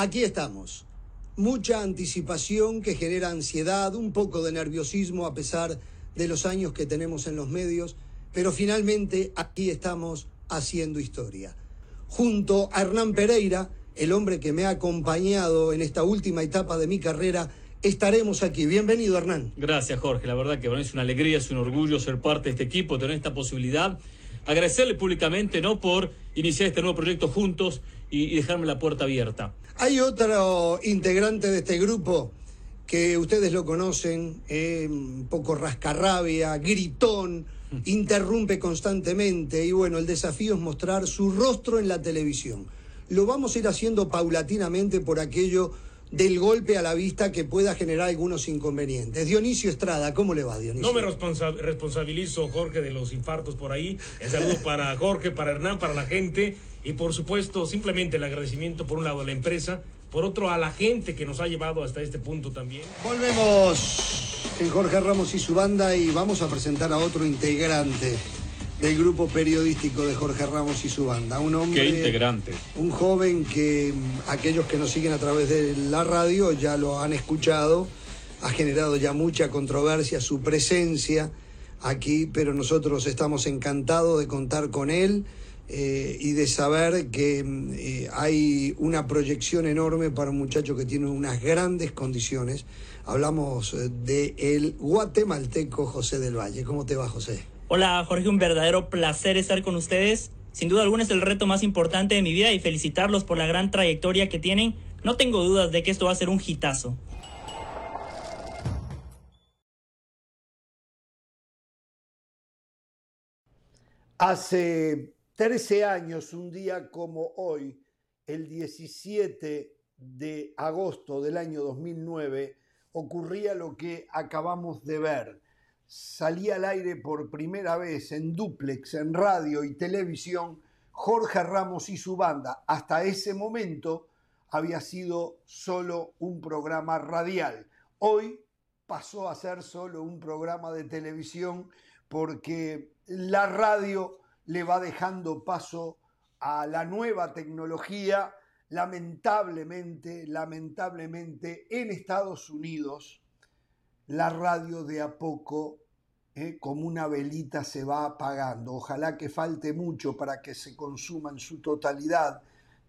Aquí estamos. Mucha anticipación que genera ansiedad, un poco de nerviosismo a pesar de los años que tenemos en los medios, pero finalmente aquí estamos haciendo historia. Junto a Hernán Pereira, el hombre que me ha acompañado en esta última etapa de mi carrera, estaremos aquí. Bienvenido, Hernán. Gracias, Jorge. La verdad que es una alegría, es un orgullo ser parte de este equipo, tener esta posibilidad. Agradecerle públicamente, ¿no? Por iniciar este nuevo proyecto juntos y, dejarme la puerta abierta. Hay otro integrante de este grupo que ustedes lo conocen, eh, un poco rascarrabia, gritón, interrumpe constantemente y bueno, el desafío es mostrar su rostro en la televisión. Lo vamos a ir haciendo paulatinamente por aquello del golpe a la vista que pueda generar algunos inconvenientes. Dionisio Estrada, ¿cómo le va, Dionisio? No me responsabilizo, Jorge, de los infartos por ahí. El saludo para Jorge, para Hernán, para la gente y por supuesto simplemente el agradecimiento por un lado a la empresa, por otro a la gente que nos ha llevado hasta este punto también. Volvemos en Jorge Ramos y su banda y vamos a presentar a otro integrante del grupo periodístico de Jorge Ramos y su banda. Un hombre. Qué integrante. Un joven que mm, aquellos que nos siguen a través de la radio ya lo han escuchado. Ha generado ya mucha controversia su presencia aquí, pero nosotros estamos encantados de contar con él. Eh, y de saber que mm, eh, hay una proyección enorme para un muchacho que tiene unas grandes condiciones. Hablamos eh, de el guatemalteco José del Valle. ¿Cómo te va, José? Hola Jorge, un verdadero placer estar con ustedes. Sin duda alguna es el reto más importante de mi vida y felicitarlos por la gran trayectoria que tienen. No tengo dudas de que esto va a ser un hitazo. Hace 13 años, un día como hoy, el 17 de agosto del año 2009, ocurría lo que acabamos de ver salía al aire por primera vez en duplex, en radio y televisión, Jorge Ramos y su banda. Hasta ese momento había sido solo un programa radial. Hoy pasó a ser solo un programa de televisión porque la radio le va dejando paso a la nueva tecnología. Lamentablemente, lamentablemente en Estados Unidos, la radio de a poco, eh, como una velita, se va apagando. Ojalá que falte mucho para que se consuma en su totalidad,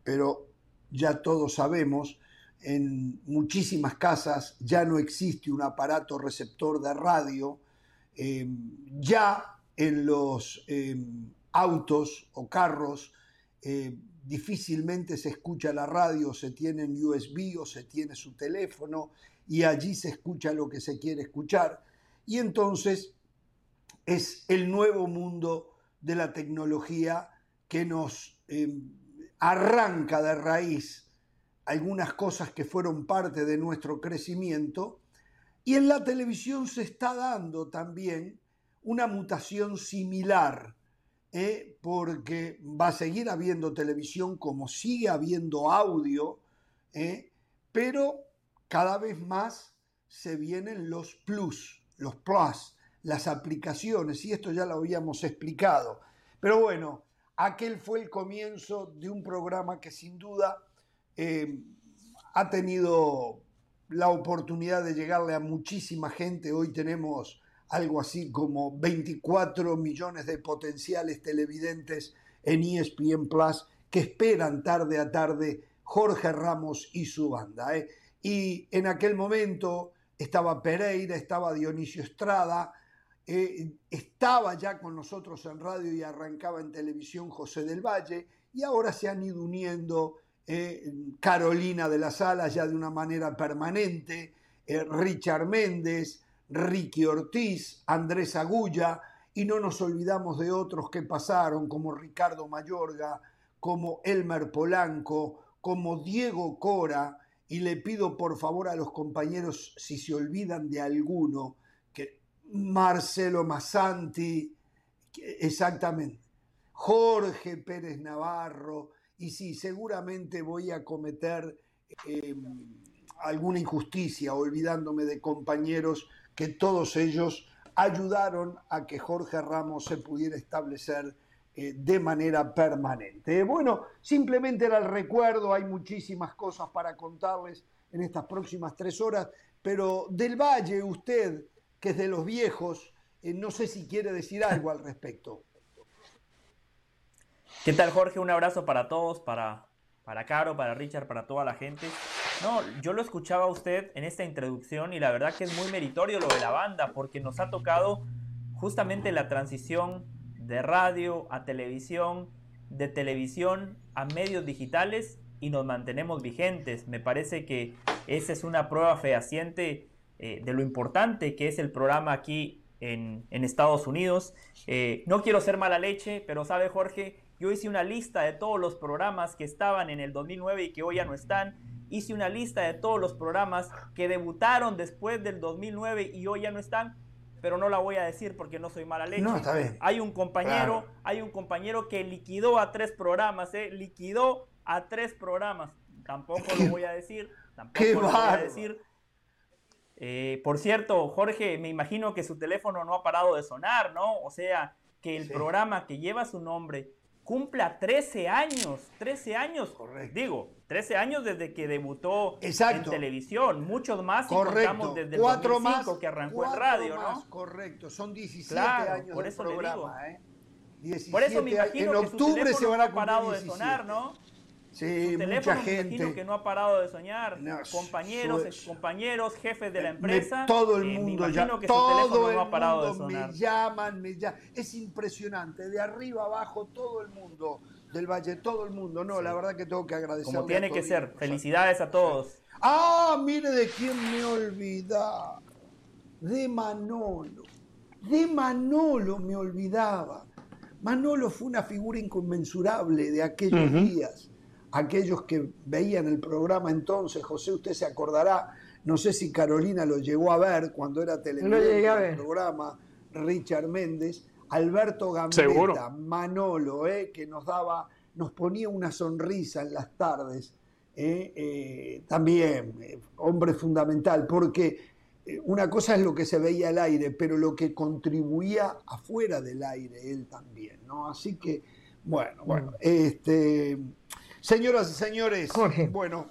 pero ya todos sabemos, en muchísimas casas ya no existe un aparato receptor de radio, em, ya en los em, autos o carros eh, difícilmente se escucha la radio, se tiene en USB o se tiene su teléfono, y allí se escucha lo que se quiere escuchar. Y entonces es el nuevo mundo de la tecnología que nos em, arranca de raíz algunas cosas que fueron parte de nuestro crecimiento. Y en la televisión se está dando también una mutación similar, ¿eh? porque va a seguir habiendo televisión como sigue habiendo audio, ¿eh? pero cada vez más se vienen los plus, los plus, las aplicaciones, y esto ya lo habíamos explicado. Pero bueno, aquel fue el comienzo de un programa que sin duda eh, ha tenido la oportunidad de llegarle a muchísima gente. Hoy tenemos algo así como 24 millones de potenciales televidentes en ESPN Plus que esperan tarde a tarde Jorge Ramos y su banda. ¿eh? Y en aquel momento estaba Pereira, estaba Dionisio Estrada, eh, estaba ya con nosotros en radio y arrancaba en televisión José del Valle, y ahora se han ido uniendo eh, Carolina de las Alas ya de una manera permanente, Richard Méndez, Ricky Ortiz, Andrés Agulla, y no nos olvidamos de otros que pasaron, como Ricardo Mayorga, como Elmer Polanco, como Diego Cora, y le pido por favor a los compañeros, si se olvidan de alguno, que Marcelo Massanti, exactamente, Jorge Pérez Navarro, y sí, seguramente voy a cometer em, alguna injusticia olvidándome de compañeros que todos ellos ayudaron a que Jorge Ramos se pudiera establecer eh, de manera permanente. Bueno, simplemente era el recuerdo, hay muchísimas cosas para contarles en estas próximas tres horas, pero del Valle, usted, que es de los viejos, eh, no sé si quiere decir algo al respecto. ¿Qué tal, Jorge? Un abrazo para todos, para, para Caro, para Richard, para toda la gente. No, yo lo escuchaba a usted en esta introducción y la verdad que es muy meritorio lo de la banda, porque nos ha tocado justamente la transición de radio a televisión, de televisión a medios digitales y nos mantenemos vigentes. Me parece que esa es una prueba fehaciente eh, de lo importante que es el programa aquí en, Estados Unidos. Eh, no quiero ser mala leche, pero sabe Jorge, yo hice una lista de todos los programas que estaban en el 2009 y que hoy ya no están. Hice una lista de todos los programas que debutaron después del 2009 y hoy ya no están, pero no la voy a decir porque no soy mala leche. No, está bien. Hay un compañero, hay un compañero que liquidó a tres programas, ¿eh? liquidó a tres programas. Tampoco lo voy a decir, tampoco lo voy a decir. Eh, por cierto, Jorge, me imagino que su teléfono no ha parado de sonar, ¿no? O sea, que el programa que lleva su nombre cumpla 13 años, 13 años, Correcto. digo, 13 años desde que debutó en televisión, muchos más si contamos desde el cuatro 2005 más, que arrancó en radio, ¿no? Correcto, son 17 años por eso programa, le digo. ¿eh? por eso me imagino en que octubre se van a parado de sonar, ¿no? Sí, mucha gente. que no ha parado de soñar. compañeros, compañeros, jefes de la empresa. todo el eh, mundo ya. todo no ha parado de sonar. Me llaman, me llaman. Es impresionante. De arriba abajo, todo el mundo del Valle, todo el mundo. No, la verdad que tengo que agradecer. Como tiene que ser. Felicidades a todos. Ah, mire de quién me olvidaba. De Manolo. De Manolo me olvidaba. Manolo fue una figura inconmensurable de aquellos días aquellos que veían el programa entonces, José, usted se acordará, no sé si Carolina lo llegó a ver cuando era televisión el programa, Richard Méndez, Alberto Gambetta, Manolo, eh, que nos daba, nos ponía una sonrisa en las tardes, eh, eh, también hombre fundamental, porque una cosa es lo que se veía al aire, pero lo que contribuía afuera del aire, él también, ¿no? Así que, bueno, bueno, este Señoras y señores, Jorge. bueno.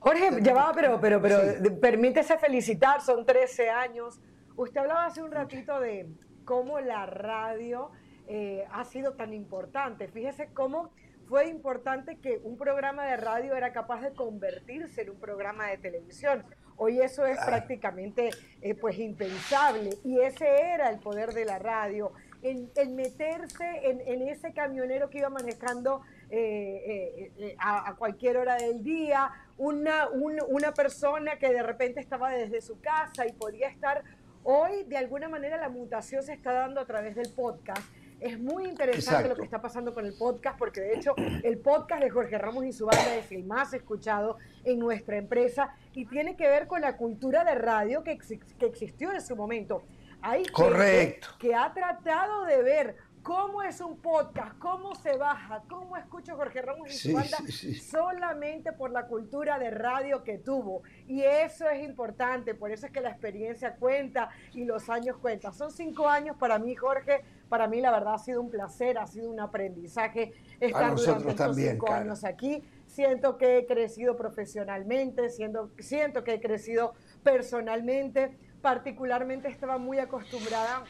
Jorge, ya va, pero, pero, pero permítese felicitar, son 13 años. Usted hablaba hace un ratito de cómo la radio eh, ha sido tan importante. Fíjese cómo fue importante que un programa de radio era capaz de convertirse en un programa de televisión. Hoy eso es prácticamente eh, pues impensable y ese era el poder de la radio, el, meterse en, en, ese camionero que iba manejando eh, eh, a, cualquier hora del día, una, una persona que de repente estaba desde su casa y podía estar. Hoy, de alguna manera, la mutación se está dando a través del podcast. Es muy interesante lo que está pasando con el podcast, porque de hecho el podcast de Jorge Ramos y su banda es el más escuchado en nuestra empresa y tiene que ver con la cultura de radio que, que existió en su momento. Hay Correcto. que ha tratado de ver cómo es un podcast, cómo se baja, cómo escucho Jorge Ramos y su banda solamente por la cultura de radio que tuvo. Y eso es importante, por eso es que la experiencia cuenta y los años cuentan. Son cinco años para mí, Jorge. Para mí, la verdad, ha sido un placer, ha sido un aprendizaje estar durante estos cinco años aquí. Siento que he crecido profesionalmente, siento, siento que he crecido personalmente. Particularmente estaba muy acostumbrada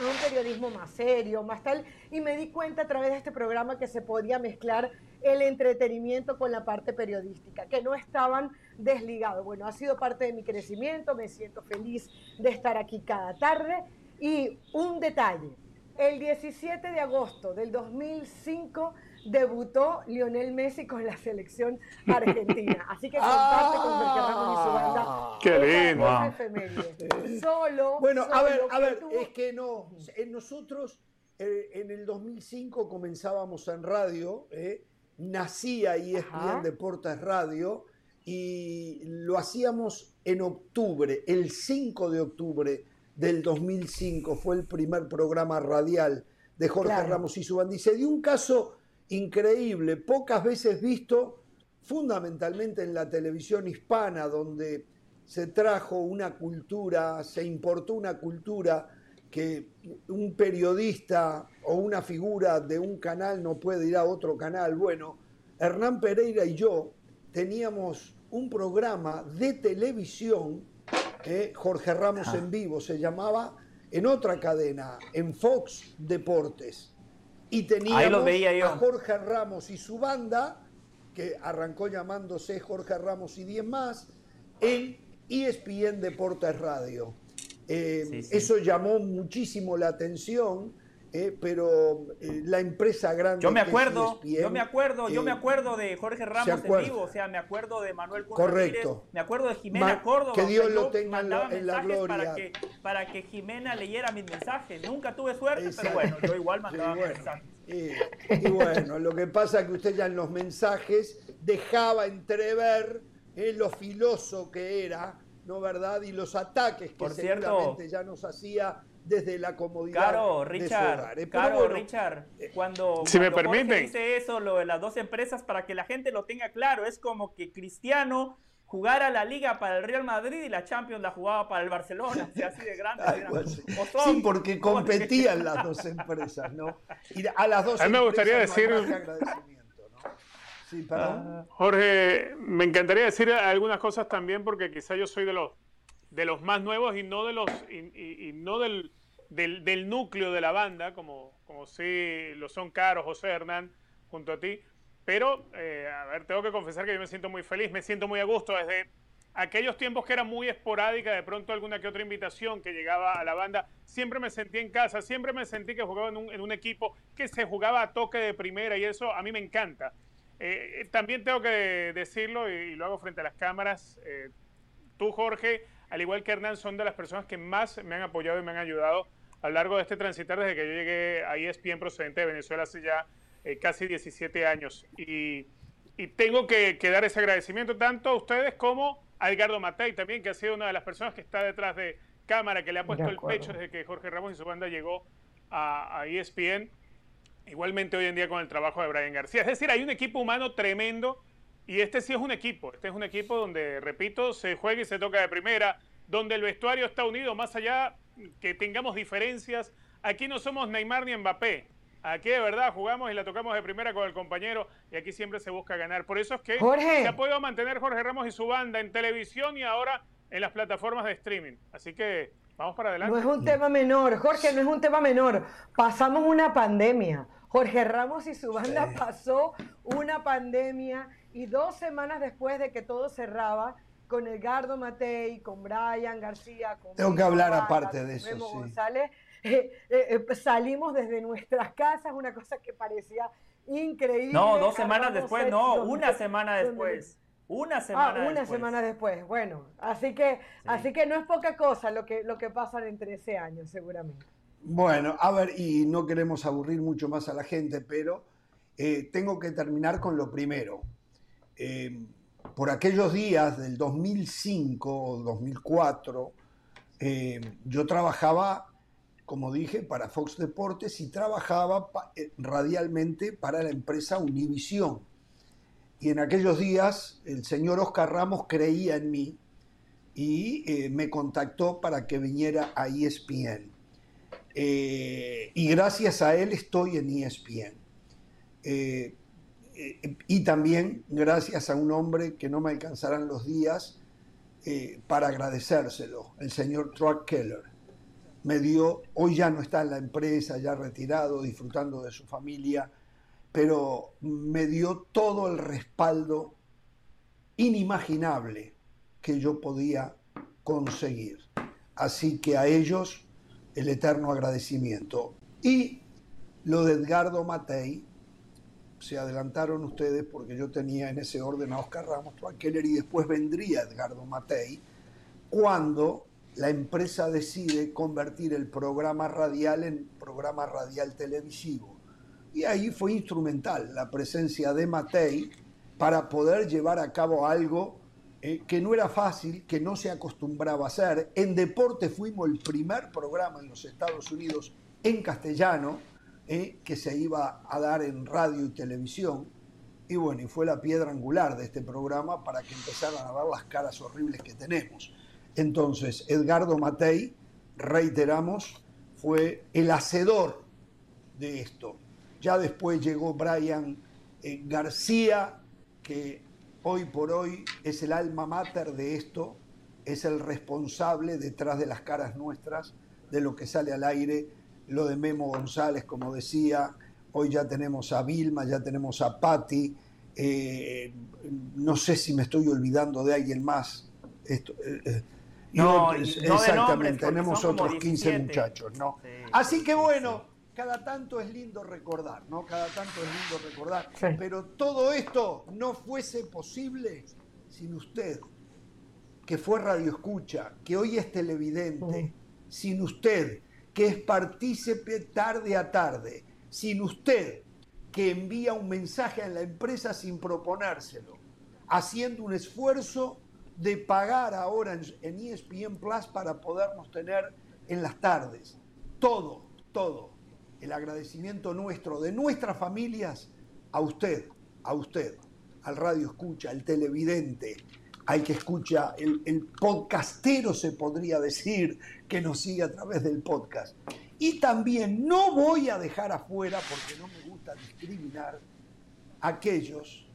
un periodismo más serio, más tal, y me di cuenta a través de este programa que se podía mezclar el entretenimiento con la parte periodística, que no estaban desligados. Bueno, ha sido parte de mi crecimiento, me siento feliz de estar aquí cada tarde. Y un detalle, el 17 de agosto del 2005 debutó Lionel Messi con la selección argentina. Así que comparte con Ramos y su banda. Ah. ¡Qué lindo! Solo. Bueno, a ver, a ver, es que no. Nosotros eh, en el 2005 comenzábamos en radio, eh, nacía ESPN Deportes Radio y lo hacíamos en octubre, el 5 de octubre del 2005 fue el primer programa radial de Jorge Ramos y su banda. Y se dio un caso increíble, pocas veces visto, fundamentalmente en la televisión hispana, donde se trajo una cultura, se importó una cultura que un periodista o una figura de un canal no puede ir a otro canal. Bueno, Hernán Pereira y yo teníamos un programa de televisión, eh, Jorge Ramos en vivo, se llamaba en otra cadena, en Fox Deportes. Y teníamos a Jorge Ramos y su banda, que arrancó llamándose Jorge Ramos y 10 más, en ESPN Deportes Radio. Eh, eso llamó muchísimo la atención, eh, pero eh, la empresa grande. Yo me acuerdo, e yo me acuerdo, yo me acuerdo de Jorge Ramos en vivo, o sea, me acuerdo de Manuel Correcto. me acuerdo de Jimena Córdoba. Que Dios lo tenga en la, gloria. Para que, para que Jimena leyera mis mensajes. Nunca tuve suerte, pero bueno, yo igual mandaba mensajes. Y, bueno, lo que pasa es que usted ya en los mensajes dejaba entrever lo filoso que era ¿no verdad? Y los ataques que Por seguramente ya nos hacía desde la comodidad claro, Richard, de Claro, Richard, eh, cuando, si me permiten. dice eso, lo de las dos empresas, para que la gente lo tenga claro, es como que Cristiano jugara la Liga para el Real Madrid y la Champions la jugaba para el Barcelona, así de grande. sí, porque competían las dos empresas, ¿no? Y a las dos a mí me gustaría decir... Ah. Jorge, me encantaría decir algunas cosas también porque quizá yo soy de los de los más nuevos y no de los y, no del, del, núcleo de la banda como como sí lo son Caro, José Hernán junto a ti. Pero, eh, a ver, tengo que confesar que yo me siento muy feliz, me siento muy a gusto desde aquellos tiempos que era muy esporádica, de pronto alguna que otra invitación que llegaba a la banda, siempre me sentí en casa, siempre me sentí que jugaba en un, en un equipo que se jugaba a toque de primera y eso a mí me encanta. Eh, también tengo que decirlo y, lo hago frente a las cámaras. Eh, tú, Jorge, al igual que Hernán, son de las personas que más me han apoyado y me han ayudado a lo largo de este transitar desde que yo llegué a ESPN procedente de Venezuela hace ya eh, casi 17 años. Y, tengo que, dar ese agradecimiento tanto a ustedes como a Edgardo Matei también, que ha sido una de las personas que está detrás de cámara, que le ha puesto el pecho desde que Jorge Ramos y su banda llegó a, a ESPN. Igualmente hoy en día con el trabajo de Brian García. Es decir, hay un equipo humano tremendo y este sí es un equipo. Este es un equipo donde, repito, se juega y se toca de primera, donde el vestuario está unido, más allá que tengamos diferencias. Aquí no somos Neymar ni Mbappé. Aquí de verdad jugamos y la tocamos de primera con el compañero y aquí siempre se busca ganar. Por eso es que se ha podido mantener Jorge Ramos y su banda en televisión y ahora en las plataformas de streaming. Así que vamos para adelante. No es un tema menor, Jorge, no es un tema menor. Pasamos una pandemia. Jorge Ramos y su banda pasó una pandemia y dos semanas después de que todo cerraba, con Edgardo Matei, con Brian García, con Tengo que hablar aparte de eso. González, eh, eh, eh, salimos desde nuestras casas, una cosa que parecía increíble. No, dos semanas después, no, una semana después. Una semana ah, una semana después. Bueno, así que, así que no es poca cosa lo que, lo que pasa en 13 años, seguramente. Bueno, a ver, y no queremos aburrir mucho más a la gente, pero eh, tengo que terminar con lo primero. Eh, por aquellos días del 2005 o 2004, eh, yo trabajaba, como dije, para Fox Deportes y trabajaba radialmente para la empresa Univision. Y en aquellos días el señor Oscar Ramos creía en mí y me contactó para que viniera a ESPN. Eh, y gracias a él estoy en ESPN. Eh, eh, y también gracias a un hombre que no me alcanzarán los días para agradecérselo, el señor Truck Keller. Me dio, hoy ya no está en la empresa, ya retirado, disfrutando de su familia, pero me dio todo el respaldo inimaginable que yo podía conseguir. Así que a ellos el eterno agradecimiento. Y lo de Edgardo Matei, se adelantaron ustedes porque yo tenía en ese orden a Oscar Ramos, Keller y después vendría Edgardo Matei, cuando la empresa decide convertir el programa radial en programa radial televisivo. Y ahí fue instrumental la presencia de Matei para poder llevar a cabo algo eh, que no era fácil, que no se acostumbraba a hacer. En deporte fuimos el primer programa en los Estados Unidos en castellano que se iba a dar en radio y televisión. Y bueno, y fue la piedra angular de este programa para que empezaran a ver las caras horribles que tenemos. Entonces, Edgardo Matei, reiteramos, fue el hacedor de esto. Ya después llegó Brian eh, García, que hoy por hoy es el alma mater de esto, es el responsable detrás de las caras nuestras de lo que sale al aire, lo de Memo González, como decía, hoy ya tenemos a Vilma, ya tenemos a Patti, eh, no sé si me estoy olvidando de alguien más. Esto, eh, no, exactamente, tenemos otros 15 muchachos, ¿no? Así que bueno, cada tanto es lindo recordar, ¿no? Cada tanto es lindo recordar. Pero todo esto no fuese posible sin usted, que fue radio escucha, que hoy es televidente, sin usted, que es partícipe tarde a tarde, sin usted, que envía un mensaje a la empresa sin proponérselo, haciendo un esfuerzo de pagar ahora en, ESPN Plus para podernos tener en las tardes. Todo, todo. El agradecimiento nuestro, de nuestras familias, a usted, a usted, al radio escucha, al televidente, al que escucha, el, el podcastero se podría decir, que nos sigue a través del podcast. Y también no voy a dejar afuera, porque no me gusta discriminar, aquellos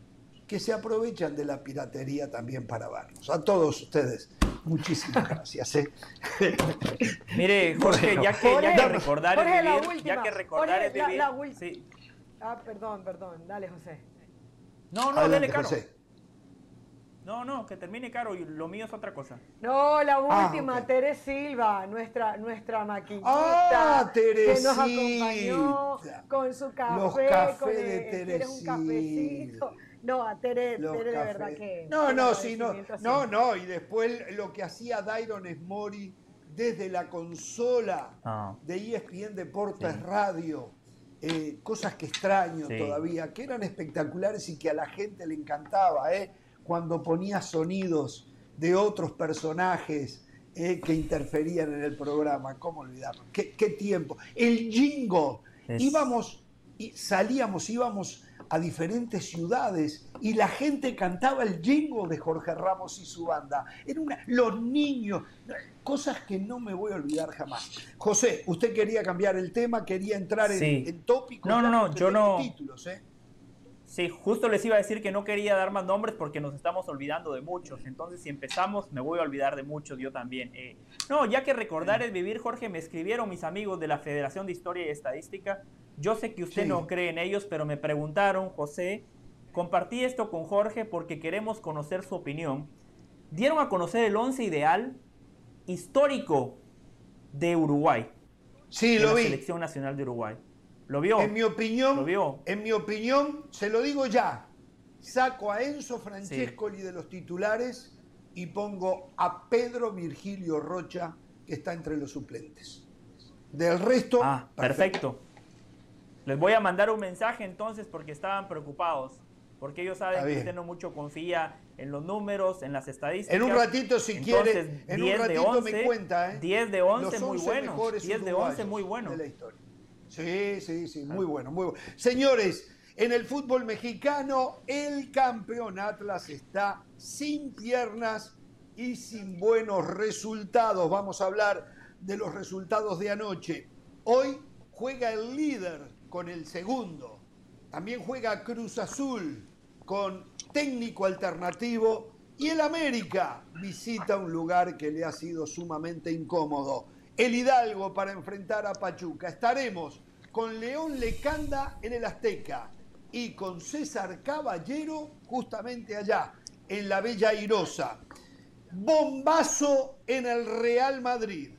que se aprovechan de la piratería también para vernos. A todos ustedes, muchísimas gracias. ¿eh? Mire, Jorge, ya, que, ya que recordar es vivir, ya que recordar es vivir. La, sí. Ah, perdón, perdón, dale, José. No, no, dale, Caro. No, no, que termine caro y lo mío es otra cosa. No, la ah, última, Tere Silva, nuestra, nuestra maquillista. Ah, Que nos acompañó con su café. Los cafés de Tere un cafecito. No, a Tere, Tere de verdad que. No, no, sí, no. No, no, y después lo que hacía Dairon Smori desde la consola ah. de ESPN Deportes Radio. Eh, cosas que extraño todavía, que eran espectaculares y que a la gente le encantaba, ¿eh? Cuando ponía sonidos de otros personajes eh, que interferían en el programa. ¿Cómo olvidarlo? ¿Qué, tiempo? El jingo. Íbamos y salíamos, íbamos a diferentes ciudades y la gente cantaba el jingo de Jorge Ramos y su banda. Era una, los niños, cosas que no me voy a olvidar jamás. José, usted quería cambiar el tema, quería entrar en, tópicos. No, no, no, yo no. Títulos, ¿eh? Sí, justo les iba a decir que no quería dar más nombres porque nos estamos olvidando de muchos. Entonces, si empezamos, me voy a olvidar de muchos yo también. Eh, no, ya que recordar es vivir, Jorge, me escribieron mis amigos de la Federación de Historia y Estadística yo sé que usted no cree en ellos, pero me preguntaron, José, compartí esto con Jorge porque queremos conocer su opinión. Dieron a conocer el once ideal histórico de Uruguay. Sí, lo la vi. Selección Nacional de Uruguay. ¿Lo vio? En mi opinión, ¿Lo vio? en mi opinión, se lo digo ya. Saco a Enzo Francescoli de los titulares y pongo a Pedro Virgilio Rocha, que está entre los suplentes. Del resto, ah, perfecto. Les voy a mandar un mensaje entonces porque estaban preocupados. Porque ellos saben que usted no mucho confía en los números, en las estadísticas. En un ratito, si quiere, en un ratito me cuenta. ¿eh? 10 de 11, muy bueno. 10 de 11, muy bueno. Sí, sí, sí, muy bueno, muy bueno. Señores, en el fútbol mexicano, el campeón Atlas está sin piernas y sin buenos resultados. Vamos a hablar de los resultados de anoche. Hoy juega el líder con el segundo. También juega Cruz Azul con técnico alternativo y el América visita un lugar que le ha sido sumamente incómodo. El Hidalgo para enfrentar a Pachuca. Estaremos con León Lecanda en el Azteca y con César Caballero justamente allá, en la Bella Airosa. Bombazo en el Real Madrid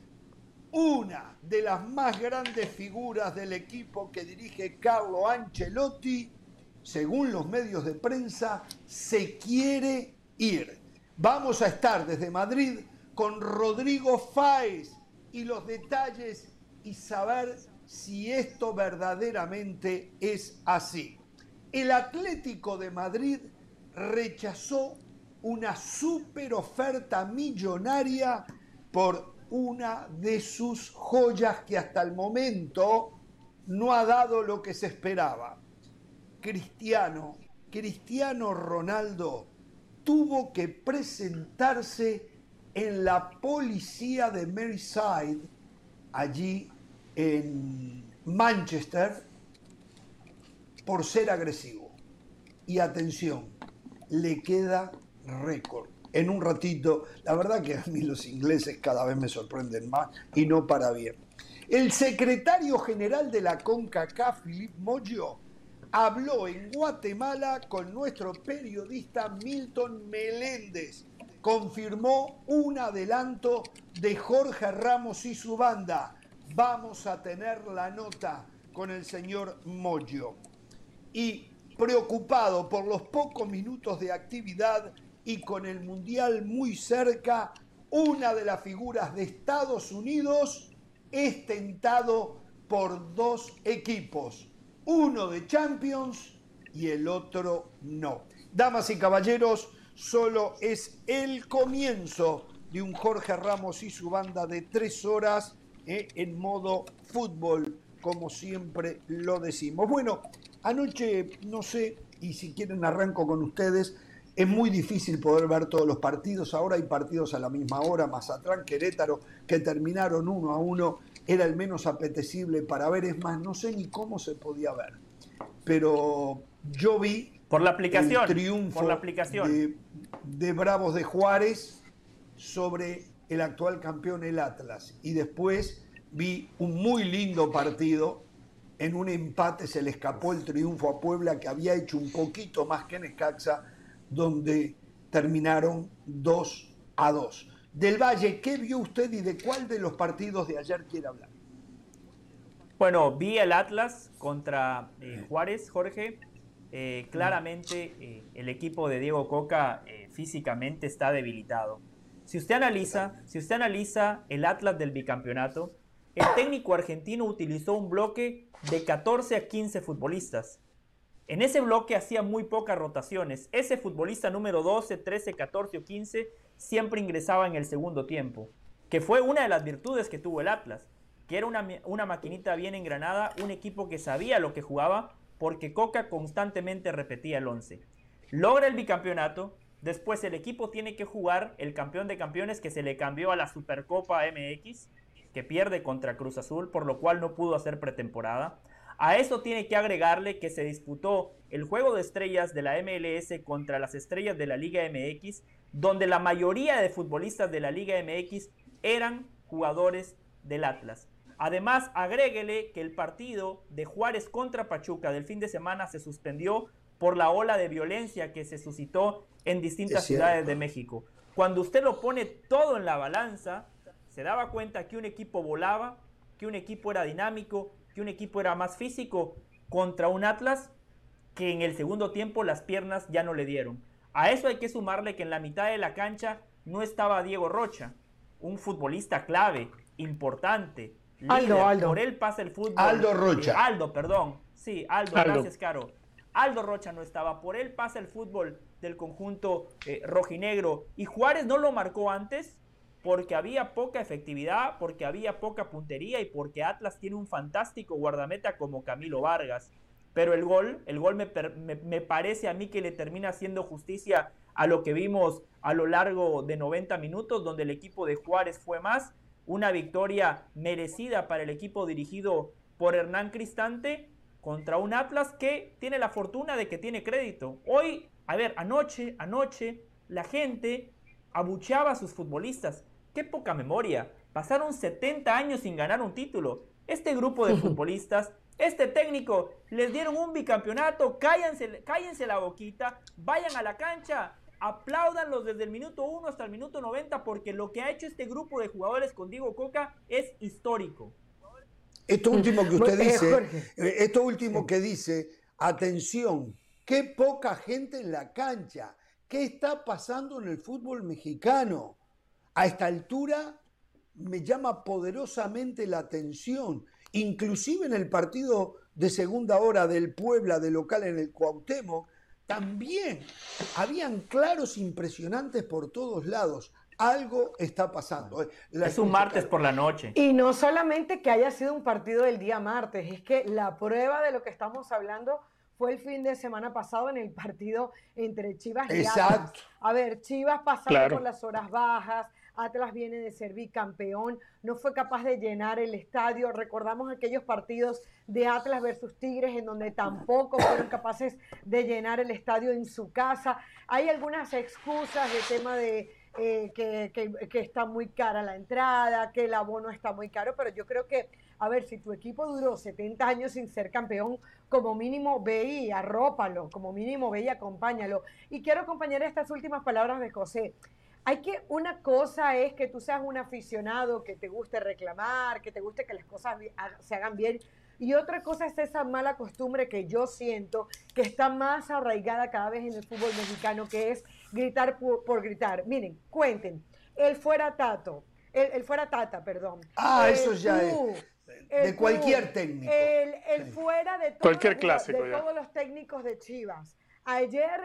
una de las más grandes figuras del equipo que dirige Carlo Ancelotti, según los medios de prensa, se quiere ir. Vamos a estar desde Madrid con Rodrigo Fáez y los detalles y saber si esto verdaderamente es así. El Atlético de Madrid rechazó una super oferta millonaria por una de sus joyas que hasta el momento no ha dado lo que se esperaba. Cristiano, Cristiano Ronaldo tuvo que presentarse en la policía de Merseyside, allí en Manchester por ser agresivo. Y atención, le queda récord. En un ratito, la verdad que a mí los ingleses cada vez me sorprenden más y no para bien. El secretario general de la CONCACAF, Philip Moyo, habló en Guatemala con nuestro periodista Milton Meléndez. Confirmó un adelanto de Jorge Ramos y su banda. Vamos a tener la nota con el señor Moyo. Y preocupado por los pocos minutos de actividad y con el Mundial muy cerca, una de las figuras de Estados Unidos es tentado por dos equipos, uno de Champions y el otro no. Damas y caballeros, solo es el comienzo de un Jorge Ramos y su banda de tres horas eh, en modo fútbol, como siempre lo decimos. Bueno, anoche, no sé, y si quieren arranco con ustedes, es muy difícil poder ver todos los partidos. Ahora hay partidos a la misma hora. Mazatlán, Querétaro, que terminaron uno a uno. Era el menos apetecible para ver. Es más, no sé ni cómo se podía ver. Pero yo vi por la aplicación, el triunfo por la aplicación. De, de Bravos de Juárez sobre el actual campeón, el Atlas. Y después vi un muy lindo partido. En un empate se le escapó el triunfo a Puebla, que había hecho un poquito más que en Escaxa donde terminaron 2 a 2. Del Valle, ¿qué vio usted y de cuál de los partidos de ayer quiere hablar? Bueno, vi el Atlas contra eh, Juárez, Jorge. Eh, claramente eh, el equipo de Diego Coca físicamente está debilitado. Si usted analiza, si usted analiza el Atlas del bicampeonato, el técnico argentino utilizó un bloque de 14 a 15 futbolistas. En ese bloque hacía muy pocas rotaciones. Ese futbolista número 12, 13, 14 o 15 siempre ingresaba en el segundo tiempo, que fue una de las virtudes que tuvo el Atlas, que era una, una maquinita bien engranada, un equipo que sabía lo que jugaba, porque Coca constantemente repetía el 11. Logra el bicampeonato, después el equipo tiene que jugar el campeón de campeones que se le cambió a la Supercopa MX, que pierde contra Cruz Azul, por lo cual no pudo hacer pretemporada. A eso tiene que agregarle que se disputó el juego de estrellas de la MLS contra las estrellas de la Liga MX, donde la mayoría de futbolistas de la Liga MX eran jugadores del Atlas. Además, agréguele que el partido de Juárez contra Pachuca del fin de semana se suspendió por la ola de violencia que se suscitó en distintas ciudades de México. Cuando usted lo pone todo en la balanza, se daba cuenta que un equipo volaba, que un equipo era dinámico, que un equipo era más físico contra un Atlas que en el segundo tiempo las piernas ya no le dieron. A eso hay que sumarle que en la mitad de la cancha no estaba Diego Rocha, un futbolista clave, importante. Aldo, Aldo. Por él pasa el fútbol. Aldo Rocha. Eh, Aldo, perdón. Sí, Aldo, gracias, Caro. Aldo Rocha no estaba. Por él pasa el fútbol del conjunto eh, rojinegro. Y Juárez no lo marcó antes porque había poca efectividad, porque había poca puntería y porque Atlas tiene un fantástico guardameta como Camilo Vargas. Pero el gol, el gol me, me, parece a mí que le termina haciendo justicia a lo que vimos a lo largo de 90 minutos, donde el equipo de Juárez fue más. Una victoria merecida para el equipo dirigido por Hernán Cristante contra un Atlas que tiene la fortuna de que tiene crédito. Hoy, a ver, anoche, anoche, la gente abucheaba a sus futbolistas. Qué poca memoria. Pasaron 70 años sin ganar un título. Este grupo de futbolistas, este técnico, les dieron un bicampeonato, cállense, cállense la boquita, vayan a la cancha, apláudanlos desde el minuto 1 hasta el minuto 90 porque lo que ha hecho este grupo de jugadores con Diego Coca es histórico. Esto último que usted dice, eh, esto último que dice, atención, qué poca gente en la cancha, ¿qué está pasando en el fútbol mexicano? a esta altura me llama poderosamente la atención, inclusive en el partido de segunda hora del Puebla de local en el Cuauhtémoc, también habían claros impresionantes por todos lados. Algo está pasando. Eh, es un martes por la noche. Y no solamente que haya sido un partido del día martes, es que la prueba de lo que estamos hablando fue el fin de semana pasado en el partido entre Chivas y Atlas. A ver, Chivas pasando por las horas bajas, Atlas viene de ser bicampeón, no fue capaz de llenar el estadio. Recordamos aquellos partidos de Atlas versus Tigres en donde tampoco fueron capaces de llenar el estadio en su casa. Hay algunas excusas de tema de eh, que, que, está muy cara la entrada, que el abono está muy caro, pero yo creo que, a ver, si tu equipo duró 70 años sin ser campeón, como mínimo ve y arrópalo, como mínimo ve y acompáñalo. Y quiero acompañar estas últimas palabras de José. Hay que, una cosa es que tú seas un aficionado, que te guste reclamar, que te guste que las cosas se hagan bien, y otra cosa es esa mala costumbre que yo siento que está más arraigada cada vez en el fútbol mexicano, que es gritar por, gritar. Miren, cuenten, el fuera Tato, el, fuera Tata, perdón. Ah, eso ya es. De cualquier técnico. El, fuera de, cualquier de todos los técnicos de Chivas. Ayer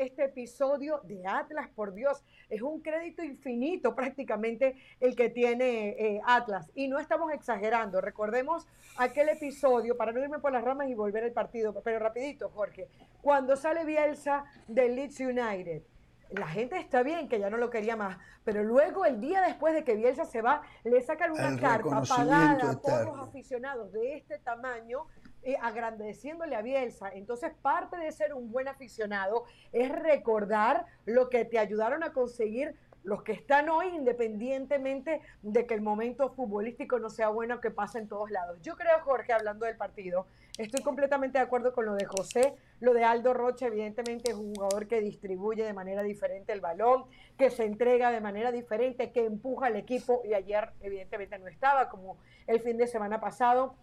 este episodio de Atlas, por Dios, es un crédito infinito prácticamente el que tiene eh, Atlas. Y no estamos exagerando. Recordemos aquel episodio, para no irme por las ramas y volver al partido, pero rapidito, Jorge, cuando sale Bielsa del Leeds United. La gente está bien que ya no lo quería más, pero luego el día después de que Bielsa se va, le sacan una carta pagada por los aficionados de este tamaño eh, agradeciéndole a Bielsa. Entonces, parte de ser un buen aficionado es recordar lo que te ayudaron a conseguir los que están hoy, independientemente de que el momento futbolístico no sea bueno, que pasa en todos lados. Yo creo, Jorge, hablando del partido, estoy completamente de acuerdo con lo de José, lo de Aldo Rocha, evidentemente es un jugador que distribuye de manera diferente el balón, que se entrega de manera diferente, que empuja al equipo y ayer evidentemente no estaba como el fin de semana pasado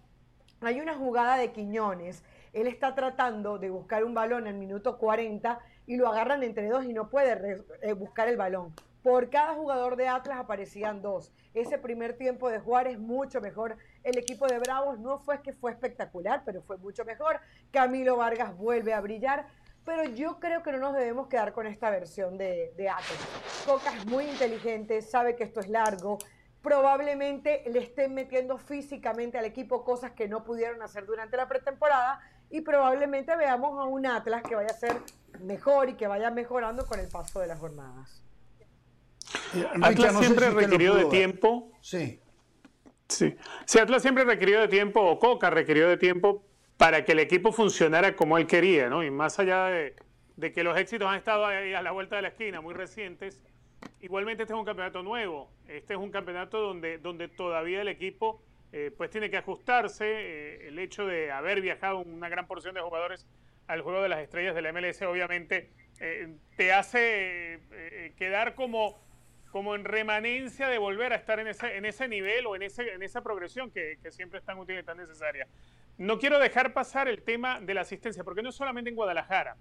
hay una jugada de Quiñones. Él está tratando de buscar un balón en el minuto 40 y lo agarran entre dos y no puede eh, buscar el balón. Por cada jugador de Atlas aparecían dos. Ese primer tiempo de Juárez mucho mejor. El equipo de Bravos no fue que fue espectacular, pero fue mucho mejor. Camilo Vargas vuelve a brillar. Pero yo creo que no nos debemos quedar con esta versión de, de Atlas. Coca es muy inteligente, sabe que esto es largo, probablemente le estén metiendo físicamente al equipo cosas que no pudieron hacer durante la pretemporada y probablemente veamos a un Atlas que vaya a ser mejor y que vaya mejorando con el paso de las jornadas. Eh, Atlas siempre requirió de tiempo. Sí. Sí. Si Atlas siempre requirió de tiempo, o Coca requirió de tiempo para que el equipo funcionara como él quería, ¿no? Y más allá de, de que los éxitos han estado ahí a la vuelta de la esquina, muy recientes, Igualmente este es un campeonato nuevo, este es un campeonato donde, donde todavía el equipo eh, pues tiene que ajustarse, eh, el hecho de haber viajado una gran porción de jugadores al juego de las estrellas del MLS obviamente eh, te hace quedar como, como en remanencia de volver a estar en ese, en ese nivel o en, ese, en esa progresión que, que siempre es tan útil y tan necesaria. No quiero dejar pasar el tema de la asistencia, porque no es solamente en Guadalajara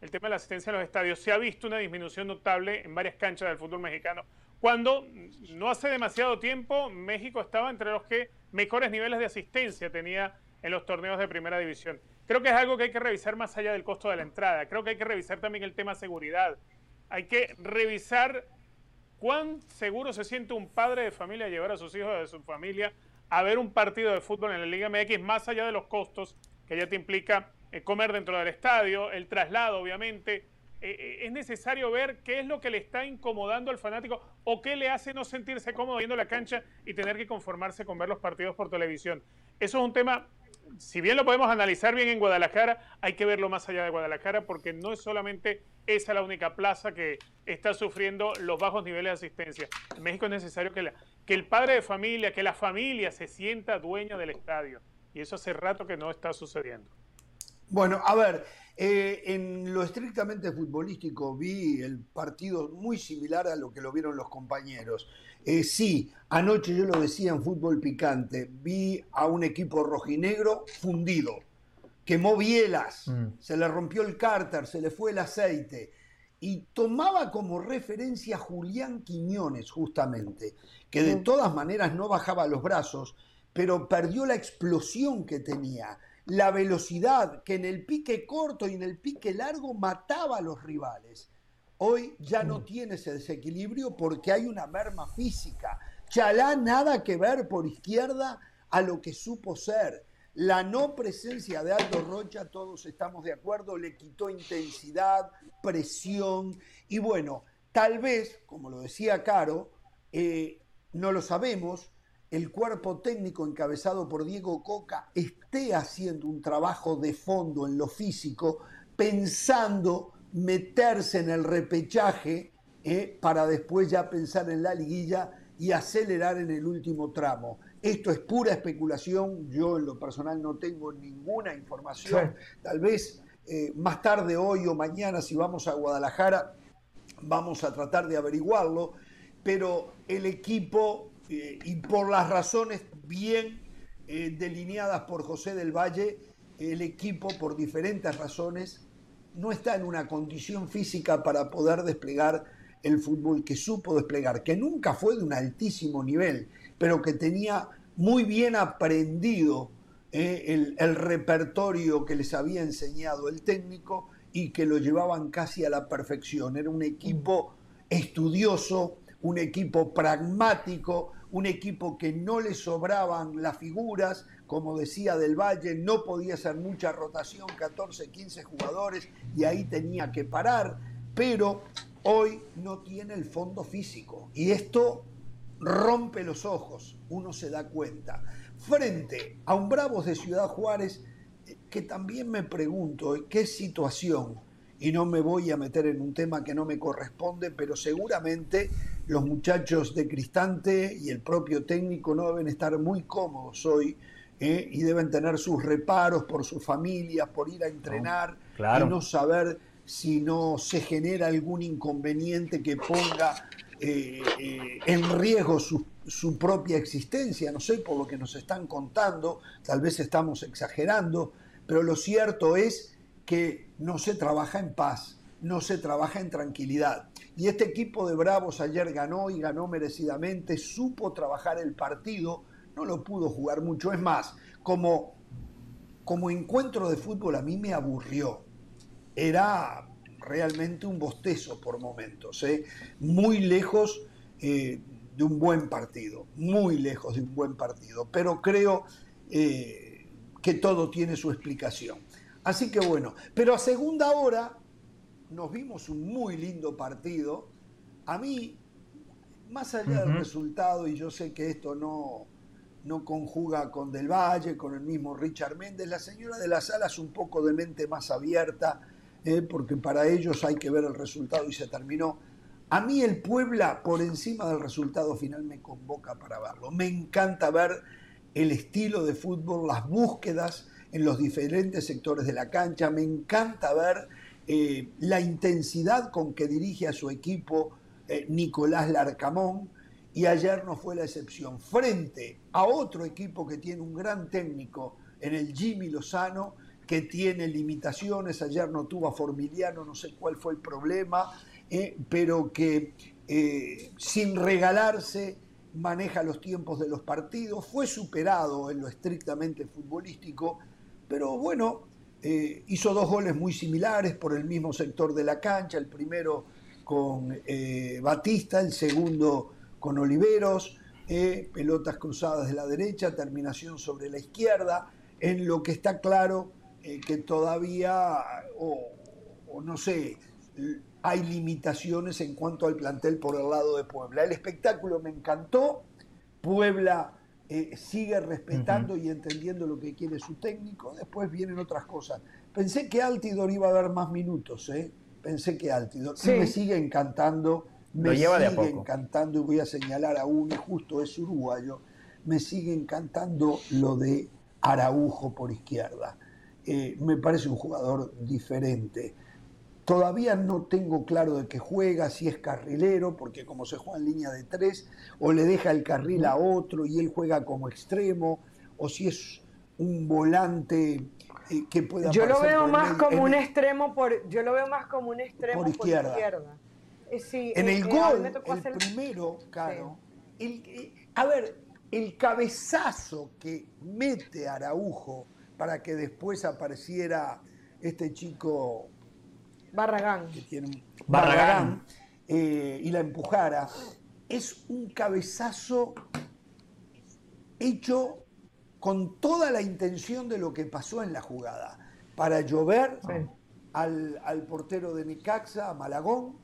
el tema de la asistencia a los estadios, se ha visto una disminución notable en varias canchas del fútbol mexicano. Cuando no hace demasiado tiempo México estaba entre los que mejores niveles de asistencia tenía en los torneos de primera división. Creo que es algo que hay que revisar más allá del costo de la entrada. Creo que hay que revisar también el tema seguridad. Hay que revisar cuán seguro se siente un padre de familia llevar a sus hijos de su familia a ver un partido de fútbol en la Liga MX, más allá de los costos que ya te implica eh, comer dentro del estadio, el traslado, obviamente. Eh, eh, es necesario ver qué es lo que le está incomodando al fanático o qué le hace no sentirse cómodo viendo la cancha y tener que conformarse con ver los partidos por televisión. Eso es un tema, si bien lo podemos analizar bien en Guadalajara, hay que verlo más allá de Guadalajara porque no es solamente esa la única plaza que está sufriendo los bajos niveles de asistencia. En México es necesario que, que el padre de familia, que la familia se sienta dueña del estadio. Y eso hace rato que no está sucediendo. Bueno, a ver, eh, en lo estrictamente futbolístico vi el partido muy similar a lo que lo vieron los compañeros. Eh, sí, anoche yo lo decía en fútbol picante, vi a un equipo rojinegro fundido, quemó bielas, mm. se le rompió el cárter, se le fue el aceite. Y tomaba como referencia a Julián Quiñones, justamente, que de todas maneras no bajaba los brazos, pero perdió la explosión que tenía la velocidad que en el pique corto y en el pique largo mataba a los rivales. Hoy ya no mm. tiene ese desequilibrio porque hay una merma física. Chalá nada que ver por izquierda a lo que supo ser. La no presencia de Aldo Rocha, todos estamos de acuerdo, le quitó intensidad, presión y bueno, tal vez, como lo decía Caro, eh, no lo sabemos, el cuerpo técnico encabezado por Diego Coca esté haciendo un trabajo de fondo en lo físico, pensando meterse en el repechaje eh, para después ya pensar en la liguilla y acelerar en el último tramo. Esto es pura especulación, yo en lo personal no tengo ninguna información. Tal vez eh, más tarde, hoy o mañana, si vamos a Guadalajara, vamos a tratar de averiguarlo, pero el equipo, eh, y por las razones bien eh, delineadas por José del Valle, el equipo, por diferentes razones, no está en una condición física para poder desplegar el fútbol que supo desplegar, que nunca fue de un altísimo nivel, pero que tenía muy bien aprendido eh, el, repertorio que les había enseñado el técnico y que lo llevaban casi a la perfección. Era un equipo estudioso, un equipo pragmático, un equipo que no le sobraban las figuras, como decía Del Valle, no podía hacer mucha rotación, 14, 15 jugadores, y ahí tenía que parar, pero hoy no tiene el fondo físico. Y esto rompe los ojos, uno se da cuenta. Frente a un Bravos de Ciudad Juárez, eh, que también me pregunto, ¿qué situación? Y no me voy a meter en un tema que no me corresponde, pero seguramente los muchachos de Cristante y el propio técnico no deben estar muy cómodos hoy eh, y deben tener sus reparos por sus familias, por ir a entrenar y no saber si no se genera algún inconveniente que ponga eh, eh, en riesgo su, su, propia existencia, no sé, por lo que nos están contando, tal vez estamos exagerando, pero lo cierto es que no se trabaja en paz, no se trabaja en tranquilidad. Y este equipo de Bravos ayer ganó y ganó merecidamente, supo trabajar el partido, no lo pudo jugar mucho, es más, como, como encuentro de fútbol a mí me aburrió. Era realmente un bostezo por momentos, ¿eh? muy lejos eh, de un buen partido, muy lejos de un buen partido, pero creo eh, que todo tiene su explicación. Así que bueno, pero a segunda hora nos vimos un muy lindo partido. A mí, más allá del resultado, y yo sé que esto no, no conjuga con Del Valle, con el mismo Richard Méndez, la señora de las alas un poco de mente más abierta, ¿eh? porque para ellos hay que ver el resultado y se terminó. A mí el Puebla, por encima del resultado final, me convoca para verlo. Me encanta ver el estilo de fútbol, las búsquedas en los diferentes sectores de la cancha. Me encanta ver eh, la intensidad con que dirige a su equipo eh, Nicolás Larcamón. Y ayer no fue la excepción. Frente a otro equipo que tiene un gran técnico en el Jimmy Lozano, que tiene limitaciones, ayer no tuvo a Formiliano, no sé cuál fue el problema, eh, pero que sin regalarse maneja los tiempos de los partidos, fue superado en lo estrictamente futbolístico, pero bueno, eh, hizo dos goles muy similares por el mismo sector de la cancha, el primero con Batista, el segundo con Oliveros, pelotas cruzadas de la derecha, terminación sobre la izquierda, en lo que está claro eh, que todavía, o, no sé, hay limitaciones en cuanto al plantel por el lado de Puebla. El espectáculo me encantó, Puebla eh, sigue respetando y entendiendo lo que quiere su técnico, después vienen otras cosas. Pensé que Altidor iba a dar más minutos, ¿eh? pensé que Altidor, me sigue encantando, me sigue encantando, y voy a señalar a uno, justo es uruguayo, me sigue encantando lo de Araujo por izquierda. Eh, me parece un jugador diferente. Todavía no tengo claro de qué juega, si es carrilero, porque como se juega en línea de tres, o le deja el carril a otro y él juega como extremo, o si es un volante eh, que pueda yo lo veo más como un extremo por yo lo veo más como un extremo por izquierda, eh, en el gol el primero claro a ver el cabezazo que mete Araujo para que después apareciera este chico Barragán, Barragán, eh, y la empujara. Es un cabezazo hecho con toda la intención de lo que pasó en la jugada, para llover al, al, portero de Nicaxa, a Malagón,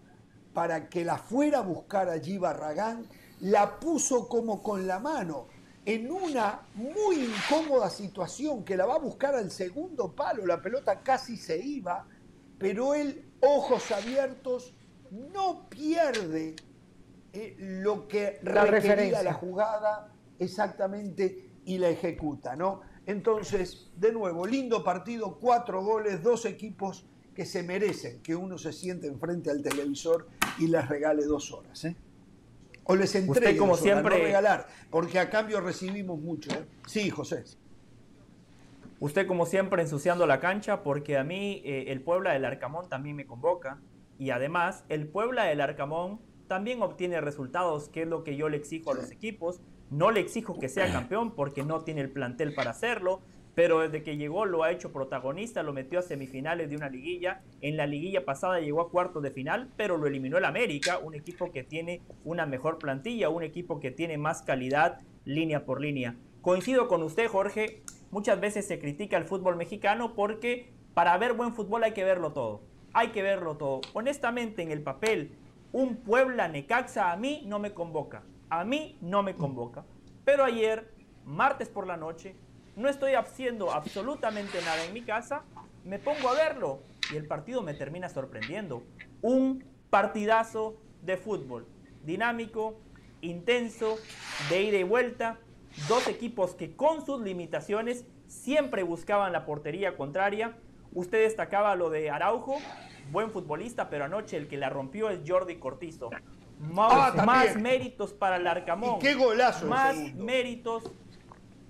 para que la fuera a buscar allí Barragán la puso como con la mano en una muy incómoda situación que la va a buscar al segundo palo, la pelota casi se iba, pero él, ojos abiertos, no pierde eh, lo que la requería la jugada exactamente y la ejecuta, ¿no? Entonces, de nuevo, lindo partido, cuatro goles, dos equipos que se merecen que uno se siente enfrente al televisor y les regale dos horas. ¿eh? O les entregue como siempre, no regalar, porque a cambio recibimos mucho. ¿eh? Sí, José. Usted como siempre ensuciando la cancha, porque a mí eh, el Puebla del Arcamón también me convoca. Y además, el Puebla del Arcamón también obtiene resultados, que es lo que yo le exijo a los equipos. No le exijo que sea campeón porque no tiene el plantel para hacerlo, pero desde que llegó lo ha hecho protagonista, lo metió a semifinales de una liguilla. En la liguilla pasada llegó a cuartos de final, pero lo eliminó el América, un equipo que tiene una mejor plantilla, un equipo que tiene más calidad línea por línea. Coincido con usted, Jorge, muchas veces se critica el fútbol mexicano porque para ver buen fútbol hay que verlo todo. Hay que verlo todo. Honestamente, en el papel, un Puebla Necaxa a mí no me convoca a mí no me convoca. Pero ayer, martes por la noche, no estoy haciendo absolutamente nada en mi casa, me pongo a verlo y el partido me termina sorprendiendo. Un partidazo de fútbol, dinámico, intenso, de ida y vuelta, dos equipos que con sus limitaciones siempre buscaban la portería contraria. Usted destacaba lo de Araujo, buen futbolista, pero anoche el que la rompió es Jordi Cortizo. Ah, más, méritos para el Arcamón. qué golazo. Más méritos.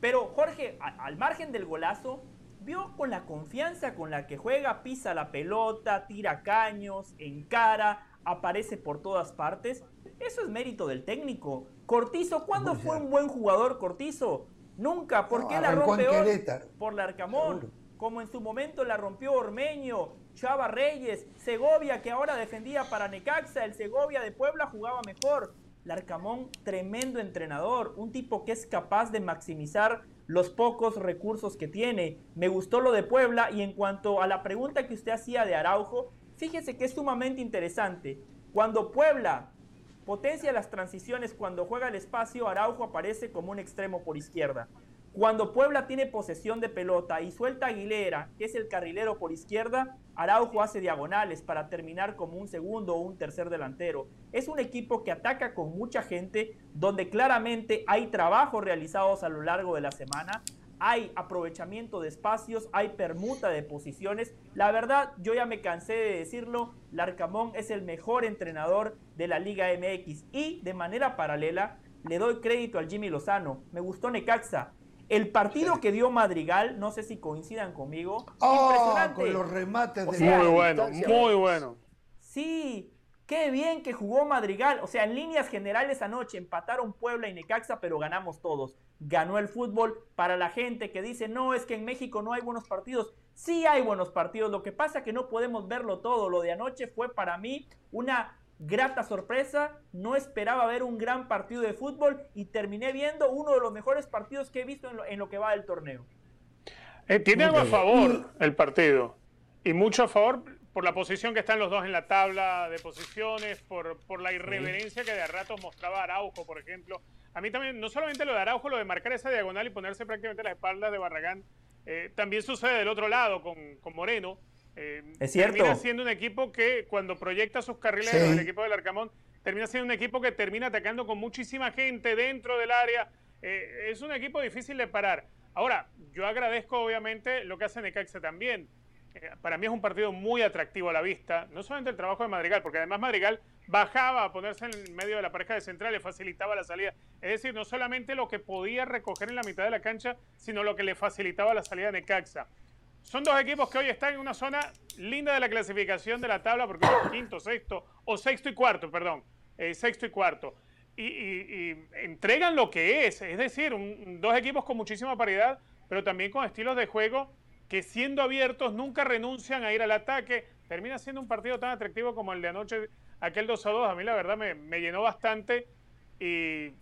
Pero Jorge, al margen del golazo, vio con la confianza con la que juega, pisa la pelota, tira caños, encara, aparece por todas partes. Eso es mérito del técnico. Cortizo, ¿cuándo fue un buen jugador Cortizo? Nunca. ¿Por qué la rompe hoy? Por el Arcamón. Como en su momento la rompió Ormeño, Chava Reyes, Segovia que ahora defendía para Necaxa, el Segovia de Puebla jugaba mejor. Larcamón, tremendo entrenador, un tipo que es capaz de maximizar los pocos recursos que tiene. Me gustó lo de Puebla y en cuanto a la pregunta que usted hacía de Araujo, fíjese que es sumamente interesante. Cuando Puebla potencia las transiciones, cuando juega el espacio, Araujo aparece como un extremo por izquierda. Cuando Puebla tiene posesión de pelota y suelta Aguilera, que es el carrilero por izquierda, Araujo hace diagonales para terminar como un segundo o un tercer delantero. Es un equipo que ataca con mucha gente, donde claramente hay trabajos realizados a lo largo de la semana, hay aprovechamiento de espacios, hay permuta de posiciones. La verdad, yo ya me cansé de decirlo, Larcamón es el mejor entrenador de la Liga MX y de manera paralela le doy crédito al Jimmy Lozano. Me gustó Necaxa, el partido que dio Madrigal, no sé si coincidan conmigo. Oh, impresionante. Con los remates de Muy bueno, muy bueno. Sí, qué bien que jugó Madrigal. O sea, en líneas generales anoche empataron Puebla y Necaxa, pero ganamos todos. Ganó el fútbol para la gente que dice, no, es que en México no hay buenos partidos. Sí hay buenos partidos, lo que pasa es que no podemos verlo todo. Lo de anoche fue para mí una grata sorpresa, no esperaba ver un gran partido de fútbol y terminé viendo uno de los mejores partidos que he visto en lo, que va del torneo. Eh, tiene algo a favor el partido y mucho a favor por la posición que están los dos en la tabla de posiciones, por, por la irreverencia que de ratos mostraba Araujo, por ejemplo. A mí también, no solamente lo de Araujo, lo de marcar esa diagonal y ponerse prácticamente a la espalda de Barragán, eh, también sucede del otro lado con, con Moreno eh, es cierto. Termina siendo un equipo que cuando proyecta sus carriles, el equipo del Arcamón, termina siendo un equipo que termina atacando con muchísima gente dentro del área. Eh, es un equipo difícil de parar. Ahora, yo agradezco obviamente lo que hace Necaxa también. Eh, para mí es un partido muy atractivo a la vista, no solamente el trabajo de Madrigal, porque además Madrigal bajaba a ponerse en medio de la pareja de central, le facilitaba la salida. Es decir, no solamente lo que podía recoger en la mitad de la cancha, sino lo que le facilitaba la salida de Necaxa. Son dos equipos que hoy están en una zona linda de la clasificación de la tabla, porque es quinto, sexto, o sexto y cuarto, perdón, eh, sexto y cuarto. Y, entregan lo que es, es decir, dos equipos con muchísima paridad, pero también con estilos de juego que siendo abiertos nunca renuncian a ir al ataque. Termina siendo un partido tan atractivo como el de anoche, aquel 2 a 2. A mí la verdad me, me llenó bastante. Y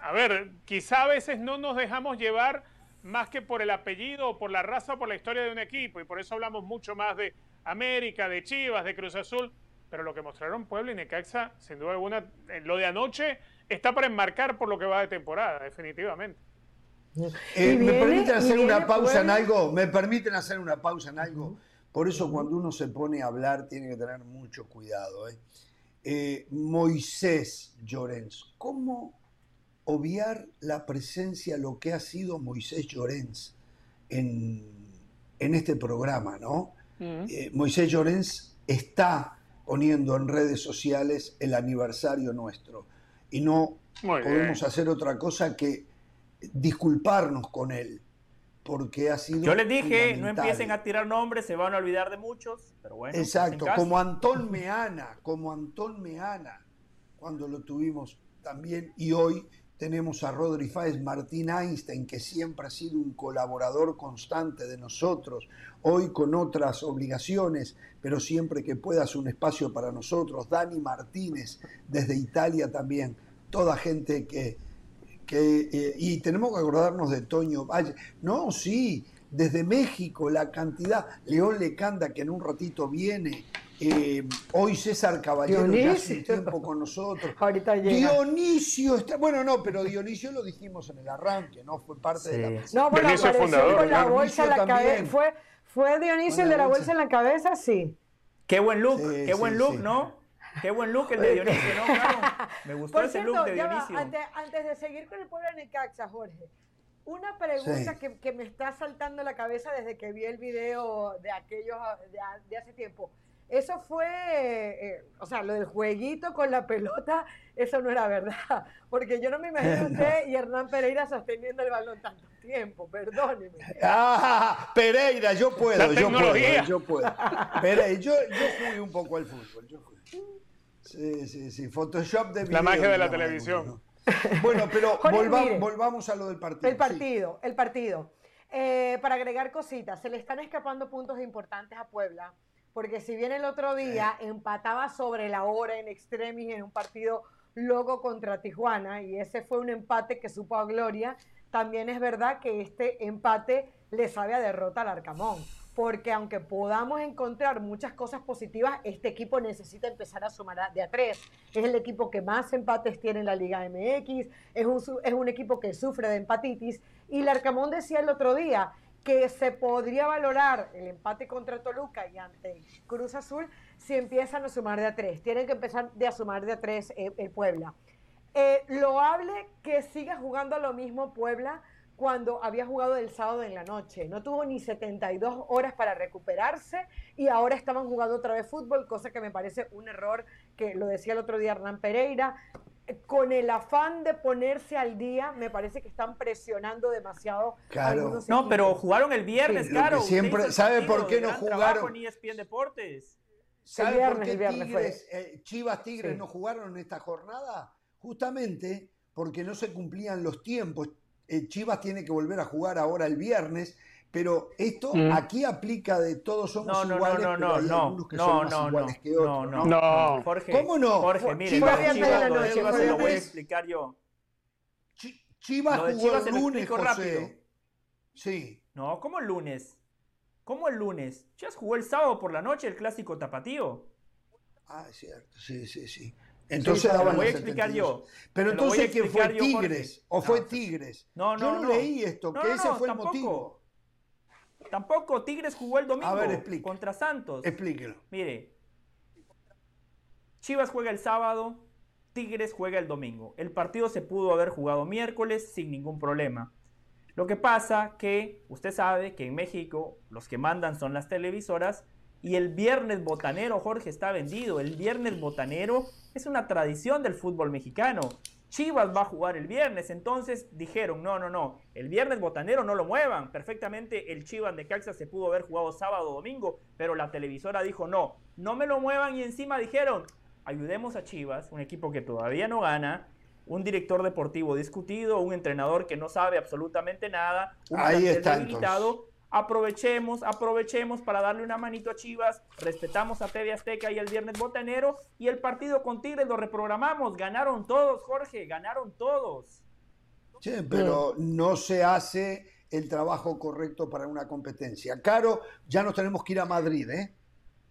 a ver, quizá a veces no nos dejamos llevar más que por el apellido por la raza por la historia de un equipo. Y por eso hablamos mucho más de América, de Chivas, de Cruz Azul. Pero lo que mostraron Puebla y Necaxa, sin duda alguna, lo de anoche está para enmarcar por lo que va de temporada, definitivamente. Eh, ¿Me permiten hacer una pausa en algo? ¿Me permiten hacer una pausa en algo? Por eso cuando uno se pone a hablar tiene que tener mucho cuidado. ¿eh? Eh, Moisés Llorens, ¿cómo obviar la presencia, lo que ha sido Moisés Llorens en, este programa? ¿no? Moisés Llorens está poniendo en redes sociales el aniversario nuestro y no podemos hacer otra cosa que disculparnos con él, porque ha sido. Yo les dije, no empiecen a tirar nombres, se van a olvidar de muchos, pero bueno. Exacto, como Antón Meana, como Antón Meana, cuando lo tuvimos también, y hoy tenemos a Rodri Fáez, Martín Einstein, que siempre ha sido un colaborador constante de nosotros, hoy con otras obligaciones, pero siempre que puedas un espacio para nosotros, Dani Martínez, desde Italia también, toda gente que, eh, y tenemos que acordarnos de Toño Valle. No, sí, desde México la cantidad. León Lecanda, que en un ratito viene. Eh, hoy César Caballero ya hace un tiempo con nosotros. Dionisio está. Bueno, no, pero Dionisio lo dijimos en el arranque, ¿no? Fue parte de la. No, bueno, Dionisio fundador, con la bolsa en la cabeza. Fue, fue Dionisio el de la bolsa en la cabeza, sí. Qué buen look, qué buen look, ¿no? Qué buen look el de Dionisio, ¿no? Claro. Me gustó ese look de Dionisio. antes, de seguir con el pueblo de Necaxa, Jorge, una pregunta que, que, me está saltando la cabeza desde que vi el video de aquellos de, hace tiempo. Eso fue, eh, o sea, lo del jueguito con la pelota, eso no era verdad. Porque yo no me imagino usted y Hernán Pereira sosteniendo el balón tanto tiempo, perdóneme. Ah, Pereira, yo puedo, yo puedo, yo puedo. Pereira, yo, yo jugué un poco al fútbol, yo Sí, sí, sí. Photoshop de La magia de la televisión. Bueno, pero volvamos a lo del partido. El partido, el partido. Eh, para agregar cositas, se le están escapando puntos importantes a Puebla, porque si bien el otro día empataba sobre la hora en extremis en un partido loco contra Tijuana, y ese fue un empate que supo a Gloria, también es verdad que este empate le sabe a derrota al Arcamón porque aunque podamos encontrar muchas cosas positivas, este equipo necesita empezar a sumar de a tres. Es el equipo que más empates tiene en la Liga MX, es un, es un equipo que sufre de empatitis. Y Larcamón decía el otro día que se podría valorar el empate contra Toluca y ante Cruz Azul si empiezan a sumar de a tres. Tienen que empezar de a sumar de a tres eh, el Puebla. Eh, loable que siga jugando lo mismo Puebla cuando había jugado el sábado en la noche. No tuvo ni 72 horas para recuperarse y ahora estaban jugando otra vez fútbol, cosa que me parece un error que lo decía el otro día Hernán Pereira. Con el afán de ponerse al día, me parece que están presionando demasiado. Claro. No, pero jugaron el viernes, claro. Siempre, ¿Sabe por qué no jugaron? ESPN Deportes. ¿Sabe por qué Tigres, eh, Chivas Tigres no jugaron en esta jornada? Justamente porque no se cumplían los tiempos. Eh, Chivas tiene que volver a jugar ahora el viernes, pero esto mm. aquí aplica de todos somos iguales, no, no, pero hay no, algunos que son más iguales que otros. No, no, Jorge, ¿Cómo no? Jorge, mire, Chivas, Chivas, Chivas, se lo voy a explicar yo. Chivas jugó el lunes, José. Rápido. Sí. No, ¿cómo el lunes? ¿Cómo el lunes? Chivas jugó el sábado por la noche el clásico tapatío. Ah, es cierto, sí, sí, sí. Entonces lo voy a explicar yo. Pero entonces, ¿quién fue Tigres? ¿O fue Tigres? No, no, yo no, leí esto, que ese fue el motivo. Tampoco, Tigres jugó el domingo contra Santos. Explíquelo. Mire, Chivas juega el sábado, Tigres juega el domingo. El partido se pudo haber jugado miércoles sin ningún problema. Lo que pasa que usted sabe que en México los que mandan son las televisoras y el viernes botanero, Jorge, está vendido. El viernes botanero es una tradición del fútbol mexicano. Chivas va a jugar el viernes, entonces dijeron, no, no, no, el viernes botanero no lo muevan. Perfectamente el Chivas de Caxa se pudo haber jugado sábado o domingo, pero la televisora dijo, no, no me lo muevan y encima dijeron, ayudemos a Chivas, un equipo que todavía no gana, un director deportivo discutido, un entrenador que no sabe absolutamente nada, un Ahí está, Aprovechemos, aprovechemos para darle una manito a Chivas. Respetamos a TV Azteca y el viernes botanero. Y el partido con Tigres lo reprogramamos. Ganaron todos, Jorge, ganaron todos. Sí, pero no se hace el trabajo correcto para una competencia. Caro, ya nos tenemos que ir a Madrid, ¿eh?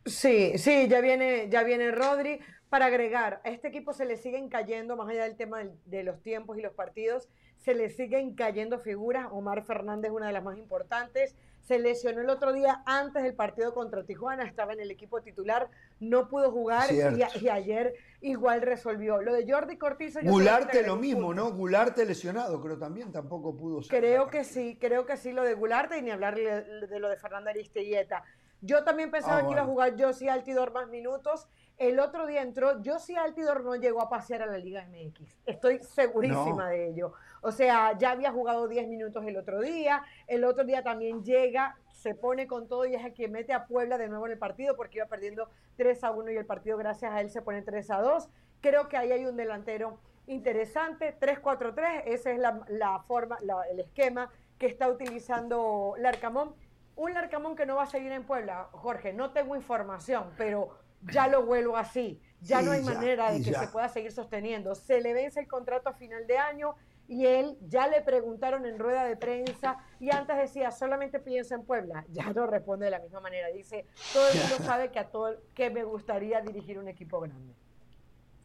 Sí, sí, ya viene, ya viene Rodri. para agregar, a este equipo se le siguen cayendo, más allá del tema de los tiempos y los partidos, se le siguen cayendo figuras. Omar Fernández, una de las más importantes, se lesionó el otro día antes del partido contra Tijuana, estaba en el equipo titular, no pudo jugar y, ayer igual resolvió. Lo de Jordi Cortizo... Gularte lo mismo, ¿no? Gularte lesionado, creo también tampoco pudo ser. Creo que sí, creo que sí lo de Gularte y ni hablar de lo de Fernanda Aristelleta. Yo también pensaba ah, que iba a jugar Josie Altidor más minutos. El otro día entró, Josie Altidor no llegó a pasear a la Liga MX. Estoy segurísima de ello. O sea, ya había jugado 10 minutos el otro día, el otro día también llega, se pone con todo y es el que mete a Puebla de nuevo en el partido porque iba perdiendo 3 a 1 y el partido gracias a él se pone 3 a 2. Creo que ahí hay un delantero interesante, 3-4-3, ese es la, forma, el esquema que está utilizando Larcamón. Un Larcamón que no va a seguir en Puebla, Jorge, no tengo información, pero ya lo vuelvo así. Ya no hay manera de que se pueda seguir sosteniendo. Se le vence el contrato a final de año y él ya le preguntaron en rueda de prensa y antes decía solamente piensa en Puebla, ya no responde de la misma manera, dice todo el mundo sabe que a todo que me gustaría dirigir un equipo grande.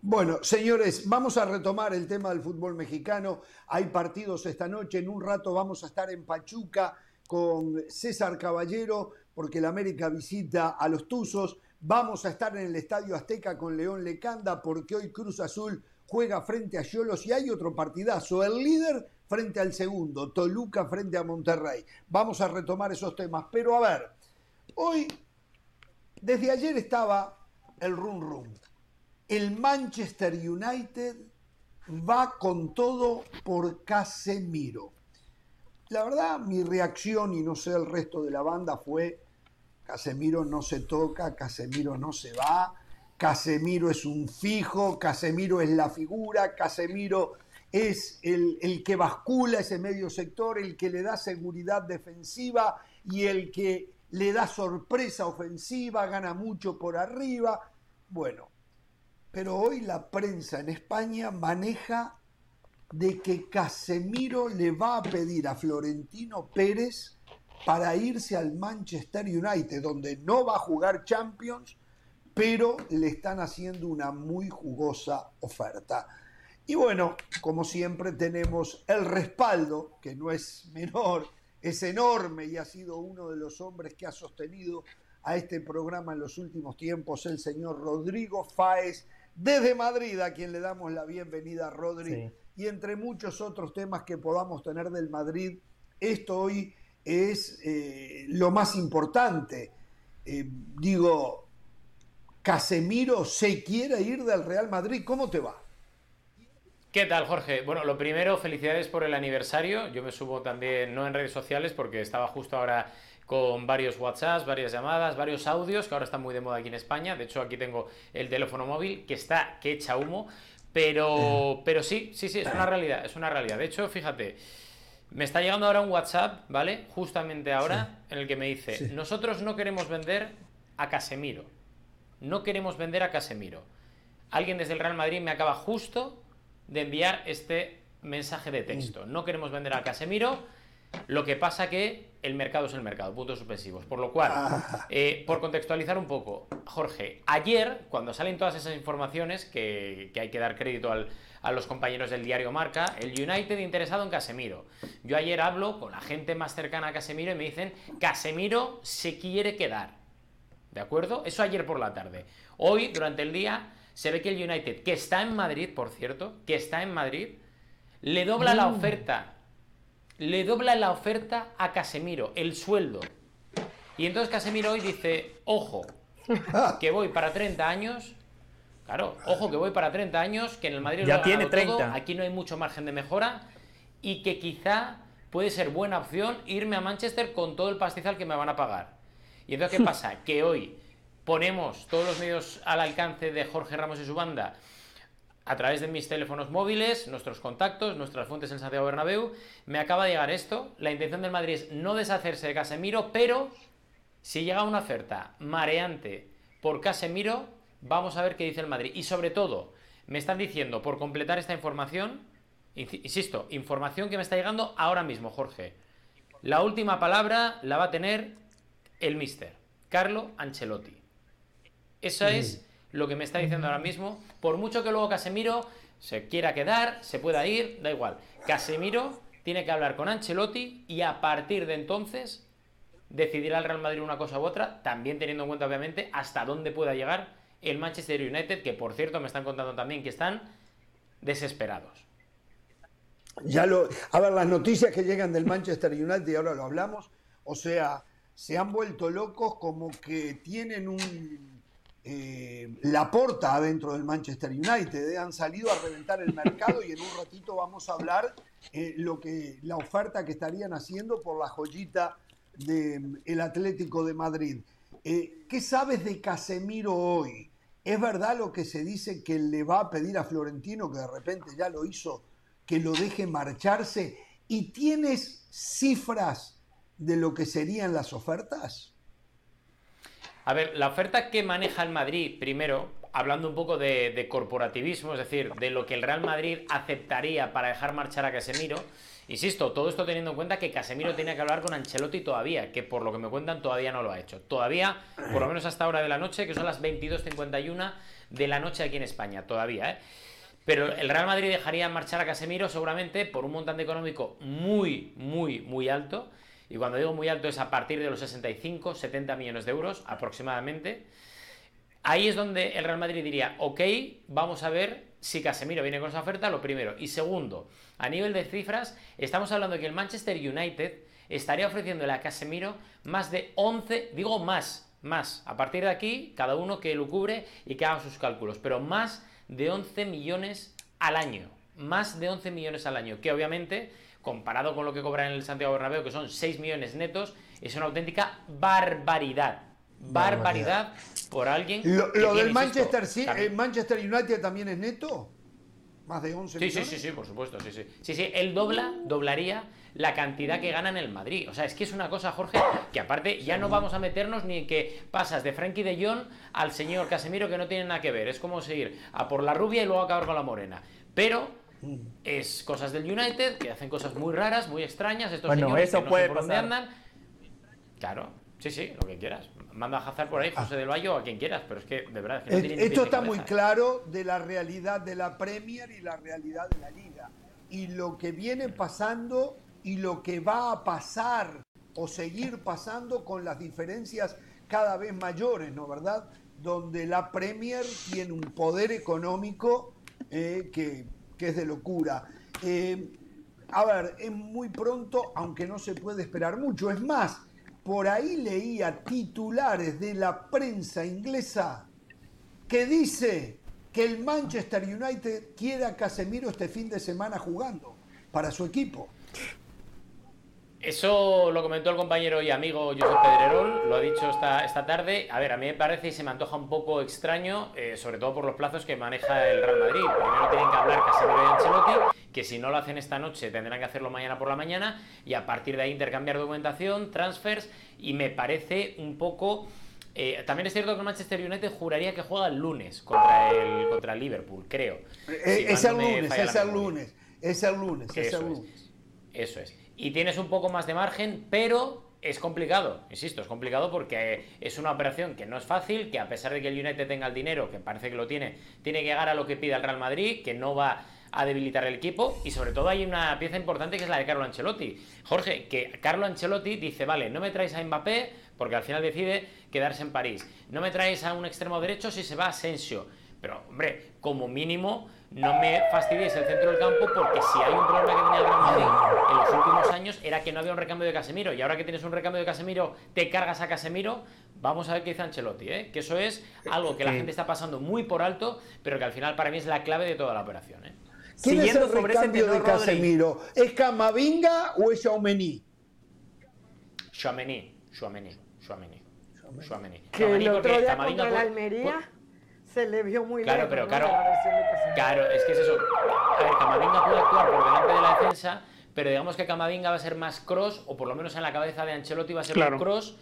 Bueno, señores, vamos a retomar el tema del fútbol mexicano. Hay partidos esta noche, en un rato vamos a estar en Pachuca con César Caballero porque el América visita a los Tuzos. Vamos a estar en el Estadio Azteca con León Lecanda porque hoy Cruz Azul juega frente a Cholos y hay otro partidazo, el líder frente al segundo, Toluca frente a Monterrey. Vamos a retomar esos temas, pero a ver, hoy, desde ayer estaba el run run. El Manchester United va con todo por Casemiro. La verdad, mi reacción, y no sé el resto de la banda, fue Casemiro no se toca, Casemiro no se va, Casemiro es un fijo, Casemiro es la figura, Casemiro es el, que bascula ese medio sector, el que le da seguridad defensiva y el que le da sorpresa ofensiva, gana mucho por arriba. Bueno, pero hoy la prensa en España maneja de que Casemiro le va a pedir a Florentino Pérez para irse al Manchester United, donde no va a jugar Champions, pero le están haciendo una muy jugosa oferta. Y bueno, como siempre tenemos el respaldo, que no es menor, es enorme y ha sido uno de los hombres que ha sostenido a este programa en los últimos tiempos, el señor Rodrigo Fáez, desde Madrid, a quien le damos la bienvenida, Rodri. Y entre muchos otros temas que podamos tener del Madrid, esto hoy es eh, lo más importante. Eh, digo, Casemiro se quiere ir del Real Madrid. ¿Cómo te va? ¿Qué tal, Jorge? Bueno, lo primero, felicidades por el aniversario. Yo me subo también, no en redes sociales, porque estaba justo ahora con varios WhatsApps, varias llamadas, varios audios, que ahora están muy de moda aquí en España. De hecho, aquí tengo el teléfono móvil, que está, que echa humo. Pero, pero sí, sí, sí, es una realidad, es una realidad. De hecho, fíjate, me está llegando ahora un WhatsApp, ¿vale? Justamente ahora, en el que me dice, nosotros no queremos vender a Casemiro no queremos vender a Casemiro. Alguien desde el Real Madrid me acaba justo de enviar este mensaje de texto. No queremos vender a Casemiro. Lo que pasa que el mercado es el mercado, puntos suspensivos. Por lo cual, ah. eh, por contextualizar un poco, Jorge, ayer, cuando salen todas esas informaciones, que, hay que dar crédito a los compañeros del diario Marca, el United interesado en Casemiro. Yo ayer hablo con la gente más cercana a Casemiro y me dicen, Casemiro se quiere quedar. ¿De acuerdo? Eso ayer por la tarde. Hoy, durante el día, se ve que el United, que está en Madrid, por cierto, que está en Madrid, le dobla la mm. oferta. Le dobla la oferta a Casemiro, el sueldo. Y entonces Casemiro hoy dice, ojo, que voy para 30 años. Claro, ojo que voy para 30 años, que en el Madrid ya tiene 30. aquí no hay mucho margen de mejora y que quizá puede ser buena opción irme a Manchester con todo el pastizal que me van a pagar. Y entonces, ¿qué pasa? Que hoy ponemos todos los medios al alcance de Jorge Ramos y su banda a través de mis teléfonos móviles, nuestros contactos, nuestras fuentes en Santiago Bernabéu, me acaba de llegar esto. La intención del Madrid es no deshacerse de Casemiro, pero si llega una oferta mareante por Casemiro, vamos a ver qué dice el Madrid. Y sobre todo, me están diciendo, por completar esta información, insisto, información que me está llegando ahora mismo, Jorge. La última palabra la va a tener el mister, Carlo Ancelotti. Eso es lo que me está diciendo ahora mismo, por mucho que luego Casemiro se quiera quedar, se pueda ir, da igual. Casemiro tiene que hablar con Ancelotti y a partir de entonces decidirá el Real Madrid una cosa u otra, también teniendo en cuenta obviamente hasta dónde pueda llegar el Manchester United, que por cierto me están contando también que están desesperados. Ya lo, a ver, las noticias que llegan del Manchester United, y ahora lo hablamos, o sea, se han vuelto locos como que tienen un eh, la porta adentro del Manchester United, eh, han salido a reventar el mercado y en un ratito vamos a hablar eh, lo que la oferta que estarían haciendo por la joyita del el Atlético de Madrid. ¿Qué sabes de Casemiro hoy? ¿Es verdad lo que se dice que le va a pedir a Florentino, que de repente ya lo hizo, que lo deje marcharse? ¿Y tienes cifras de lo que serían las ofertas? A ver, la oferta que maneja el Madrid, primero, hablando un poco de, corporativismo, es decir, de lo que el Real Madrid aceptaría para dejar marchar a Casemiro, insisto, todo esto teniendo en cuenta que Casemiro tenía que hablar con Ancelotti todavía, que por lo que me cuentan todavía no lo ha hecho. Todavía, por lo menos hasta hora de la noche, que son las 22.51 de la noche aquí en España, todavía, ¿eh? Pero el Real Madrid dejaría marchar a Casemiro seguramente por un montante económico muy, muy, muy alto. Y cuando digo muy alto es a partir de los 65, 70 millones de euros aproximadamente. Ahí es donde el Real Madrid diría, ok, vamos a ver si Casemiro viene con esa oferta, lo primero. Y segundo, a nivel de cifras, estamos hablando de que el Manchester United estaría ofreciéndole a Casemiro más de 11, digo más, más. A partir de aquí, cada uno que lo cubre y que haga sus cálculos, pero más de 11 millones al año. Más de 11 millones al año, que obviamente, comparado con lo que cobra en el Santiago Bernabéu, que son 6 millones netos, es una auténtica barbaridad barbaridad por alguien. Lo, del Manchester, sí, el Manchester United también es neto. Más de 11 sí, Sí, sí, sí, por supuesto, sí, sí. Sí, sí, él dobla, doblaría la cantidad que gana en el Madrid. O sea, es que es una cosa, Jorge, que aparte ya no vamos a meternos ni en que pasas de Frankie de Jong al señor Casemiro que no tiene nada que ver. Es como seguir a por la rubia y luego acabar con la morena. Pero es cosas del United que hacen cosas muy raras, muy extrañas. Estos bueno, señores eso que no puede sé por dónde pasar. andan. Claro, sí, sí, lo que quieras. Manda a Hazard por ahí, José del Valle o a quien quieras, pero es que de verdad. Es que no tiene ni Esto ni está muy claro de la realidad de la Premier y la realidad de la Liga. Y lo que viene pasando y lo que va a pasar o seguir pasando con las diferencias cada vez mayores, ¿no verdad? Donde la Premier tiene un poder económico eh, que, que es de locura. Eh, a ver, es muy pronto, aunque no se puede esperar mucho. Es más, por ahí leía titulares de la prensa inglesa que dice que el Manchester United quiere a Casemiro este fin de semana jugando para su equipo. Eso lo comentó el compañero y amigo Josep Pedrerol, lo ha dicho esta, esta tarde. A ver, a mí me parece y se me antoja un poco extraño, eh, sobre todo por los plazos que maneja el Real Madrid. Primero tienen que hablar Casemiro y Ancelotti, que si no lo hacen esta noche tendrán que hacerlo mañana por la mañana, y a partir de ahí intercambiar documentación, transfers, y me parece un poco... eh, también es cierto que el Manchester United juraría que juega el lunes contra el, contra el Liverpool, creo. Eh, Si es el lunes, es el lunes, es el lunes, es el es. lunes. Eso es. Y tienes un poco más de margen, pero es complicado. Insisto, es complicado porque es una operación que no es fácil, que a pesar de que el United tenga el dinero, que parece que lo tiene, tiene que llegar a lo que pide el Real Madrid, que no va a debilitar el equipo y sobre todo hay una pieza importante que es la de Carlo Ancelotti. Jorge, que Carlo Ancelotti dice, vale, no me traes a Mbappé porque al final decide quedarse en París. No me traes a un extremo derecho si se va a Asensio. Pero, hombre, como mínimo, no me fastidies el centro del campo porque si hay un problema que tenía el Real Madrid en los últimos años era que no había un recambio de Casemiro y ahora que tienes un recambio de Casemiro te cargas a Casemiro, vamos a ver qué dice Ancelotti, ¿eh? que eso es algo que la Sí. gente está pasando muy por alto, pero que al final para mí es la clave de toda la operación. ¿eh? ¿Quién Siguiendo es el recambio de. Casemiro? ¿Es Camavinga o es Xiaomení? Chouameni, Chouameni, Chouameni, Chouameni. Que el otro día contra la Almería se le vio muy Claro, lejos, pero ¿no? claro. Claro, es que es eso. A ver, Camavinga puede actuar por delante de la defensa, pero digamos que Camavinga va a ser más cross, o por lo menos en la cabeza de Ancelotti va a ser Claro. un cross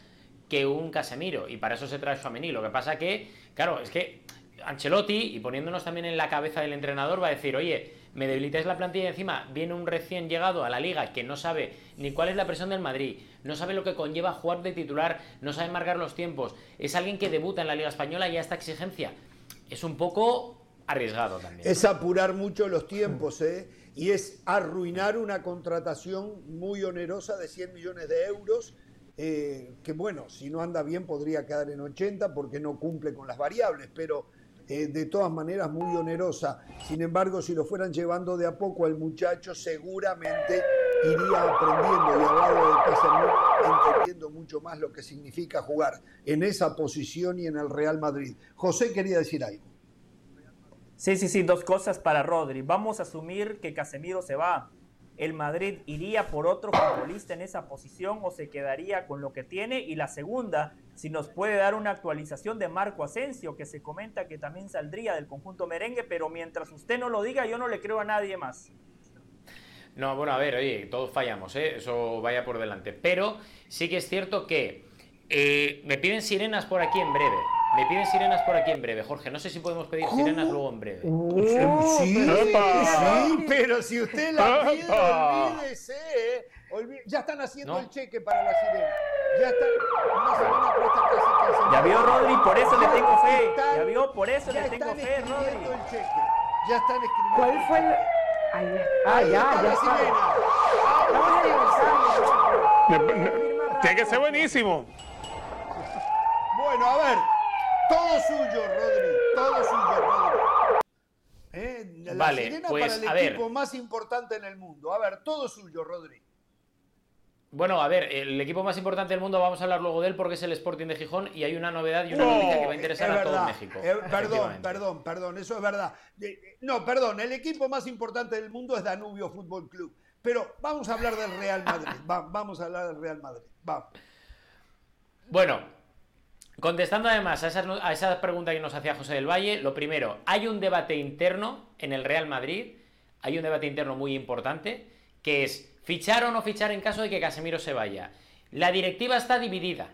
que un Casemiro, y para eso se trae Suamení. Lo que pasa que, claro, es que Ancelotti, y poniéndonos también en la cabeza del entrenador, va a decir, oye, me debilitáis la plantilla y encima viene un recién llegado a la liga que no sabe ni cuál es la presión del Madrid, no sabe lo que conlleva jugar de titular, no sabe marcar los tiempos, es alguien que debuta en la Liga Española y a esta exigencia es un poco arriesgado también. Es apurar mucho los tiempos, ¿eh? Y es arruinar una contratación muy onerosa de 100 millones de euros, eh, que bueno, si no anda bien podría quedar en 80 porque no cumple con las variables, pero eh, de todas maneras muy onerosa. Sin embargo, si lo fueran llevando de a poco al muchacho, seguramente iría aprendiendo y al lado de Casemiro entendiendo mucho más lo que significa jugar en esa posición y en el Real Madrid. José quería decir algo. Sí, sí, sí, dos cosas para Rodri. Vamos a asumir que Casemiro se va. ¿El Madrid iría por otro futbolista en esa posición o se quedaría con lo que tiene? Y la segunda, si nos puede dar una actualización de Marco Asensio, que se comenta que también saldría del conjunto merengue, pero mientras usted no lo diga, yo no le creo a nadie más. No, bueno, a ver, oye, todos fallamos, ¿eh? eso vaya por delante. Pero sí que es cierto que eh, me piden sirenas por aquí en breve. Me piden sirenas por aquí en breve, Jorge. No sé si podemos pedir sirenas luego en breve. Uh, sí, sí, pero si usted la pide, olvídese. ¿eh? Ya están haciendo el cheque para la sirena. Ya están. Una semana cuesta casi Ya vio, Rodri, por eso le tengo fe. Ya vio, por eso le tengo fe, Rodri. El cheque. Ya están escribiendo. ¿Cuál fue el.? Ahí está. Ah, ya, ya está. Vamos a Tiene que ser buenísimo. Bueno, a ver. Todo suyo, Rodri. Todo suyo, Rodri. ¿Eh? La vale, sirena pues, para el equipo ver. más importante en el mundo. A ver, todo suyo, Rodri. Bueno, a ver, el equipo más importante del mundo, vamos a hablar luego de él porque es el Sporting de Gijón y hay una novedad y una No, noticia que va a interesar es a todo. México. Eh, perdón, perdón, perdón, eso es verdad. No, perdón, el equipo más importante del mundo es Danubio Fútbol Club. Pero vamos a hablar del Real Madrid. Va- vamos a hablar del Real Madrid. Vamos. Bueno, contestando además a esa, a esa pregunta que nos hacía José del Valle, lo primero, hay un debate interno en el Real Madrid, hay un debate interno muy importante, que es fichar o no fichar en caso de que Casemiro se vaya. La directiva está dividida,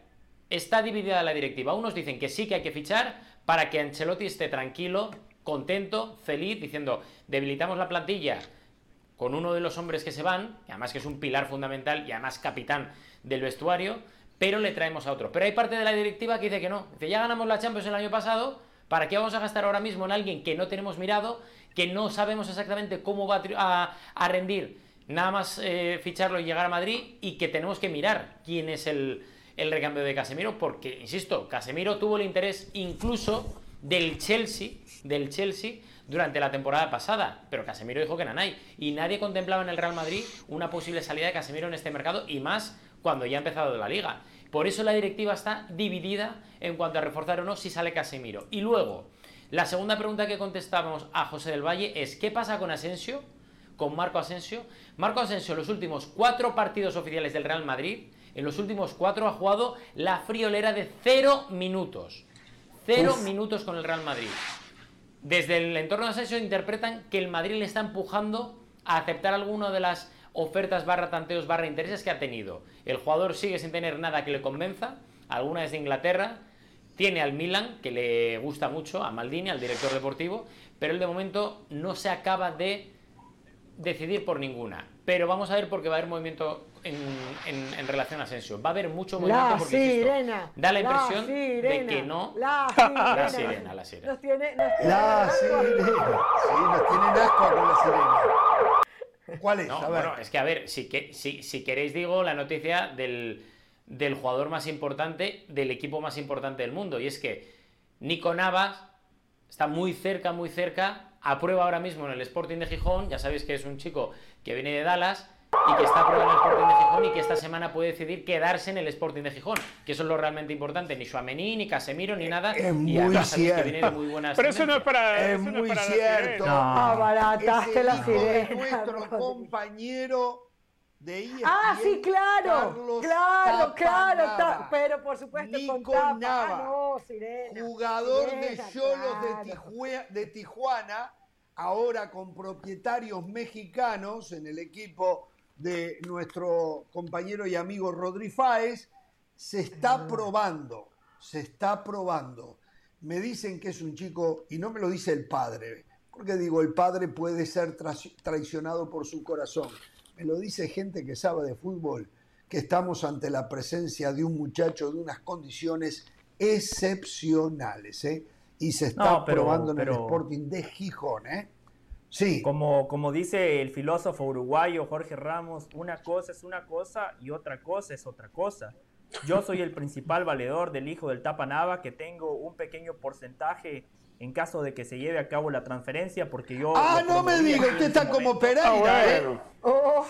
está dividida la directiva. Unos dicen que sí que hay que fichar para que Ancelotti esté tranquilo, contento, feliz, diciendo, debilitamos la plantilla con uno de los hombres que se van, además que es un pilar fundamental y además capitán del vestuario, pero le traemos a otro. Pero hay parte de la directiva que dice que no. Dice, ya ganamos la Champions el año pasado, ¿para qué vamos a gastar ahora mismo en alguien que no tenemos mirado, que no sabemos exactamente cómo va a rendir? Nada más eh, ficharlo y llegar a Madrid y que tenemos que mirar quién es el, el recambio de Casemiro, porque, insisto, Casemiro tuvo el interés incluso del Chelsea, del Chelsea durante la temporada pasada, pero Casemiro dijo que nanay y nadie contemplaba en el Real Madrid una posible salida de Casemiro en este mercado y más cuando ya ha empezado la liga. Por eso la directiva está dividida en cuanto a reforzar o no si sale Casemiro. Y luego, la segunda pregunta que contestábamos a José del Valle es ¿qué pasa con Asensio? Con Marco Asensio. Marco Asensio en los últimos cuatro partidos oficiales del Real Madrid, en los últimos cuatro ha jugado la friolera de cero minutos. Cero minutos con el Real Madrid. Desde el entorno de Asensio interpretan que el Madrid le está empujando a aceptar alguna de las ofertas barra tanteos barra intereses que ha tenido. El jugador sigue sin tener nada que le convenza, alguna es de Inglaterra, tiene al Milan, que le gusta mucho, a Maldini, al director deportivo, pero él de momento no se acaba de decidir por ninguna. Pero vamos a ver porque va a haber movimiento en, en- en relación a Asensio. Va a haber mucho movimiento La porque insisto, sirena. da la impresión de sirena, que no. La sirena. La sirena, la sirena. Nos tiene, nos tiene La sirena. Sí, nos tienen asco con la sirena. ¿Cuál es? No, a ver. bueno, es que a ver, si, que, si, si queréis digo la noticia del, del jugador más importante, del equipo más importante del mundo. Y es que Nico Navas está muy cerca, muy cerca, aprueba ahora mismo en el Sporting de Gijón, ya sabéis que es un chico que viene de Dallas y que está a prueba en el Sporting de Gijón y que esta semana puede decidir quedarse en el Sporting de Gijón, que eso es lo realmente importante, ni Suamení, ni Casemiro, ni nada, Es y muy que cierto. viene de muy Pero eso no es para. Es eso no muy para la cierto. Abarataste la hijo de sirena. nuestro compañero de ESPN, Ah, sí, claro. Carlos claro, claro. Ta- pero por supuesto con Nico tapa. Nava, Ah, no, sirena. jugador de Cholos de, de Tijuana, ahora con propietarios mexicanos en el equipo de nuestro compañero y amigo Rodri Fáez, se está probando, se está probando. Me dicen que es un chico, y no me lo dice el padre, porque digo, el padre puede ser trai- traicionado por su corazón. Me lo dice gente que sabe de fútbol, que estamos ante la presencia de un muchacho de unas condiciones excepcionales. ¿eh? y se está probando en el Sporting de Gijón. ¿eh? Sí. Como, como dice el filósofo uruguayo Jorge Ramos, una cosa es una cosa y otra cosa es otra cosa. Yo soy el principal valedor del hijo del Tapanava, que tengo un pequeño porcentaje en caso de que se lleve a cabo la transferencia, porque yo... Ah, no me diga, usted está como Pereira, ¿eh?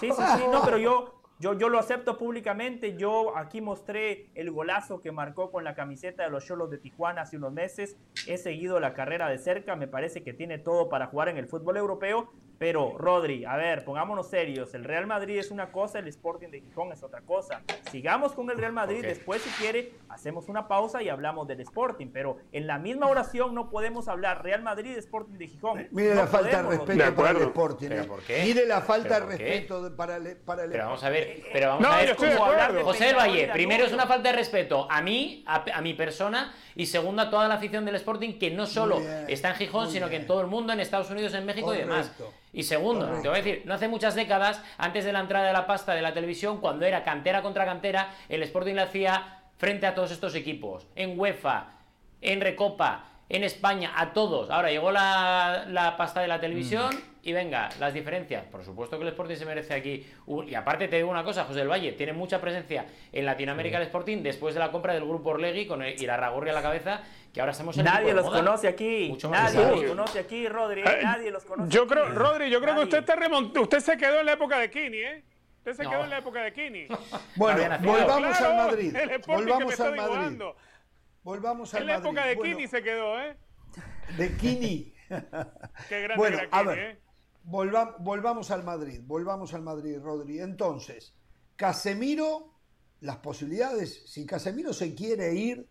Sí, sí, sí, no, pero yo, yo, yo lo acepto públicamente. Yo aquí mostré el golazo que marcó con la camiseta de los Cholos de Tijuana hace unos meses. He seguido la carrera de cerca. Me parece que tiene todo para jugar en el fútbol europeo. Pero, Rodri, a ver, pongámonos serios. El Real Madrid es una cosa, el Sporting de Gijón es otra cosa. Sigamos con el Real Madrid. Después, si quiere, hacemos una pausa y hablamos del Sporting. Pero en la misma oración no podemos hablar Real Madrid, Sporting de Gijón. Mire la falta de respeto para el Sporting. ¿eh? ¿Por qué? Mire la falta de respeto para el, para el Pero vamos a ver, pero vamos a ver cómo hablar de José Valle. Primero es una falta de respeto a mí, a, mi persona, y segundo a toda la afición del Sporting que no solo está en Gijón, sino que en todo el mundo, en Estados Unidos, en México y demás. Y segundo, te voy a decir, no hace muchas décadas, antes de la entrada de la pasta de la televisión, cuando era cantera contra cantera, el Sporting le hacía frente a todos estos equipos, en UEFA, en Recopa, en España, a todos. Ahora llegó la, pasta de la televisión y venga, las diferencias. Por supuesto que el Sporting se merece aquí. y aparte te digo una cosa, José del Valle, tiene mucha presencia en Latinoamérica el Sporting después de la compra del grupo Orlegui con el, y la Ragurri a la cabeza, que ahora estamos en Nadie los conoce aquí. nadie los conoce aquí, Rodri. Eh, nadie los conoce. Yo creo, Rodri, yo creo que usted, está usted se quedó en la época de Kini, ¿eh? Usted se quedó en la época de Kini. Bueno, volvamos al Madrid. Volvamos al Madrid. Volvamos al Madrid. En la época de Kini se quedó, ¿eh? De Kini. Qué grande bueno, a ver, ¿eh? volvamos al Madrid, volvamos al Madrid, Rodri. Entonces, Casemiro, las posibilidades, si Casemiro se quiere ir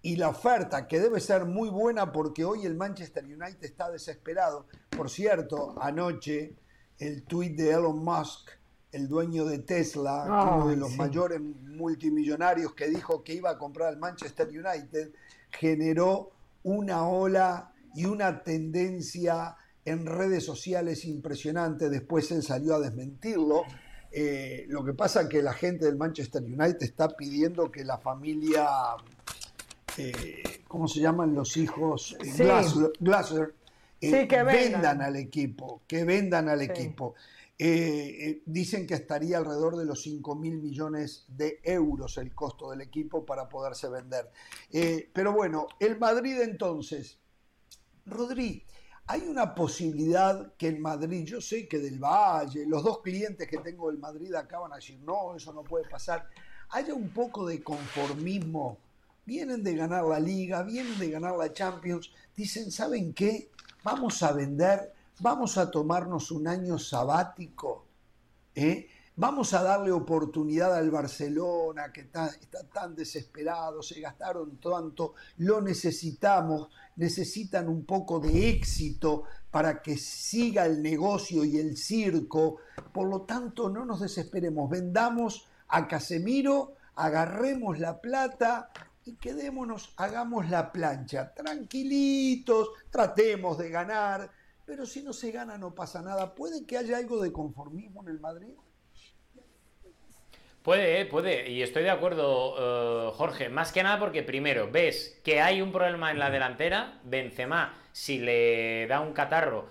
y la oferta, que debe ser muy buena porque hoy el Manchester United está desesperado. Por cierto, anoche el tuit de Elon Musk, el dueño de Tesla, uno de los mayores multimillonarios que dijo que iba a comprar el Manchester United, generó una ola y una tendencia en redes sociales impresionante. Después él salió a desmentirlo. Eh, lo que pasa es que la gente del Manchester United está pidiendo que la familia eh, ¿cómo se llaman los hijos? Eh, que vendan. al equipo, que vendan al equipo. Eh, dicen que estaría alrededor de los 5 mil millones de euros el costo del equipo para poderse vender. pero bueno, el Madrid entonces, Rodri, hay una posibilidad que el Madrid, yo sé que del Valle, los dos clientes que tengo del Madrid acaban a decir, no, eso no puede pasar, haya un poco de conformismo vienen de ganar la liga, vienen de ganar la Champions, dicen, ¿saben qué? Vamos a vender, vamos a tomarnos un año sabático, ¿eh? vamos a darle oportunidad al Barcelona que está, está, tan desesperado, se gastaron tanto, lo necesitamos, necesitan un poco de éxito para que siga el negocio y el circo, por lo tanto no nos desesperemos, vendamos a Casemiro, agarremos la plata, y quedémonos, hagamos la plancha, tranquilitos, tratemos de ganar, pero si no se gana no pasa nada. ¿Puede que haya algo de conformismo en el Madrid? Puede, puede, y estoy de acuerdo, eh, Jorge, más que nada porque primero ves que hay un problema en la delantera, Benzema, si le da un catarro,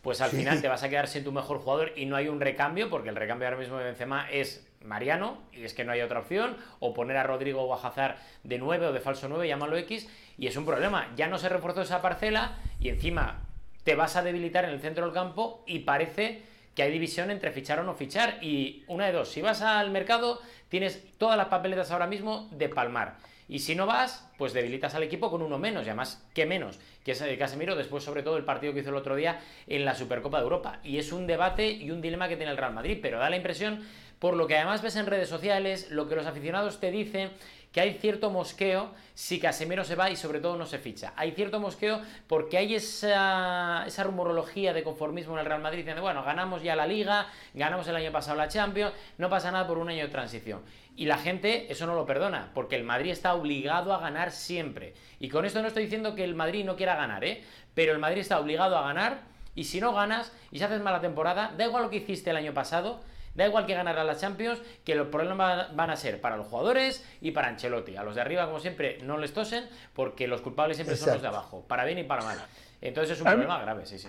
pues al final te vas a quedar sin tu mejor jugador y no hay un recambio, porque el recambio ahora mismo de Benzema es Mariano, y es que no hay otra opción, o poner a Rodrigo Guajazar de 9 o de falso 9, llámalo X, y es un problema. Ya no se reforzó esa parcela y encima te vas a debilitar en el centro del campo y parece que hay división entre fichar o no fichar. Y una de dos, si vas al mercado, tienes todas las papeletas ahora mismo de palmar. Y si no vas, pues debilitas al equipo con uno menos, y además, ¿qué menos? Que es el Casemiro, después sobre todo el partido que hizo el otro día en la Supercopa de Europa. Y es un debate y un dilema que tiene el Real Madrid, pero da la impresión por lo que además ves en redes sociales, lo que los aficionados te dicen, que hay cierto mosqueo si Casemiro se va y sobre todo no se ficha. Hay cierto mosqueo porque hay esa, esa rumorología de conformismo en el Real Madrid diciendo, bueno, ganamos ya la liga, ganamos el año pasado la Champions, no pasa nada por un año de transición. Y la gente eso no lo perdona, porque el Madrid está obligado a ganar siempre. Y con esto no estoy diciendo que el Madrid no quiera ganar, ¿eh? pero el Madrid está obligado a ganar y si no ganas y si haces mala temporada, da igual lo que hiciste el año pasado, Da igual que ganará la Champions, que los problemas van a ser para los jugadores y para Ancelotti. A los de arriba, como siempre, no les tosen porque los culpables siempre son los de abajo, para bien y para mal. Entonces es un problema grave, sí, sí.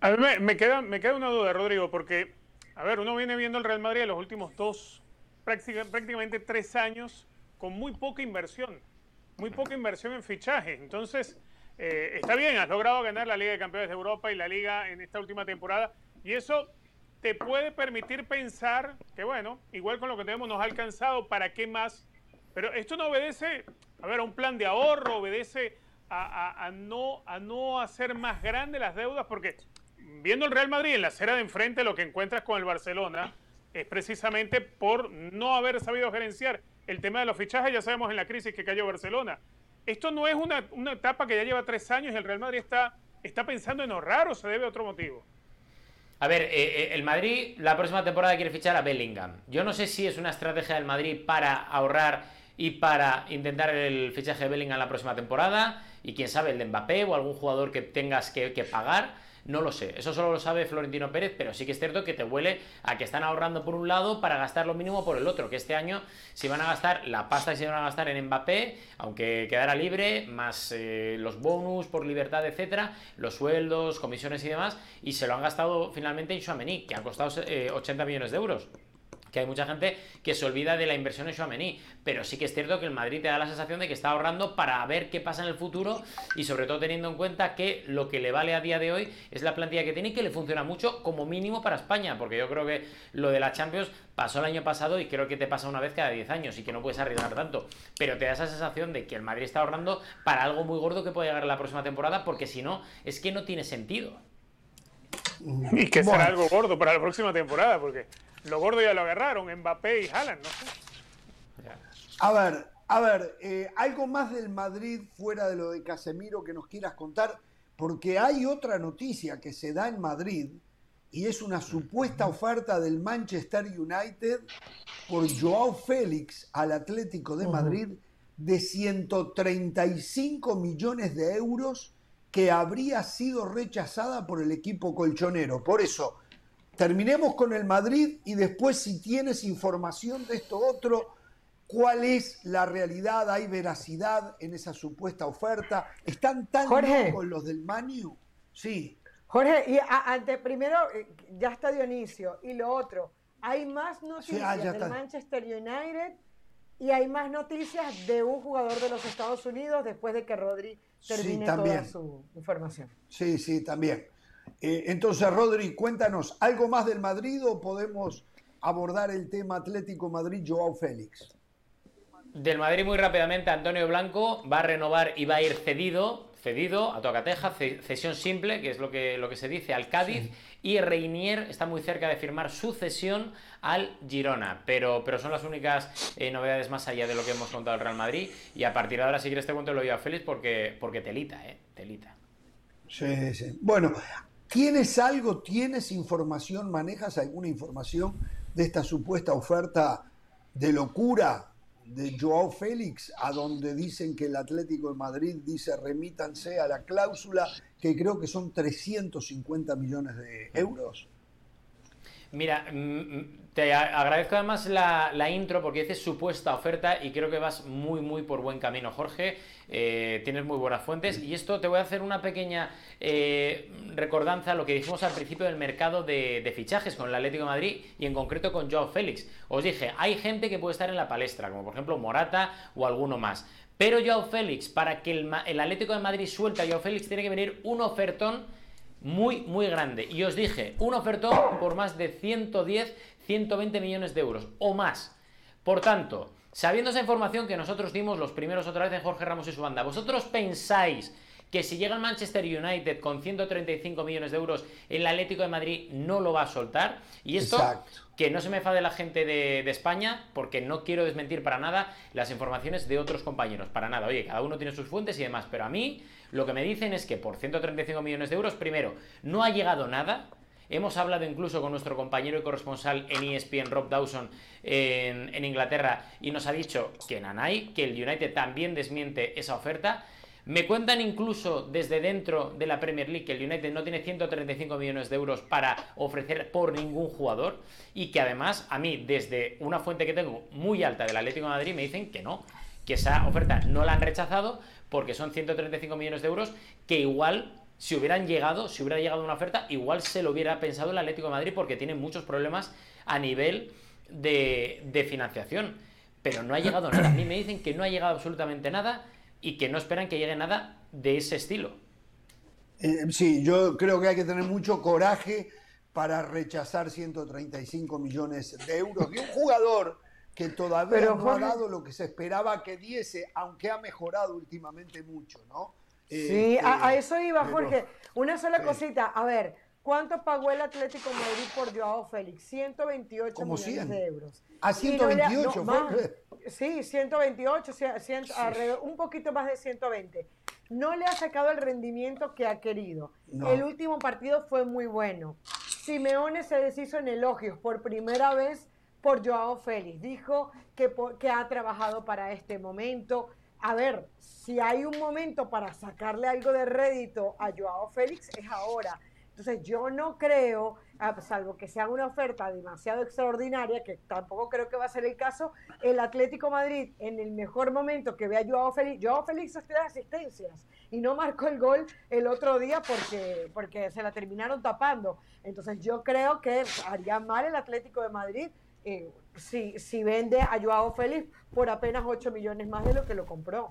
A mí me, queda, me queda una duda, Rodrigo, porque, a ver, uno viene viendo el Real Madrid en los últimos dos, prácticamente tres años, con muy poca inversión, muy poca inversión en fichaje. Entonces, eh, está bien, has logrado ganar la Liga de Campeones de Europa y la Liga en esta última temporada, y eso te puede permitir pensar que, bueno, igual con lo que tenemos nos ha alcanzado, ¿para qué más? Pero esto no obedece, a ver, a un plan de ahorro, obedece a, no, a no hacer más grandes las deudas, porque viendo el Real Madrid en la acera de enfrente, lo que encuentras con el Barcelona es precisamente por no haber sabido gerenciar el tema de los fichajes, ya sabemos en la crisis que cayó Barcelona. Esto no es una, una etapa que ya lleva tres años y el Real Madrid está, está pensando en ahorrar o se debe a otro motivo. A ver, eh, eh, el Madrid la próxima temporada quiere fichar a Bellingham. Yo no sé si es una estrategia del Madrid para ahorrar y para intentar el fichaje de Bellingham la próxima temporada y quién sabe el de Mbappé o algún jugador que tengas que, que pagar no lo sé. Eso solo lo sabe Florentino Pérez, pero sí que es cierto que te huele a que están ahorrando por un lado para gastar lo mínimo por el otro. Que este año si van a gastar la pasta que se van a gastar en Mbappé, aunque quedara libre, más eh, los bonus por libertad, etcétera, los sueldos, comisiones y demás, y se lo han gastado finalmente en Chouameni, que ha costado 80 eh, millones de euros que hay mucha gente que se olvida de la inversión en Chouameni, pero sí que es cierto que el Madrid te da la sensación de que está ahorrando para ver qué pasa en el futuro y sobre todo teniendo en cuenta que lo que le vale a día de hoy es la plantilla que tiene y que le funciona mucho como mínimo para España, porque yo creo que lo de la Champions pasó el año pasado y creo que te pasa una vez cada 10 años y que no puedes arriesgar tanto, pero te da esa sensación de que el Madrid está ahorrando para algo muy gordo que puede llegar la próxima temporada, porque si no, es que no tiene sentido. Y que será algo gordo para la próxima temporada, porque lo gordo ya lo agarraron, Mbappé y Haaland, no sé. A ver, a ver, eh, algo más del Madrid fuera de lo de Casemiro que nos quieras contar, porque hay otra noticia que se da en Madrid y es una supuesta oferta del Manchester United por Joao Félix al Atlético de Madrid de 135 millones de euros que habría sido rechazada por el equipo colchonero. Por eso, terminemos con el Madrid y después si tienes información de esto otro, cuál es la realidad, hay veracidad en esa supuesta oferta. ¿Están tan locos los del Manu? Sí. Jorge, y ante primero, eh, ya está Dionisio, y lo otro, hay más noticias ah, del Manchester United y hay más noticias de un jugador de los Estados Unidos después de que Rodri termine toda su información. Sí, sí, también. Eh, entonces, Rodri, cuéntanos, ¿algo más del Madrid o podemos abordar el tema Atlético Madrid, Joao Félix? Del Madrid muy rápidamente, Antonio Blanco va a renovar y va a ir cedido, cedido a Tocateja, cesión simple, que es lo que, lo que se dice, al Cádiz, y Reinier está muy cerca de firmar su cesión al Girona, pero, pero son las únicas eh, novedades más allá de lo que hemos contado al Real Madrid, y a partir de ahora si quieres te cuento lo a Félix porque, porque telita, eh, telita. Sí, sí. Bueno, ¿Tienes algo, tienes información, manejas alguna información de esta supuesta oferta de locura de Joao Félix, a donde dicen que el Atlético de Madrid dice remítanse a la cláusula, que creo que son 350 millones de euros? Mira, mm, mm, te agradezco además la, intro porque dices supuesta oferta y creo que vas muy, muy por buen camino, Jorge. Eh, tienes muy buenas fuentes y esto te voy a hacer una pequeña eh, recordanza a lo que dijimos al principio del mercado de, fichajes con el Atlético de Madrid y en concreto con Joao Félix. Os dije, hay gente que puede estar en la palestra, como por ejemplo Morata o alguno más. Pero Joao Félix, para que el, Atlético de Madrid suelta a Joao Félix, tiene que venir un ofertón muy, muy grande. Y os dije, un ofertón por más de 110, 120 millones de euros o más. Por tanto, sabiendo esa información que nosotros dimos los primeros otra vez en Jorge Ramos y su banda, ¿vosotros pensáis que si llega el Manchester United con 135 millones de euros, el Atlético de Madrid no lo va a soltar? Y esto, que no se me fade la gente de, de, España, porque no quiero desmentir para nada las informaciones de otros compañeros, para nada. Oye, cada uno tiene sus fuentes y demás, pero a mí lo que me dicen es que por 135 millones de euros, primero, no ha llegado nada. Hemos hablado incluso con nuestro compañero y corresponsal en ESPN, Rob Dawson, en, Inglaterra, y nos ha dicho que Nanay, que el United también desmiente esa oferta. Me cuentan incluso desde dentro de la Premier League que el United no tiene 135 millones de euros para ofrecer por ningún jugador y que además a mí desde una fuente que tengo muy alta del Atlético de Madrid me dicen que no, que esa oferta no la han rechazado porque son 135 millones de euros que igual si hubieran llegado, si hubiera llegado una oferta, igual se lo hubiera pensado el Atlético de Madrid porque tiene muchos problemas a nivel de, de financiación. Pero no ha llegado nada. A mí me dicen que no ha llegado absolutamente nada y que no esperan que llegue nada de ese estilo. Eh, sí, yo creo que hay que tener mucho coraje para rechazar 135 millones de euros de un jugador que todavía no ha dado lo que se esperaba que diese, aunque ha mejorado últimamente mucho, ¿no? sí, a, este, eso iba, Jorge. Una sola cosita, a ver, ¿cuánto pagó el Atlético Madrid por Joao Félix? 128 millones de euros. A 128, Sí, 128, un poquito más de 120. No le ha sacado el rendimiento que ha querido. El último partido fue muy bueno. Simeone se deshizo en elogios por primera vez por Joao Félix. Dijo que, que ha trabajado para este momento. A ver, si hay un momento para sacarle algo de rédito a Joao Félix, es ahora. Entonces yo no creo, ah, salvo que sea una oferta demasiado extraordinaria, que tampoco creo que va a ser el caso, el Atlético Madrid en el mejor momento que vea Joao Félix, Joao Félix tres asistencias y no marcó el gol el otro día porque, porque se la terminaron tapando. Entonces yo creo que haría mal el Atlético de Madrid eh, si, si vende a Joao Félix por apenas 8 millones más de lo que lo compró.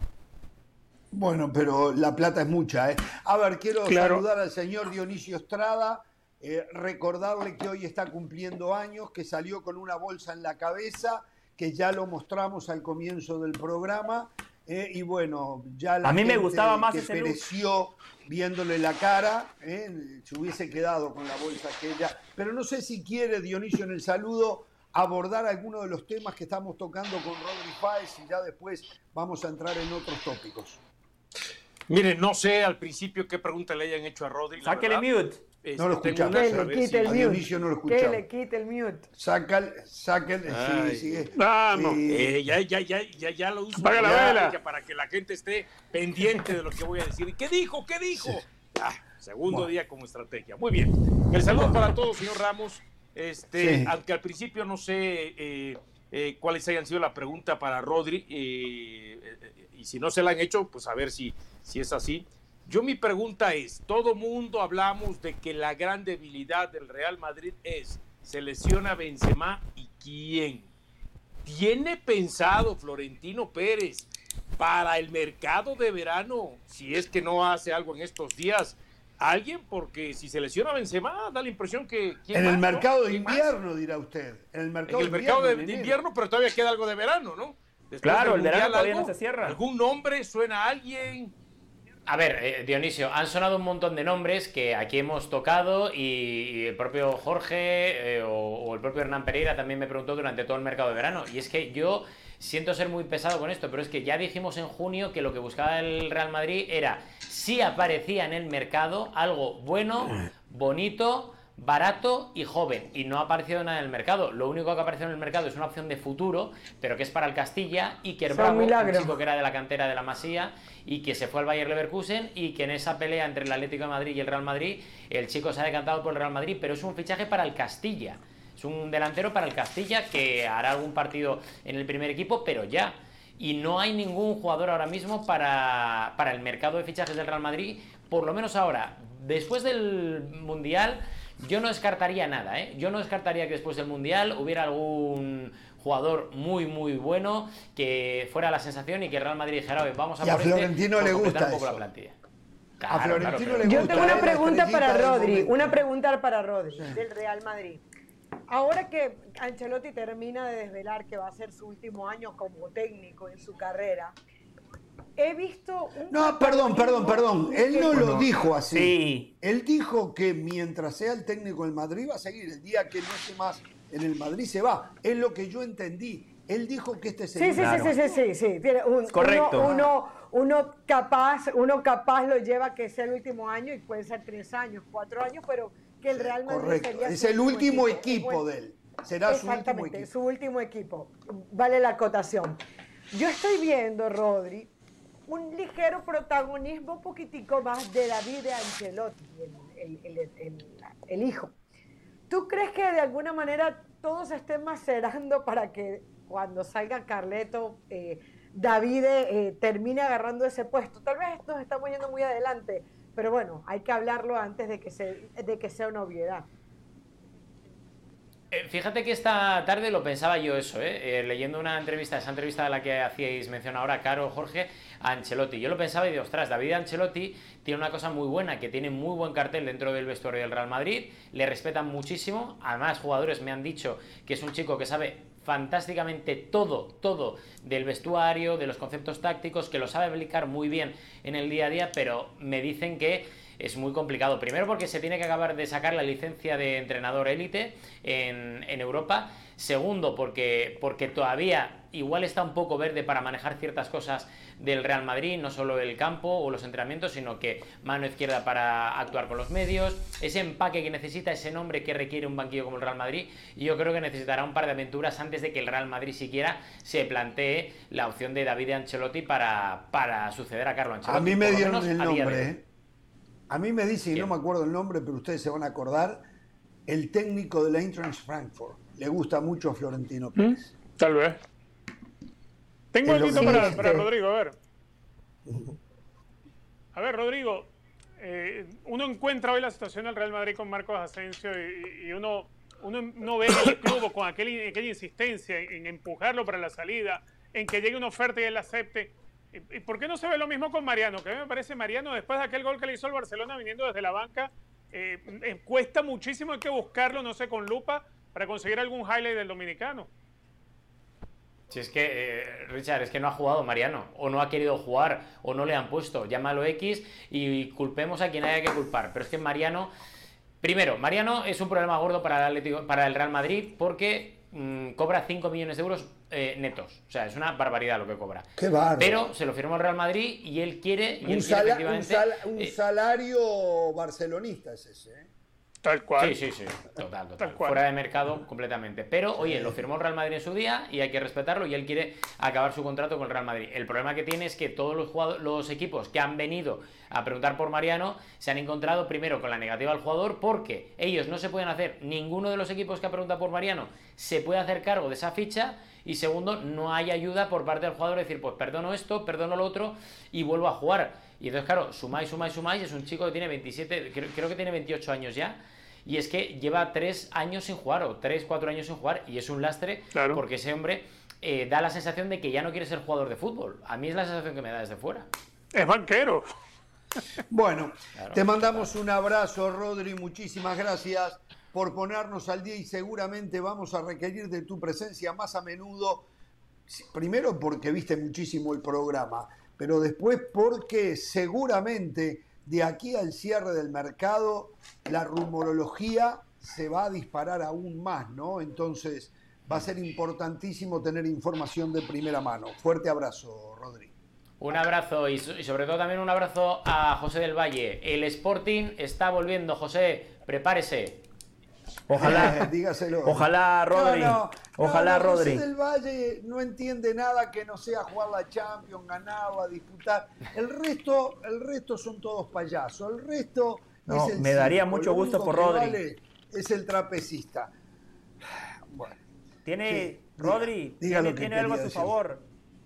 Bueno, pero la plata es mucha. ¿eh? A ver, quiero saludar al señor Dionisio Estrada, eh, recordarle que hoy está cumpliendo años, que salió con una bolsa en la cabeza, que ya lo mostramos al comienzo del programa. Eh, y bueno, ya la a mí me gustaba más que pereció viéndole la cara, eh, se hubiese quedado con la bolsa aquella. Pero no sé si quiere Dionisio en el saludo abordar alguno de los temas que estamos tocando con Rodri Fáez y ya después vamos a entrar en otros tópicos. Miren, no sé al principio qué pregunta le hayan hecho a Rodri. Sáquele mute. Este, no lo escuchamos. Que le quite el mute. no lo Que le quite el mute. Sácale, sácale. Sí, sí. Vamos. Eh, ya, ya, ya, ya, ya lo uso. Paga la vela. Para que la gente esté pendiente de lo que voy a decir. ¿Qué dijo? ¿Qué dijo? Ah, segundo día como estrategia. Muy bien. El saludo para todos, señor Ramos. Este, aunque al principio no sé eh, eh, cuáles hayan sido la pregunta para Rodri. Eh, y si no se la han hecho, pues a ver si si es así. Yo mi pregunta es, todo mundo hablamos de que la gran debilidad del Real Madrid es, se lesiona Benzema y quién. ¿Tiene pensado Florentino Pérez para el mercado de verano, si es que no hace algo en estos días, alguien? Porque si se lesiona Benzema, da la impresión que... En el mercado de invierno, dirá usted. En el mercado, en el mercado de, invierno, pero todavía queda algo de verano, ¿no? claro, el verano todavía no se cierra. ¿Algún nombre suena a alguien? A ver, eh, Dionisio, han sonado un montón de nombres que aquí hemos tocado y, el propio Jorge eh, o, el propio Hernán Pereira también me preguntó durante todo el mercado de verano. Y es que yo siento ser muy pesado con esto, pero es que ya dijimos en junio que lo que buscaba el Real Madrid era si aparecía en el mercado algo bueno, bonito barato y joven y no ha aparecido nada en el mercado. Lo único que ha aparecido en el mercado es una opción de futuro, pero que es para el Castilla y que Bravo, un chico que era de la cantera de la Masía y que se fue al Bayer Leverkusen y que en esa pelea entre el Atlético de Madrid y el Real Madrid, el chico se ha decantado por el Real Madrid, pero es un fichaje para el Castilla. Un delantero para el Castilla que hará algún partido en el primer equipo, pero ya. Y no hay ningún jugador ahora mismo para, para el mercado de fichajes del Real Madrid, por lo menos ahora. Después del Mundial, yo no descartaría nada, ¿eh? Yo no descartaría que después del Mundial hubiera algún jugador muy muy bueno que fuera la sensación y que el Real Madrid dijera, vamos a y a este Florentino le gusta un poco la plantilla. a Florentino le gusta. Yo tengo una pregunta para Rodri, una pregunta para Rodri del Real Madrid. Ahora que Ancelotti termina de desvelar que va a ser su último año como técnico en su carrera, he visto No, perdón, perdón, perdón. Él no lo dijo así. Él dijo que mientras sea el técnico del Madrid va a seguir. El día que no esté más en el Madrid se va. Es lo que yo entendí. Él dijo que este sería. Sí, sí, sí, sí, sí, sí, Correcto. Uno, uno, capaz, uno capaz lo lleva que sea el último año y puede ser tres años, cuatro años, pero que el Real Madrid Correcto. sería es el último equipo, de él. Será su último equipo. su último equipo. Vale la acotación. Yo estoy viendo, Rodri, un ligero protagonismo, un poquitico más de David de Ancelotti, el, hijo. ¿Tú crees que de alguna manera todos estén macerando para que cuando salga Carleto, eh, David eh, termine agarrando ese puesto? Tal vez nos estamos yendo muy adelante, pero bueno, hay que hablarlo antes de que, sea una obviedad. Eh, fíjate que esta tarde lo pensaba yo eso, ¿eh? leyendo una entrevista, esa entrevista a la que hacíais mención ahora, Caro, Jorge, a Ancelotti. Yo lo pensaba y digo, ostras, David Ancelotti tiene una cosa muy buena, que tiene muy buen cartel dentro del vestuario del Real Madrid, le respetan muchísimo, además jugadores me han dicho que es un chico que sabe fantásticamente todo, todo del vestuario, de los conceptos tácticos, que lo sabe aplicar muy bien en el día a día, pero me dicen que es muy complicado. Primero porque se tiene que acabar de sacar la licencia de entrenador élite en, Europa. Segundo porque, porque todavía igual está un poco verde para manejar ciertas cosas del Real Madrid, no solo el campo o los entrenamientos, sino que mano izquierda para actuar con los medios, ese empaque que necesita, ese nombre que requiere un banquillo como el Real Madrid, y yo creo que necesitará un par de aventuras antes de que el Real Madrid siquiera se plantee la opción de David Ancelotti para, para suceder a Carlo Ancelotti. A mí me dieron el nombre, ¿eh? A mí me dice, y no me acuerdo el nombre, pero ustedes se van a acordar, el técnico de la Eintracht Frankfurt. Le gusta mucho a Florentino ¿Mm? Pérez. Tal vez. Tengo algo para, para, Rodrigo, a ver. A ver, Rodrigo, eh, uno encuentra hoy la situación del Real Madrid con Marcos Asensio y, uno, uno, ve el club con aquel, aquella insistencia en, empujarlo para la salida, en que llegue una oferta y él la acepte. ¿Y, por qué no se ve lo mismo con Mariano? Que a mí me parece Mariano, después de aquel gol que le hizo el Barcelona viniendo desde la banca, eh, eh, cuesta muchísimo, hay que buscarlo, no sé, con lupa, para conseguir algún highlight del dominicano. Si es que, eh, Richard, es que no ha jugado Mariano, o no ha querido jugar, o no le han puesto. Llámalo X y culpemos a quien haya que culpar. Pero es que Mariano. Primero, Mariano es un problema gordo para el, Atlético, para el Real Madrid porque mm, cobra 5 millones de euros eh, netos. O sea, es una barbaridad lo que cobra. Qué Pero se lo firmó el Real Madrid y él quiere. un, un, eh, salario barcelonista es ese. ¿eh? Tal cual. Sí, sí, sí, total, total. Fuera de mercado completamente. Pero, oye, lo firmó el Real Madrid en su día y hay que respetarlo y él quiere acabar su contrato con el Real Madrid. El problema que tiene es que todos los, los equipos que han venido a preguntar por Mariano se han encontrado primero con la negativa al jugador porque ellos no se pueden hacer, ninguno de los equipos que ha preguntado por Mariano se puede hacer cargo de esa ficha y segundo, no hay ayuda por parte del jugador de decir, pues perdono esto, perdono lo otro y vuelvo a jugar. Y entonces, claro, sumáis, sumáis, sumáis, es un chico que tiene 27, creo, creo que tiene 28 años ya y es que lleva tres años sin jugar, o tres, cuatro años sin jugar, y es un lastre porque ese hombre eh, da la sensación de que ya no quiere ser jugador de fútbol. A mí es la sensación que me da desde fuera. Es banquero. Bueno, te mandamos un abrazo, Rodri, muchísimas gracias por ponernos al día y seguramente vamos a requerir de tu presencia más a menudo, primero porque viste muchísimo el programa, pero después porque seguramente de aquí al cierre del mercado, la rumorología se va a disparar aún más, ¿no? Entonces va a ser importantísimo tener información de primera mano. Fuerte abrazo, Rodri. Un abrazo y, sobre todo también un abrazo a José del Valle. El Sporting está volviendo, José, prepárese. Ojalá, dígaselo. Ojalá, Rodri. ojalá, Rodri. del Valle no entiende nada que no sea jugar la Champions, ganar o disputar. El resto, el resto son todos payasos. El resto no, me daría mucho gusto por Rodri. es el trapecista. Bueno. Tiene, Rodri, tiene, algo a su favor.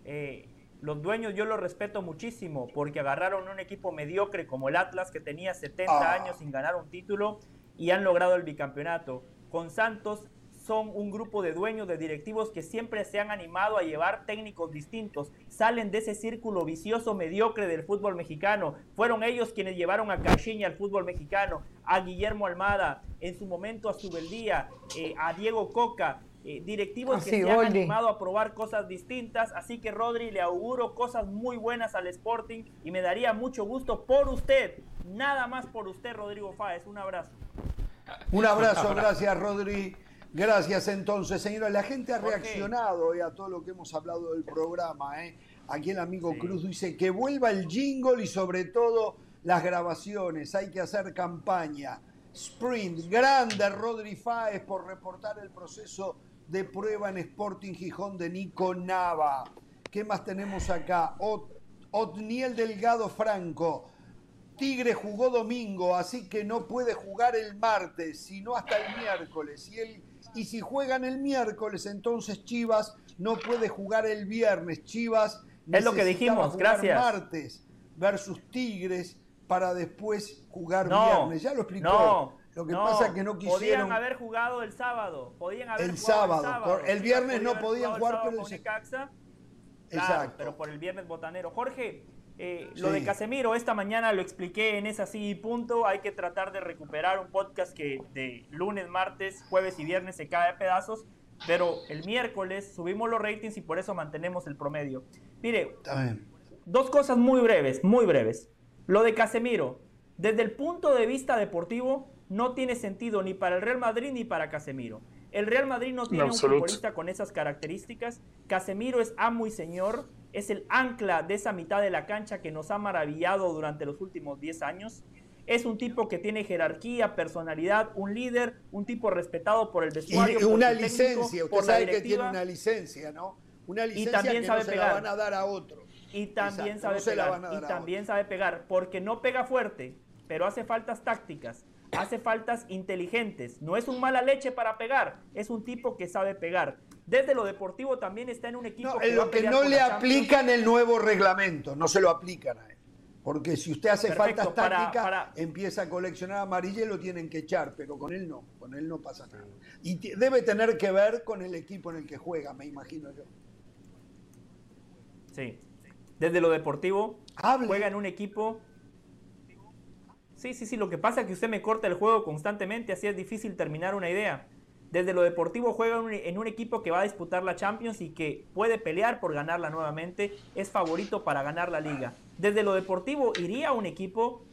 Eh, los dueños yo los respeto muchísimo porque agarraron un equipo mediocre como el Atlas que tenía 70 ah. años sin ganar un título y han logrado el bicampeonato. Con Santos son un grupo de dueños, de directivos que siempre se han animado a llevar técnicos distintos. Salen de ese círculo vicioso mediocre del fútbol mexicano. Fueron ellos quienes llevaron a Caixinha al fútbol mexicano, a Guillermo Almada, en su momento a Subeldía, eh, a Diego Coca. Eh, directivos que se han animado a probar cosas distintas. Así que Rodri le auguro cosas muy buenas al Sporting y me daría mucho gusto por usted. Nada más por usted, Rodrigo Fáez. Un abrazo. Un abrazo, gracias Rodri. Gracias entonces, señora. La gente ha reaccionado eh, a todo lo que hemos hablado del programa. Eh. Aquí el amigo Cruz dice que vuelva el jingle y sobre todo las grabaciones. Hay que hacer campaña. Sprint, grande Rodri Fáez por reportar el proceso de prueba en Sporting Gijón de Nico Nava. ¿Qué más tenemos acá? Otniel Delgado Franco. Tigre jugó domingo, así que no puede jugar el martes, sino hasta el miércoles. Y, el, y si juegan el miércoles, entonces Chivas no puede jugar el viernes. Chivas es lo que dijimos, gracias. Martes versus Tigres para después jugar viernes. Ya lo explicó. No, lo que pasa es que no quisieron. Podían haber jugado el sábado. Podían haber el, jugado sábado. el sábado. El viernes no podían jugar, pero el Exacto. pero por el viernes botanero. Jorge, eh, lo de Casemiro, esta mañana lo expliqué en esa sí punto. Hay que tratar de recuperar un podcast que de lunes, martes, jueves y viernes se cae a pedazos. Pero el miércoles subimos los ratings y por eso mantenemos el promedio. Mire, dos cosas muy breves, muy breves. Lo de Casemiro, desde el punto de vista deportivo, no tiene sentido ni para el Real Madrid ni para Casemiro. El Real Madrid no tiene un futbolista con esas características. Casemiro es amo y señor es el ancla de esa mitad de la cancha que nos ha maravillado durante los últimos 10 años. Es un tipo que tiene jerarquía, personalidad, un líder, un tipo respetado por el vestuario. Y una licencia, usted sabe que tiene una licencia, ¿no? Una licencia y también que sabe no se la van a dar a otro. Y también sabe pegar. y también sabe pegar, porque no pega fuerte, pero hace faltas tácticas, hace faltas inteligentes. No es un mala leche para pegar, es un tipo que sabe pegar desde lo deportivo también está en un equipo no, que lo que no le aplican el nuevo reglamento, no se lo aplican a él. Porque si usted hace falta tácticas, empieza a coleccionar amarilla y lo tienen que echar, pero con él no, con él no pasa nada. Y debe tener que ver con el equipo en el que juega, me imagino yo. Sí. Desde lo deportivo, juega en un equipo. Sí, sí, sí. Lo que pasa es que usted me corta el juego constantemente, así es difícil terminar una idea. Desde lo deportivo juega en un equipo que va a disputar la Champions y que puede pelear por ganarla nuevamente. Es favorito para ganar la liga. Desde lo deportivo iría a un equipo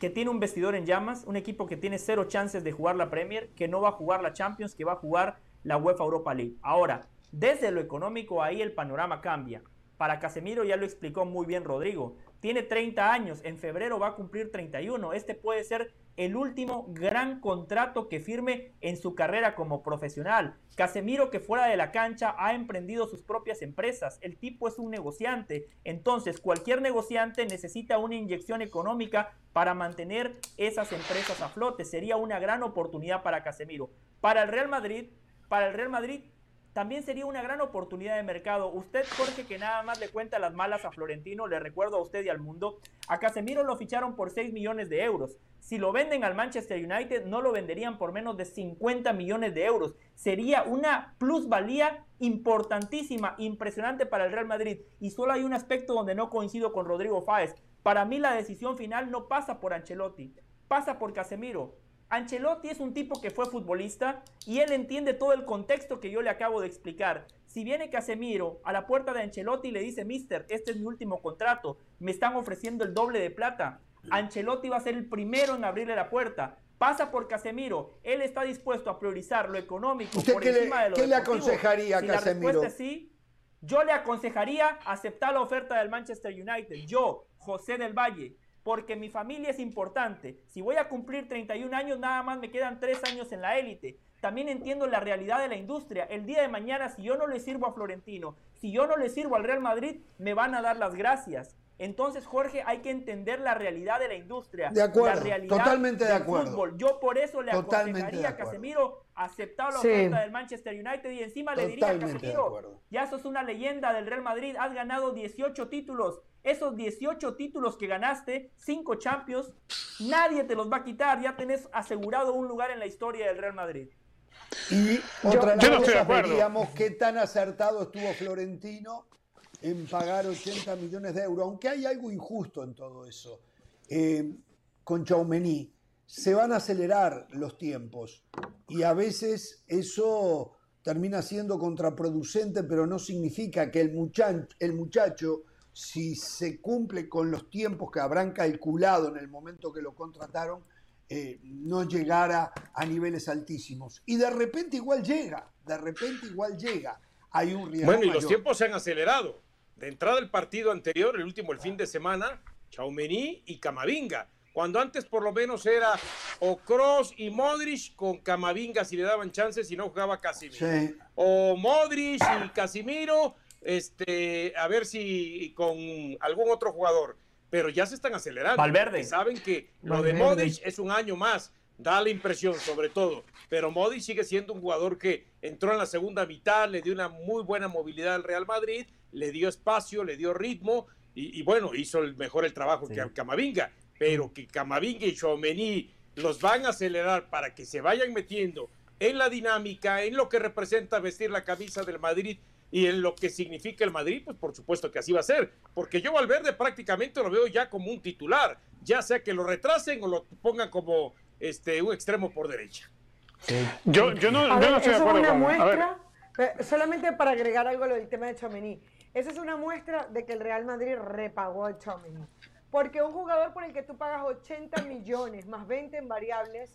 que tiene un vestidor en llamas, un equipo que tiene cero chances de jugar la Premier, que no va a jugar la Champions, que va a jugar la UEFA Europa League. Ahora, desde lo económico ahí el panorama cambia. Para Casemiro ya lo explicó muy bien Rodrigo. Tiene 30 años, en febrero va a cumplir 31. Este puede ser el último gran contrato que firme en su carrera como profesional. Casemiro que fuera de la cancha ha emprendido sus propias empresas. El tipo es un negociante. Entonces cualquier negociante necesita una inyección económica para mantener esas empresas a flote. Sería una gran oportunidad para Casemiro. Para el Real Madrid, para el Real Madrid también sería una gran oportunidad de mercado. Usted, Jorge, que nada más le cuenta las malas a Florentino, le recuerdo a usted y al mundo, a Casemiro lo ficharon por 6 millones de euros. Si lo venden al Manchester United, no lo venderían por menos de 50 millones de euros. Sería una plusvalía importantísima, impresionante para el Real Madrid. Y solo hay un aspecto donde no coincido con Rodrigo Fáez. Para mí la decisión final no pasa por Ancelotti, pasa por Casemiro. Ancelotti es un tipo que fue futbolista y él entiende todo el contexto que yo le acabo de explicar. Si viene Casemiro a la puerta de Ancelotti y le dice, Mister, este es mi último contrato, me están ofreciendo el doble de plata, Ancelotti va a ser el primero en abrirle la puerta. Pasa por Casemiro, él está dispuesto a priorizar lo económico por encima le, de lo ¿Qué le aconsejaría a Casemiro? La sí, yo le aconsejaría aceptar la oferta del Manchester United. Yo, José del Valle, porque mi familia es importante. Si voy a cumplir 31 años, nada más me quedan 3 años en la élite. También entiendo la realidad de la industria. El día de mañana, si yo no le sirvo a Florentino, si yo no le sirvo al Real Madrid, me van a dar las gracias. Entonces, Jorge, hay que entender la realidad de la industria. De acuerdo, la realidad totalmente de acuerdo. Fútbol. Yo por eso le aconsejaría a Casemiro aceptar la oferta del Manchester United y encima le diría a Casemiro, ya sos una leyenda del Real Madrid, has ganado 18 títulos, esos 18 títulos que ganaste, 5 Champions, nadie te los va a quitar. Ya tenés asegurado un lugar en la historia del Real Madrid. Y otra cosa, veríamos qué tan acertado estuvo Florentino en pagar 80 millones de euros, aunque hay algo injusto en todo eso. Eh, con Chaumení se van a acelerar los tiempos y a veces eso termina siendo contraproducente, pero no significa que el el muchacho si se cumple con los tiempos que habrán calculado en el momento que lo contrataron, eh, no llegara a niveles altísimos. Y de repente igual llega, de repente igual llega. Hay un riesgo. Bueno, y los tiempos se han acelerado. De entrada del partido anterior, el último, el fin de semana, Chaumení y Camavinga. Cuando antes por lo menos era o Cross y Modric con Camavinga si le daban chances y no jugaba Casimiro. O Modric y Casimiro este, a ver si con algún otro jugador, pero ya se están acelerando. Valverde. Saben que lo de Modric es un año más, da la impresión sobre todo, pero Modric sigue siendo un jugador que entró en la segunda mitad, le dio una muy buena movilidad al Real Madrid, le dio espacio, le dio ritmo y, bueno, hizo el, mejor el trabajo que Camavinga, pero que Camavinga y Chomení los van a acelerar para que se vayan metiendo en la dinámica, en lo que representa vestir la camisa del Madrid y en lo que significa el Madrid, pues por supuesto que así va a ser, porque yo Valverde prácticamente lo veo ya como un titular, ya sea que lo retrasen o lo pongan como este un extremo por derecha. Yo, yo no, yo no estoy de acuerdo una muestra, solamente para agregar algo a lo del tema de Chomení. Esa es una muestra de que el Real Madrid repagó a Chomení. Porque un jugador por el que tú pagas 80 millones más 20 en variables,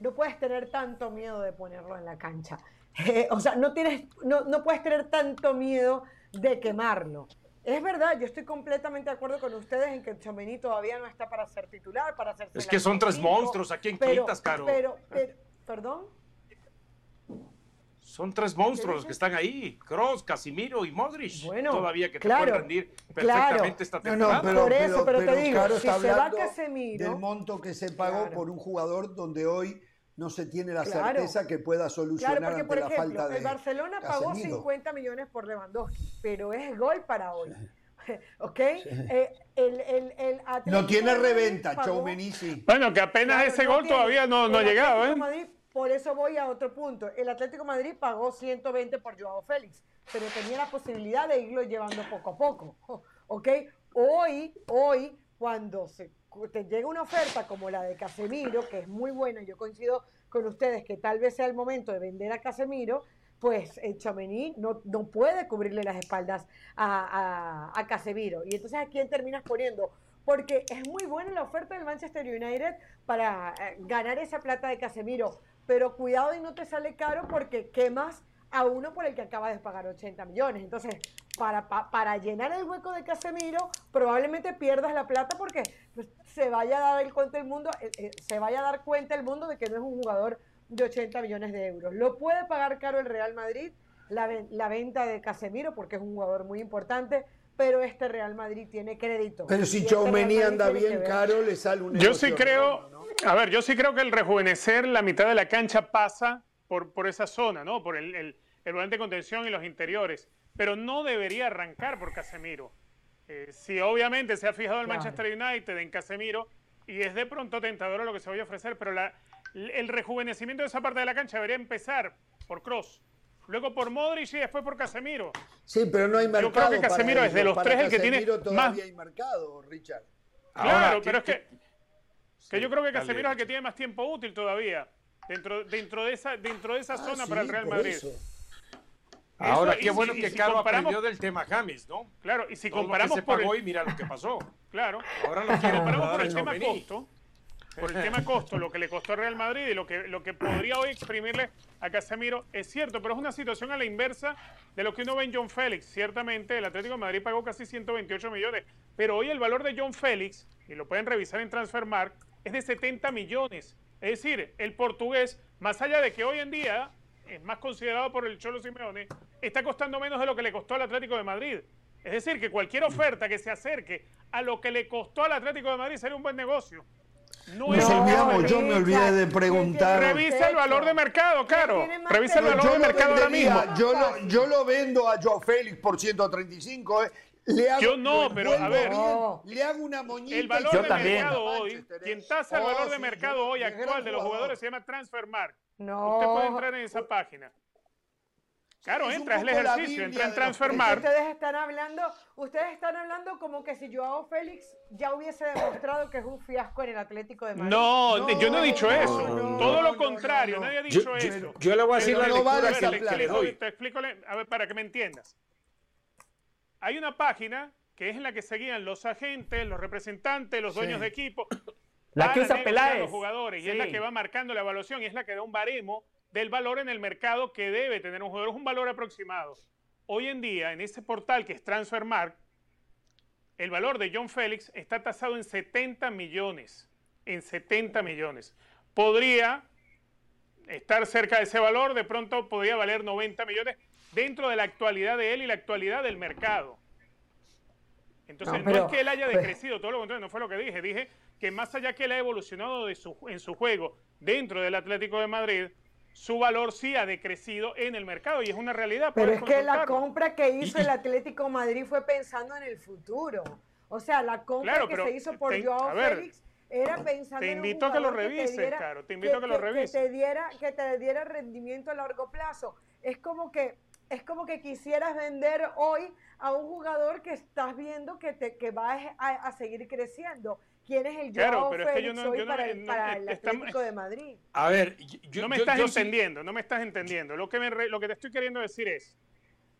no puedes tener tanto miedo de ponerlo en la cancha. Eh, o sea, no, tienes, no, no puedes tener tanto miedo de quemarlo. Es verdad, yo estoy completamente de acuerdo con ustedes en que Chomení todavía no está para ser titular, para ser Es que son tres monstruos aquí en Quintas, Caro. Pero, pero, perdón. Son tres monstruos los que están ahí, Cross, Casimiro y Modric. Bueno, todavía que te pueden rendir perfectamente esta temporada. pero, por eso, pero, te digo, si se va Casemiro, del monto que se pagó por un jugador donde hoy no se tiene la certeza que pueda solucionar claro, porque, por ejemplo, la falta de el Barcelona pagó 50 millones por Lewandowski, pero es gol para hoy. ¿Ok? Eh, el, el, el no tiene reventa, Choumenisi. Bueno, que apenas ese gol todavía no, no ha llegado, ¿eh? Por eso voy a otro punto. El Atlético Madrid pagó 120 por Joao Félix, pero tenía la posibilidad de irlo llevando poco a poco. ¿Ok? Hoy, hoy, cuando te llega una oferta como la de Casemiro, que es muy buena, yo coincido con ustedes que tal vez sea el momento de vender a Casemiro, pues el Chamení no, no puede cubrirle las espaldas a, a, a Casemiro. Y entonces, ¿a quién terminas poniendo? Porque es muy buena la oferta del Manchester United para eh, ganar esa plata de Casemiro pero cuidado y no te sale caro porque quemas a uno por el que acabas de pagar 80 millones. Entonces, para, para, llenar el hueco de Casemiro, probablemente pierdas la plata porque pues, se vaya a dar cuenta el mundo, eh, eh, se vaya a dar cuenta el mundo de que no es un jugador de 80 millones de euros. Lo puede pagar caro el Real Madrid, la, la venta de Casemiro, porque es un jugador muy importante, pero este Real Madrid tiene crédito. Pero si Choumeni este anda bien caro, le sale un Yo sí creo, a ver, yo sí creo que el rejuvenecer la mitad de la cancha pasa por, por esa zona, ¿no? Por el, el, volante de contención y los interiores. Pero no debería arrancar por Casemiro. Eh, si obviamente se ha fijado el Manchester United en Casemiro y es de pronto tentador lo que se vaya a ofrecer, pero la, el rejuvenecimiento de esa parte de la cancha debería empezar por Cross, luego por Modric y después por Casemiro. Sí, pero no hay mercado. Yo creo que Casemiro es de los tres el que tiene más. hay mercado, Richard. Claro, pero es que que yo creo que Casemiro es el que tiene más tiempo útil todavía dentro, dentro de esa, dentro de esa ah, zona para el Real Madrid. Ahora, qué bueno que Caro aprendió del tema James, ¿no? Claro, y si comparamos por el... mira lo que pasó. Claro. Ahora lo quiere comparamos por el tema costo, por el tema costo, lo que le costó al Real Madrid y lo que, lo que podría hoy exprimirle a Casemiro, es cierto, pero es una situación a la inversa de lo que uno ve en John Félix. Ciertamente, el Atlético de Madrid pagó casi 128 millones, pero hoy el valor de John Félix, y lo pueden revisar en Transfermarkt, es de 70 millones. Es decir, el portugués, más allá de que hoy en día es más considerado por el Cholo Simeone, está costando menos de lo que le costó al Atlético de Madrid. Es decir, que cualquier oferta que se acerque a lo que le costó al Atlético de Madrid sería un buen negocio. No, yo me olvidé de preguntar. Revisa el valor de mercado, claro. Revisa el valor de mercado ahora mismo. Yo lo, yo lo vendo a Joao Félix por 135, ¿eh? yo no, pero a ver. Le hago una moñita. El valor de mercado hoy, quien tasa el valor de mercado hoy actual de los jugadores se llama Transfermarkt. No. Usted puede entrar en esa página. Claro, entra, es el ejercicio, entra en Transfermarkt. Ustedes están hablando, ustedes están hablando como que si Joao Félix ya hubiese demostrado que es un fiasco en el Atlético de Madrid. No, yo no he dicho eso. Todo lo contrario, nadie ha dicho eso. Yo, le voy a decir la lectura que, le doy. Te explico, a ver, para que me entiendas hay una página que es en la que seguían los agentes, los representantes, los dueños de equipo. La que usa Peláez. Los jugadores, y es la que va marcando la evaluación y es la que da un baremo del valor en el mercado que debe tener un jugador. Es un valor aproximado. Hoy en día, en ese portal que es Transfermarkt, el valor de John Félix está tasado en 70 millones. En 70 millones. Podría estar cerca de ese valor, de pronto podría valer 90 millones dentro de la actualidad de él y la actualidad del mercado. Entonces, no, es que él haya pues decrecido, todo lo contrario, no fue lo que dije. Dije que más allá que él ha evolucionado de su, en su juego dentro del Atlético de Madrid, su valor sí ha decrecido en el mercado y es una realidad. Pero es que la compra que hizo el Atlético Madrid fue pensando en el futuro. O sea, la compra que se hizo por Joao Félix era pensando te invito a que lo revises, claro, te invito a que, lo revises. Que te diera, que te diera rendimiento a largo plazo. Es como que es como que quisieras vender hoy a un jugador que estás viendo que, te, que va a, seguir creciendo. ¿Quién es el Joao claro, Félix hoy para, el, para el Atlético de Madrid? A ver, yo, no me estás entendiendo, no me estás entendiendo. Lo que, me, lo que te estoy queriendo decir es,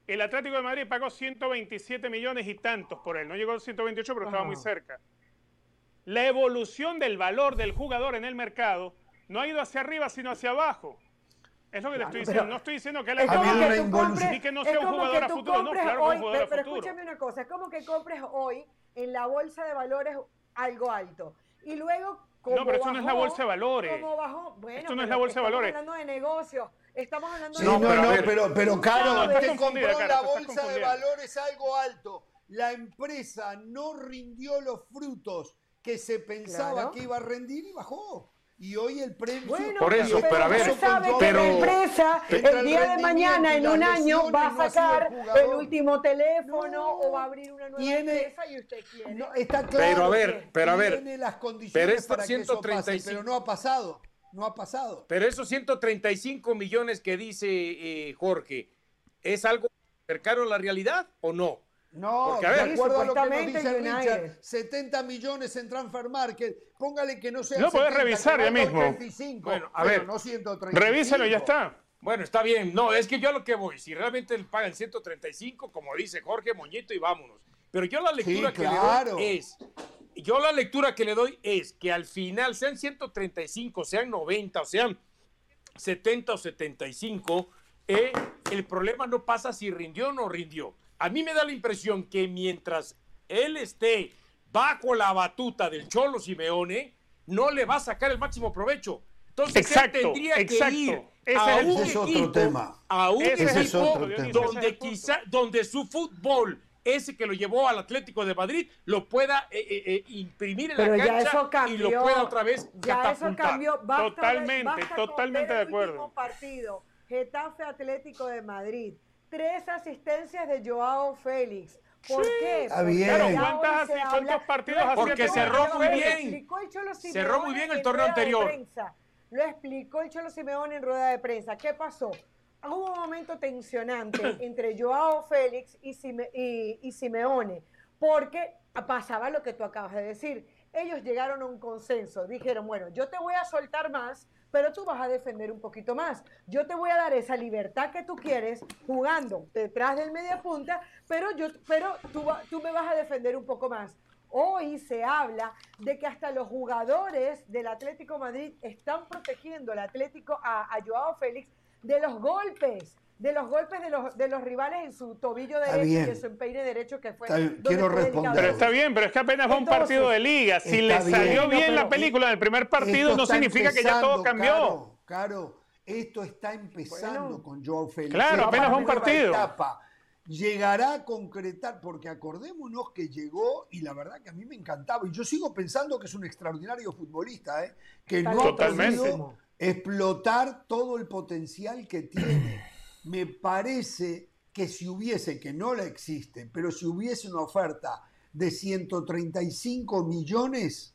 el Atlético de Madrid pagó 127 millones y tantos por él. No llegó a 128, pero estaba muy cerca. La evolución del valor del jugador en el mercado no ha ido hacia arriba, sino hacia abajo. Es lo que te estoy diciendo. no estoy diciendo que él es que ni que no sea un jugador a futuro. No, claro, hoy, un jugador pero, escúchame una cosa. Es como que compres hoy en la bolsa de valores algo alto. Y luego. Como no, pero esto no es la bolsa de valores. Bajó, bueno, esto no es la bolsa de valores. Estamos hablando de negocios. Estamos hablando sí, de. No, no, no, pero, pero Caro, usted compró la bolsa de valores algo alto. La empresa no rindió los frutos que se pensaba que iba a rendir y bajó y hoy el premio por eso pero, a ver pero la empresa el día de mañana en un año va a sacar el, último teléfono o va a abrir una nueva empresa y usted quiere. No, está claro pero a ver pero a ver tiene las condiciones pero para que eso pase, pero no ha pasado no ha pasado. Pero esos 135 millones que dice eh, Jorge es algo cercano a la realidad o no no, Porque, a ver, de acuerdo a lo que nos dice Richard, 70 millones en transfer market, póngale que no sea. No puedes revisar ya mismo. 35, bueno, a ver, no 135. Revísalo y ya está. Bueno, está bien. No, es que yo a lo que voy, si realmente le pagan 135, como dice Jorge Moñito, y vámonos. Pero yo la lectura que le doy es, yo la lectura que le doy es que al final, sean 135, sean 90, o sean 70 o 75, eh, el problema no pasa si rindió o no rindió a mí me da la impresión que mientras él esté bajo la batuta del Cholo Simeone, no le va a sacar el máximo provecho. Entonces él tendría que ir a un es otro tema. a un equipo donde quizá, donde su fútbol ese que lo llevó al Atlético de Madrid lo pueda eh, eh, eh, imprimir en la cancha y lo pueda otra vez ya eso cambió. Totalmente totalmente de acuerdo. partido. Getafe Atlético de Madrid tres asistencias de Joao Félix. ¿Por qué? Está bien. ¿cuántas, ¿cuántos partidos Porque cerró muy bien. Cerró muy bien el torneo anterior. Lo explicó el Cholo Simeone en rueda de prensa. ¿Qué pasó? Hubo un momento tensionante entre Joao Félix y, y Simeone, porque pasaba lo que tú acabas de decir. Ellos llegaron a un consenso. Dijeron, bueno, yo te voy a soltar más pero tú vas a defender un poquito más. Yo te voy a dar esa libertad que tú quieres jugando detrás del media punta, pero, yo, pero tú, me vas a defender un poco más. Hoy se habla de que hasta los jugadores del Atlético Madrid están protegiendo al Atlético a, a Joao Félix de los golpes de los golpes de los, de los rivales en su tobillo derecho y en su empeine derecho que fue. quiero responder. Pero está bien, pero es que apenas va un partido de liga. Si le salió bien, la película del primer partido, no significa que ya todo cambió. Claro, esto está empezando con Joao Félix. Claro, apenas va un partido. llegará a concretar, porque acordémonos que llegó y la verdad que a mí me encantaba. Y yo sigo pensando que es un extraordinario futbolista, ¿eh? que no ha podido explotar todo el potencial que tiene me parece que si hubiese, que no la existe, pero si hubiese una oferta de 135 millones,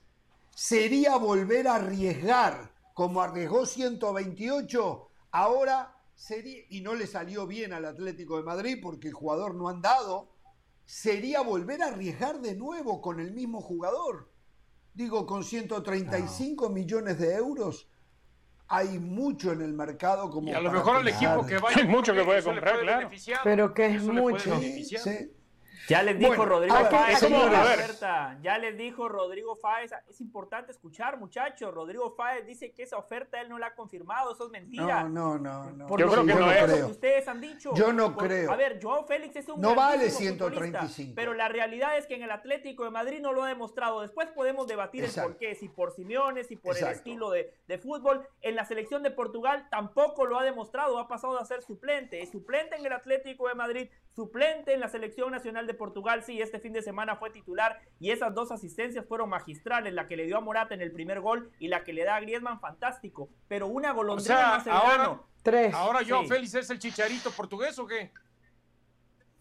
sería volver a arriesgar, como arriesgó 128, ahora sería, y no le salió bien al Atlético de Madrid porque el jugador no ha andado, sería volver a arriesgar de nuevo con el mismo jugador. Digo, con 135 millones de euros, hay mucho en el mercado como y a lo mejor el equipo que vaya hay mucho que puede comprar claro. pero que es mucho Ya les dijo Bueno, Rodrigo a ver, Fáez. Ya les dijo Rodrigo Fáez. Es importante escuchar, muchachos. Rodrigo Fáez dice que esa oferta él no la ha confirmado. Eso es mentira. No, no, no. no. Por Yo creo que no no es. creo. que ustedes han dicho. Yo no Por- creo. A ver, Joao Félix es un No vale grandísimo 135. futbolista, Pero la realidad es que en el Atlético de Madrid no lo ha demostrado. Después podemos debatir Exacto. el por qué, si por Simeone, si por el estilo de, de fútbol. En la selección de Portugal tampoco lo ha demostrado. Ha pasado a ser suplente. Es suplente en el Atlético de Madrid, suplente en la selección nacional de Portugal. Sí, este fin de semana fue titular y esas dos asistencias fueron magistrales. La que le dio a Morata en el primer gol y la que le da a Griezmann, fantástico. Pero una golondrina O sea, hace ahora-. Tres. Ahora yo, Sí. Félix, ¿es el chicharito portugués o qué?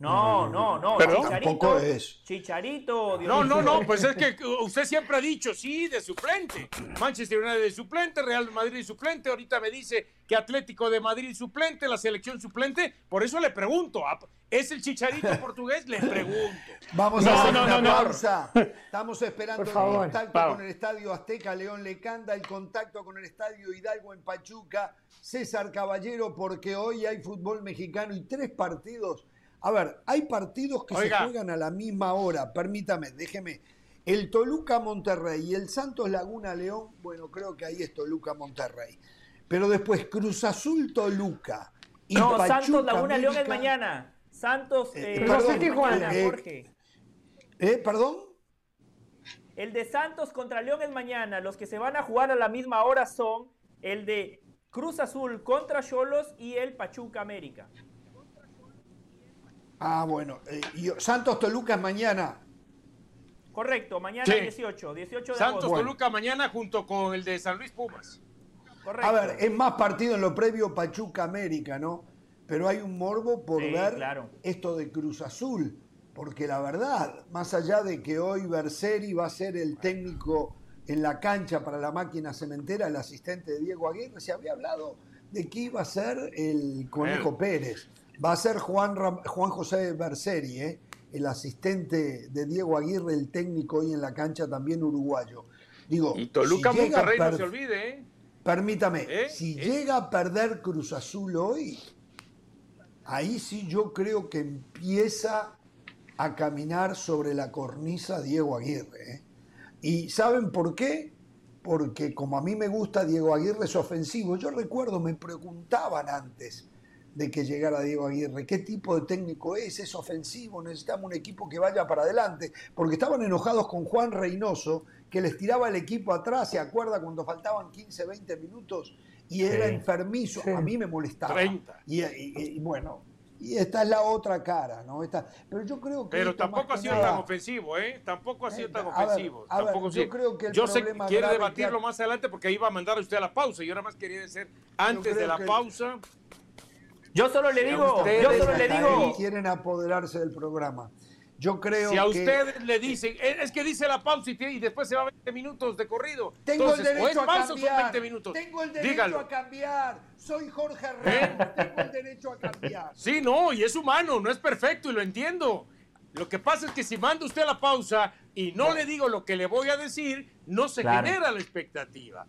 No, no, no. Chicharito, Tampoco es. Chicharito. Dios No, no, no, pues es que usted siempre ha dicho, sí, de suplente. Manchester United de suplente, Real Madrid de suplente, ahorita me dice que Atlético de Madrid suplente, la selección suplente, por eso le pregunto, ¿ah, ¿es el chicharito portugués? Le pregunto. Vamos No, a hacer no, una no, no. pausa. Estamos esperando el contacto Vamos. con el Estadio Azteca León Lecanda, el contacto con el Estadio Hidalgo en Pachuca, César Caballero, porque hoy hay fútbol mexicano y tres partidos. A ver, hay partidos que Oiga. se juegan a la misma hora, permítame, déjeme. El Toluca Monterrey y el Santos Laguna León, bueno, creo que ahí es Toluca Monterrey. Pero después Cruz Azul Toluca y No, Pachuca Santos Laguna León es mañana. Santos Eh, eh, perdón, Tijuana. eh, Jorge. ¿Eh? ¿Perdón? El de Santos contra León es mañana. Los que se van a jugar a la misma hora son el de Cruz Azul contra Cholos y el Pachuca América. Ah, bueno. eh, y Santos Toluca es mañana. Correcto, mañana Sí. 18, 18 de Santos agosto. Toluca mañana junto con el de San Luis Pumas. Correcto. A ver, es más partido en lo previo Pachuca América, ¿no? Pero hay un morbo por Sí, ver claro. esto de Cruz Azul. Porque la verdad, más allá de que hoy Berseri va a ser el técnico en la cancha para la máquina cementera, el asistente de Diego Aguirre, se había hablado de que iba a ser el Conejo Pérez. Va a ser Juan, Ram- Juan José Berseri, ¿eh? el asistente de Diego Aguirre, el técnico hoy en la cancha también uruguayo. Digo, Y Toluca si Monterrey, no se olvide, ¿eh? Permítame, ¿Eh? si ¿Eh? llega a perder Cruz Azul hoy, ahí sí yo creo que empieza a caminar sobre la cornisa Diego Aguirre. ¿Y saben por qué? Porque como a mí me gusta Diego Aguirre es ofensivo. Yo recuerdo, me preguntaban antes de que llegara Diego Aguirre, ¿qué tipo de técnico es? Es ofensivo, necesitamos un equipo que vaya para adelante, porque estaban enojados con Juan Reynoso, que les tiraba el equipo atrás, ¿se acuerda cuando faltaban 15, 20 minutos? Y era enfermizo, Sí. a mí me molestaba. 30. Y, y- y bueno, y esta es la otra cara, ¿no? Esta, pero yo creo que... Pero tampoco ha sido nada- tan ofensivo, ¿eh? Tampoco ha sido Eh, tan a ver, ofensivo. a ver, tampoco yo sí. creo que el Yo sé que quiere debatirlo que- más adelante porque va a mandar usted a la pausa. Yo nada más quería decir antes de la que- pausa. Yo solo le digo, yo solo le digo, quieren apoderarse del programa. Yo creo Si a que... ustedes le dicen, "Eh, es que dice la pausa y, después se va 20 minutos de corrido. Tengo Entonces, el o es derecho a son cambiar. 20 minutos. Tengo el derecho Dígalo. a cambiar. Soy Jorge Ramos. ¿Eh? Tengo el derecho a cambiar. Sí, no, y es humano, no es perfecto y lo entiendo. Lo que pasa es que si manda usted a la pausa y no le digo lo que le voy a decir, no se Claro. genera la expectativa.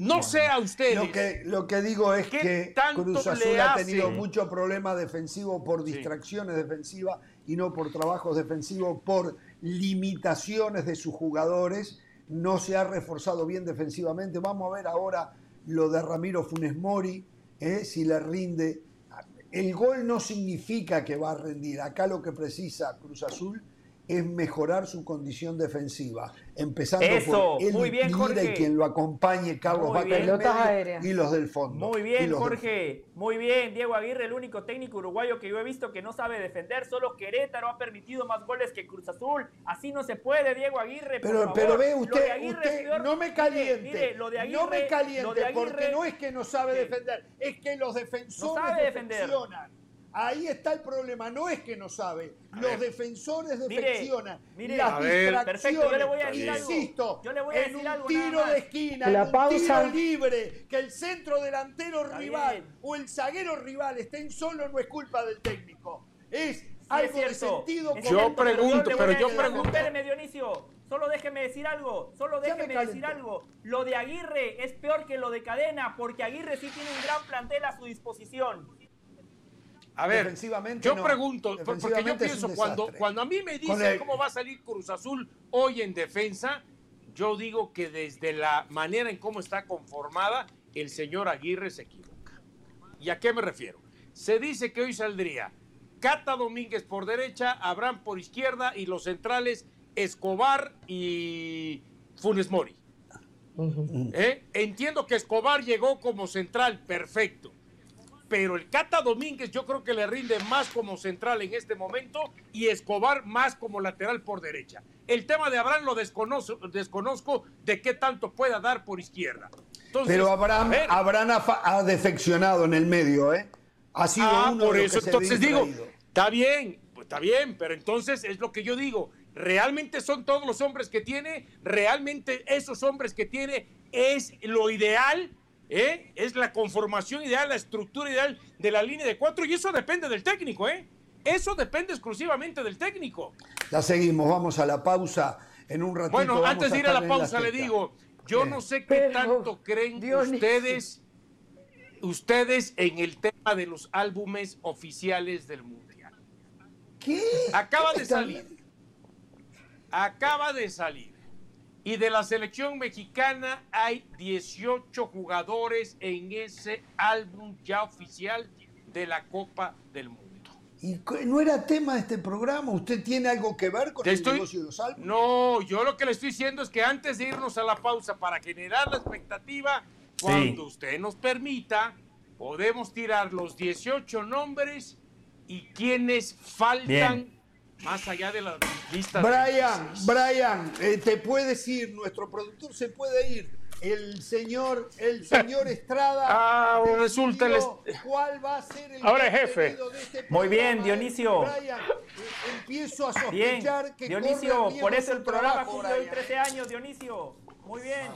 No sé a ustedes. Lo que, lo que digo es ¿Qué que Cruz Azul ha tenido mucho problema defensivo por Sí. distracciones defensivas y no por trabajos defensivos, por limitaciones de sus jugadores. No se ha reforzado bien defensivamente. Vamos a ver ahora lo de Ramiro Funes Mori, ¿eh? si le rinde. El gol no significa que va a rendir. Acá lo que precisa Cruz Azul es mejorar su condición defensiva, empezando Eso, por él muy bien, Lira Jorge. y quien lo acompañe, Carlos Vaca y los del fondo. Muy bien, Jorge. Muy bien, Diego Aguirre, el único técnico uruguayo que yo he visto que no sabe defender. Solo Querétaro ha permitido más goles que Cruz Azul. Así no se puede, Diego Aguirre. por Pero, favor. pero ve Lo de usted, Aguirre usted es peor. no me caliente, mire, lo de no me caliente, lo de Aguirre- porque no es que no sabe defender, es que los defensores No sabe defender. defeccionan. Ahí está el problema, no es que no sabe, los defensores defeccionan. mire. las A ver. distracciones, Perfecto, yo le voy a decir algo. insisto, Yo le voy a en decir un algo tiro de esquina, La en un pausa. tiro libre, que el centro delantero Está rival bien. o el zaguero rival estén solo no es culpa del técnico. Es Sí, algo es de cierto. sentido Es Yo pregunto, pero yo pregunto. Espéreme, Dionisio. Solo déjeme decir algo. Solo déjeme decir algo. Lo de Aguirre es peor que lo de Cadena, porque Aguirre sí tiene un gran plantel a su disposición. A ver, yo pregunto, porque yo pienso, cuando, cuando a mí me dicen cómo va a salir Cruz Azul hoy en defensa, yo digo que desde la manera en cómo está conformada, el señor Aguirre se equivoca. ¿Y a qué me refiero? Se dice que hoy saldría Cata Domínguez por derecha, Abraham por izquierda y los centrales Escobar y Funes Mori. ¿Eh? Entiendo que Escobar llegó como central, perfecto pero el Cata Domínguez yo creo que le rinde más como central en este momento y Escobar más como lateral por derecha. El tema de Abraham lo desconozco, desconozco de qué tanto pueda dar por izquierda. pero Abraham, Abraham ha, defeccionado en el medio, ¿eh? Ha sido ah, uno por eso. entonces digo, está bien, pues está bien, pero entonces es lo que yo digo. ¿Realmente son todos los hombres que tiene? ¿Realmente esos hombres que tiene es lo ideal? ¿Eh? es la conformación ideal, la estructura ideal de la línea de cuatro y eso depende del técnico, ¿eh? Eso depende exclusivamente del técnico. Ya seguimos, vamos a la pausa en un ratito. Bueno, antes de ir a la pausa le digo, yo no sé qué tanto creen ustedes, ustedes en el tema de los álbumes oficiales del Mundial. ¿Qué? Acaba de salir. Acaba de salir y de la selección mexicana hay 18 jugadores en ese álbum ya oficial de la Copa del Mundo. ¿Y no era tema de este programa? ¿Usted tiene algo que ver con el negocio de los álbumes? No, yo lo que le estoy diciendo es que antes de irnos a la pausa para generar la expectativa, cuando usted nos permita, podemos tirar los 18 nombres y quienes faltan más allá de la lista. Brian, Brian, eh, te puedes ir, nuestro productor se puede ir. El señor, el señor Estrada. Ah, resulta el ¿Cuál va a ser el Ahora jefe. Este Muy bien, Dionisio. Brian, empiezo a sospechar que Dionisio, por eso el programa cumple hoy 13 años, Dionisio. Muy bien.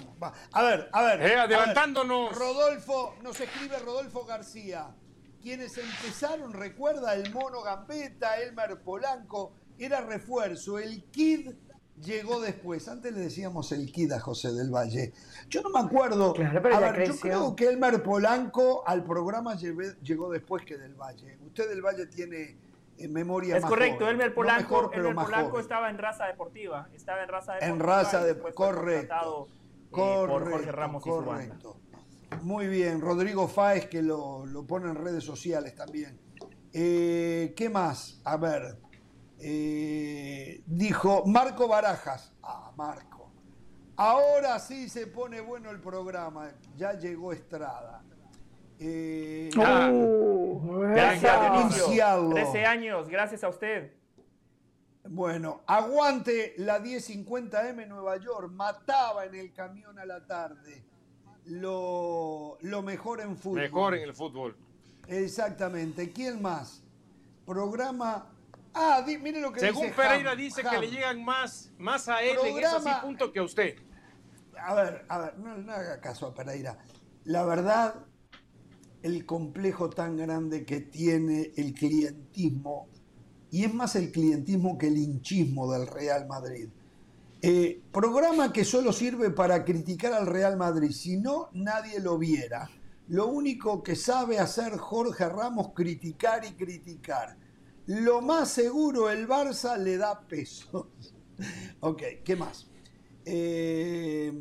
A ver, a ver. Eh, adelantándonos. Rodolfo, nos escribe Rodolfo García quienes empezaron, recuerda, el Mono Gambetta, Elmer Polanco, era refuerzo. El Kid llegó después. Antes le decíamos el Kid a José del Valle. Yo no me acuerdo. a ver, yo creo que Elmer Polanco al programa llegó después que del Valle. Usted del Valle tiene en memoria es correcto, Elmer Polanco, Elmer Polanco estaba en raza deportiva. Estaba en raza deportiva. En raza de, correcto. correcto. Por Jorge Ramos correcto. Muy bien, Rodrigo Fáez que lo, lo pone en redes sociales también. Eh, ¿Qué más? A ver, eh, dijo Marco Barajas. Ah, Marco. Ahora sí se pone bueno el programa. Ya llegó Estrada. Eh, uh, gracias, 13 años, gracias a usted. Bueno, aguante la 1050M Nueva York. Mataba en el camión a la tarde lo, mejor en fútbol. Mejor en el fútbol. Exactamente. ¿Quién más? Programa. Ah, mire lo que Según Pereira dice que le llegan más, más a él en ese punto que a usted. A ver, a ver, no, haga caso a Pereira. La verdad, el complejo tan grande que tiene el clientismo, y es más el clientismo que el hinchismo del Real Madrid eh, programa que solo sirve para criticar al Real Madrid, si no, nadie lo viera. Lo único que sabe hacer Jorge Ramos, criticar y criticar. Lo más seguro, el Barça le da peso. ok, ¿qué más? Eh,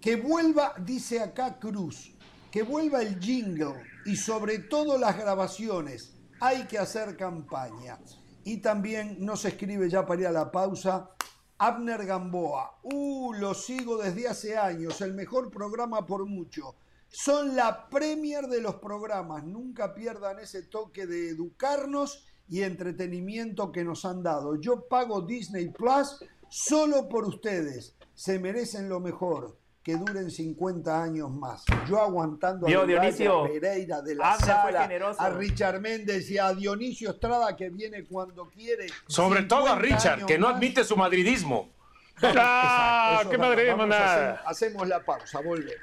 que vuelva, dice acá Cruz, que vuelva el jingle y sobre todo las grabaciones. Hay que hacer campaña. Y también nos escribe ya para ir a la pausa Abner Gamboa. Uh, lo sigo desde hace años, el mejor programa por mucho. Son la premier de los programas, nunca pierdan ese toque de educarnos y entretenimiento que nos han dado. Yo pago Disney Plus solo por ustedes, se merecen lo mejor que duren 50 años más. Yo aguantando a, Dionisio, Pereira de la Sala, a Richard Méndez y a Dionisio Estrada que viene cuando quiere. Sobre todo a Richard, que no admite su madridismo. ¡Ah! ¡Qué madridismo nada! Hacemos, la pausa, volvemos.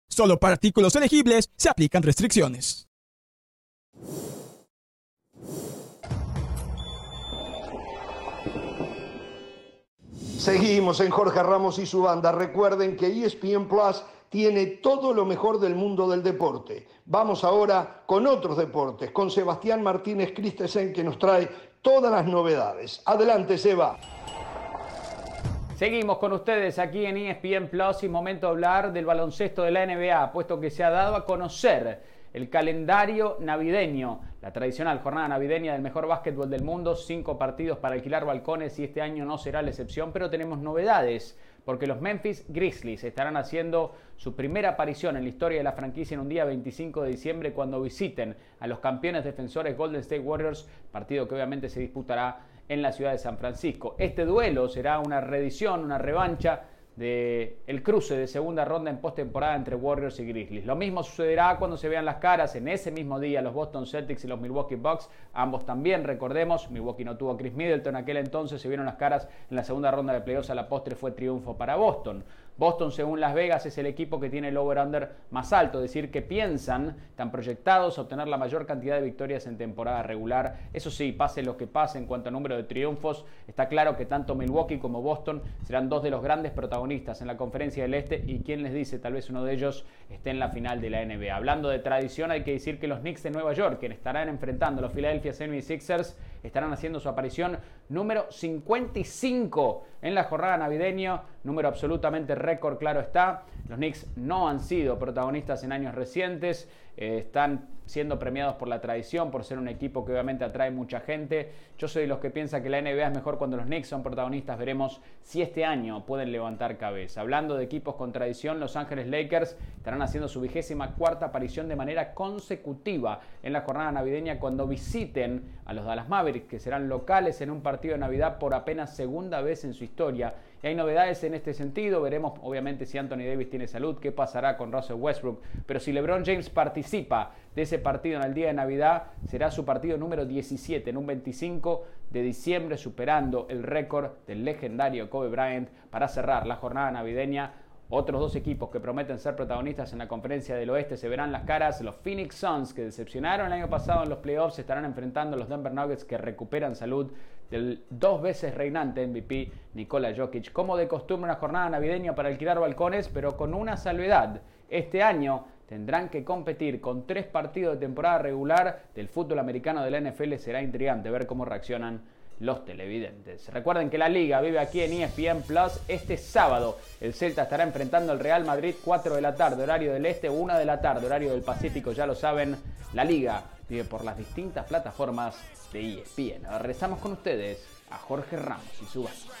Solo para artículos elegibles se aplican restricciones. Seguimos en Jorge Ramos y su banda. Recuerden que ESPN Plus tiene todo lo mejor del mundo del deporte. Vamos ahora con otros deportes, con Sebastián Martínez Christensen que nos trae todas las novedades. Adelante, Seba. Seguimos con ustedes aquí en ESPN Plus y momento de hablar del baloncesto de la NBA, puesto que se ha dado a conocer el calendario navideño, la tradicional jornada navideña del mejor básquetbol del mundo, cinco partidos para alquilar balcones y este año no será la excepción, pero tenemos novedades porque los Memphis Grizzlies estarán haciendo su primera aparición en la historia de la franquicia en un día 25 de diciembre cuando visiten a los campeones defensores Golden State Warriors, partido que obviamente se disputará en la ciudad de San Francisco. Este duelo será una reedición, una revancha del el cruce de segunda ronda en postemporada entre Warriors y Grizzlies. Lo mismo sucederá cuando se vean las caras en ese mismo día los Boston Celtics y los Milwaukee Bucks. Ambos también, recordemos, Milwaukee no tuvo Chris Middleton aquel entonces, se vieron las caras en la segunda ronda de playoffs a la postre fue triunfo para Boston. Boston, según Las Vegas, es el equipo que tiene el over-under más alto, es decir, que piensan, están proyectados a obtener la mayor cantidad de victorias en temporada regular. Eso sí, pase lo que pase en cuanto a número de triunfos, está claro que tanto Milwaukee como Boston serán dos de los grandes protagonistas en la conferencia del Este y quién les dice, tal vez uno de ellos esté en la final de la NBA. Hablando de tradición, hay que decir que los Knicks de Nueva York, quienes estarán enfrentando a los Philadelphia 76ers, estarán haciendo su aparición número 55 en la jornada navideña, número absolutamente récord, claro está. Los Knicks no han sido protagonistas en años recientes, eh, están siendo premiados por la tradición, por ser un equipo que obviamente atrae mucha gente. Yo soy de los que piensa que la NBA es mejor cuando los Knicks son protagonistas. Veremos si este año pueden levantar cabeza. Hablando de equipos con tradición, Los Ángeles Lakers estarán haciendo su vigésima cuarta aparición de manera consecutiva en la jornada navideña cuando visiten a los Dallas Mavericks, que serán locales en un partido de Navidad por apenas segunda vez en su historia. Y hay novedades en este sentido. Veremos, obviamente, si Anthony Davis tiene salud, qué pasará con Russell Westbrook. Pero si LeBron James participa de ese partido en el día de Navidad, será su partido número 17, en un 25 de diciembre, superando el récord del legendario Kobe Bryant para cerrar la jornada navideña otros dos equipos que prometen ser protagonistas en la conferencia del oeste se verán las caras. Los Phoenix Suns, que decepcionaron el año pasado en los playoffs, estarán enfrentando a los Denver Nuggets que recuperan salud del dos veces reinante MVP Nikola Jokic. Como de costumbre, una jornada navideña para alquilar balcones, pero con una salvedad. Este año tendrán que competir con tres partidos de temporada regular del fútbol americano de la NFL. Será intrigante ver cómo reaccionan los televidentes. Recuerden que la liga vive aquí en ESPN Plus este sábado. El Celta estará enfrentando al Real Madrid 4 de la tarde, horario del este, 1 de la tarde, horario del Pacífico, ya lo saben. La liga vive por las distintas plataformas de ESPN. Ahora regresamos con ustedes a Jorge Ramos y su banda.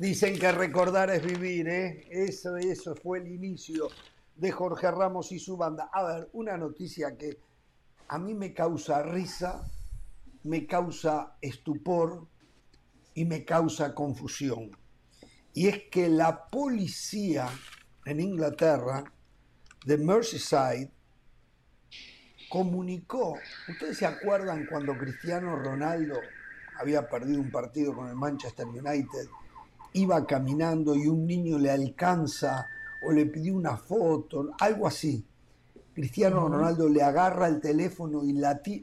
Dicen que recordar es vivir, ¿eh? Eso, eso fue el inicio de Jorge Ramos y su banda. A ver, una noticia que a mí me causa risa, me causa estupor y me causa confusión. Y es que la policía en Inglaterra de Merseyside comunicó, ustedes se acuerdan cuando Cristiano Ronaldo había perdido un partido con el Manchester United, iba caminando y un niño le alcanza o le pidió una foto, algo así. Cristiano Ronaldo le agarra el teléfono y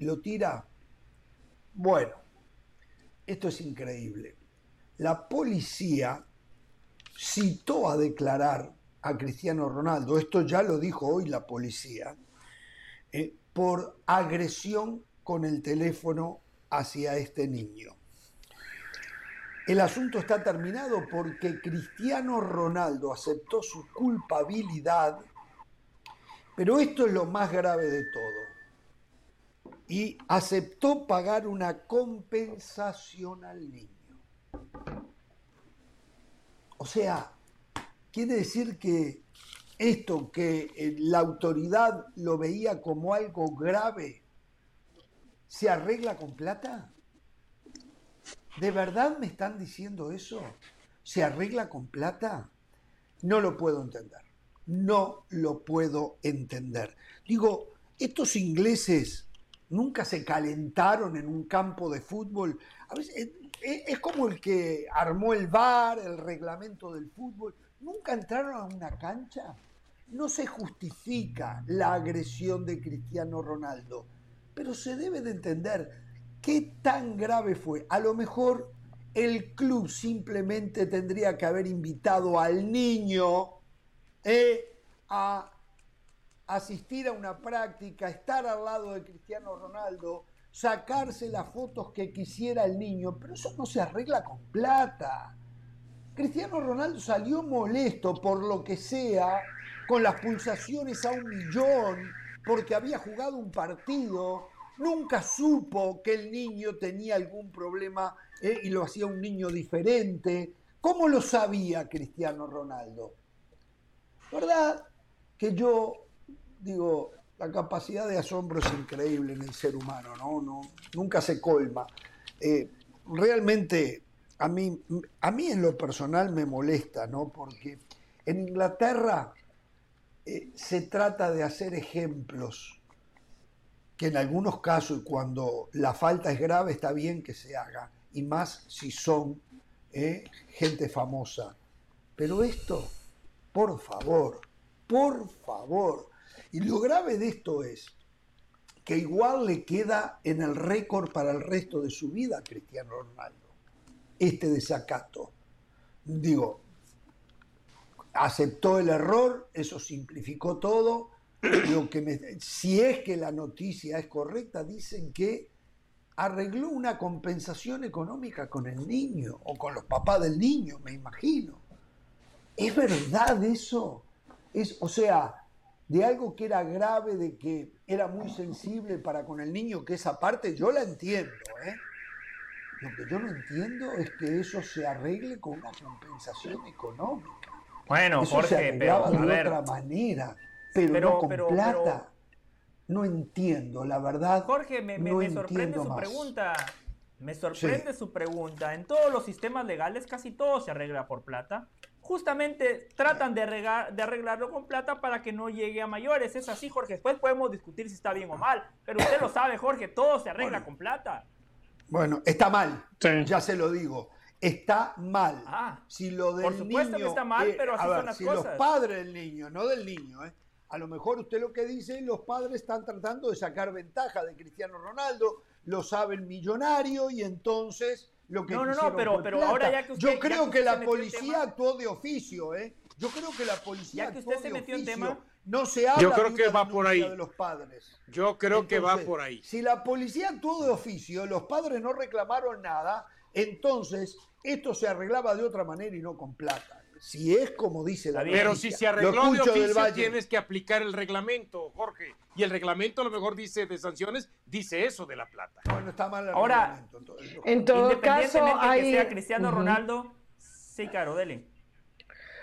lo tira. Bueno, esto es increíble. La policía citó a declarar a Cristiano Ronaldo, esto ya lo dijo hoy la policía, eh, por agresión con el teléfono hacia este niño. El asunto está terminado porque Cristiano Ronaldo aceptó su culpabilidad, pero esto es lo más grave de todo. Y aceptó pagar una compensación al niño. O sea, quiere decir que esto que eh, la autoridad lo veía como algo grave, ¿se arregla con plata? ¿De verdad me están diciendo eso? ¿Se arregla con plata? No lo puedo entender. No lo puedo entender. Digo, estos ingleses nunca se calentaron en un campo de fútbol. A veces, es como el que armó el VAR, el reglamento del fútbol. Nunca entraron a una cancha. No se justifica la agresión de Cristiano Ronaldo, pero se debe de entender ¿Qué tan grave fue? A lo mejor el club simplemente tendría que haber invitado al niño eh, a asistir a una práctica, estar al lado de Cristiano Ronaldo, sacarse las fotos que quisiera el niño, pero eso no se arregla con plata. Cristiano Ronaldo salió molesto por lo que sea, con las pulsaciones a un millón, porque había jugado un partido nunca supo que el niño tenía algún problema eh, y lo hacía un niño diferente. ¿Cómo lo sabía Cristiano Ronaldo? ¿Verdad? Que yo digo, la capacidad de asombro es increíble en el ser humano, ¿no? no nunca se colma. Eh, realmente a mí, a mí en lo personal me molesta, ¿no? Porque en Inglaterra eh, se trata de hacer ejemplos que en algunos casos, cuando la falta es grave, está bien que se haga, y más si son eh, gente famosa. Pero esto, por favor, por favor. Y lo grave de esto es que igual le queda en el récord para el resto de su vida a Cristiano Ronaldo, este desacato. Digo, aceptó el error, eso simplificó todo, lo que si es que la noticia es correcta, dicen que arregló una compensación económica con el niño o con los papás del niño, me imagino. ¿Es verdad eso? Es, o sea, de algo que era grave, de que era muy sensible para con el niño, que esa parte yo la entiendo, ¿eh? Lo que yo no entiendo es que eso se arregle con una compensación económica. Bueno, eso se pero de otra manera pero, no con plata. no entiendo, la verdad. Jorge, me, sorprende su pregunta. Me sorprende su pregunta. En todos los sistemas legales casi todo se arregla por plata. Justamente tratan de, de arreglarlo con plata para que no llegue a mayores. Es así, Jorge. Después podemos discutir si está bien o mal. Pero usted lo sabe, Jorge, todo se arregla con plata. Bueno, está mal. Ya se lo digo. Está mal. Ah, si lo del por supuesto que está mal, pero así son las si cosas. los padres del niño, no del niño, ¿eh? A lo mejor usted lo que dice, los padres están tratando de sacar ventaja de Cristiano Ronaldo, lo saben millonario y entonces lo que No, no, no, pero, pero ahora ya que usted Yo creo que, la policía actuó de oficio, ¿eh? Yo creo que la policía ya que usted se metió en tema no se habla Yo creo que va por ahí. de los padres. Yo creo que va por ahí. Si la policía actuó de oficio, los padres no reclamaron nada, entonces esto se arreglaba de otra manera y no con plata si es como dice la Pero si se arregló de oficio, tienes que aplicar el reglamento, Jorge. Y el reglamento a lo mejor dice de sanciones, dice eso de la plata. Bueno, está mal el Ahora, reglamento. en todo caso, hay... que sea Cristiano Ronaldo, Sí, Caro, dele.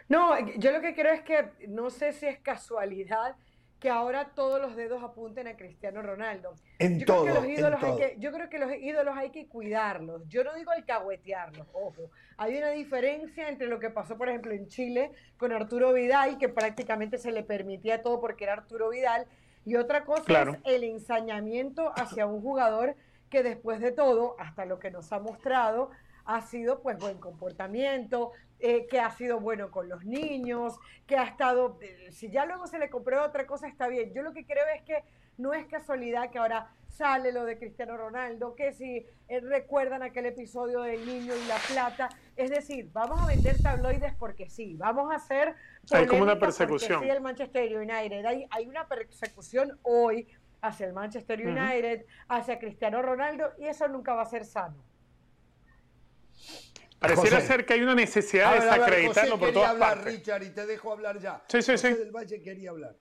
No, yo lo que creo es que no sé si es casualidad que ahora todos los dedos apunten a Cristiano Ronaldo. En yo todo, creo que los ídolos en hay todo. que, yo creo que los ídolos hay que cuidarlos. Yo no digo alcahuetearlos, ojo. Hay una diferencia entre lo que pasó, por ejemplo, en Chile con Arturo Vidal, que prácticamente se le permitía todo porque era Arturo Vidal, y otra cosa Claro. es el ensañamiento hacia un jugador que después de todo, hasta lo que nos ha mostrado, ha sido pues buen comportamiento, eh, que ha sido bueno con los niños, que ha estado, eh, si ya luego se le compró otra cosa está bien. Yo lo que creo es que no es casualidad que ahora sale lo de Cristiano Ronaldo, que si eh, recuerdan aquel episodio del niño y la plata, es decir, vamos a vender tabloides porque sí, vamos a hacer Hay como una persecución. sí el Manchester United, hay, hay una persecución hoy hacia el Manchester. United, hacia Cristiano Ronaldo y eso nunca va a ser sano. Pareciera José. ser que hay una necesidad de ver, ver, desacreditarlo José por quería todas hablar, partes. Richard, y te dejo hablar ya. Sí, sí, José sí. del Valle quería hablar.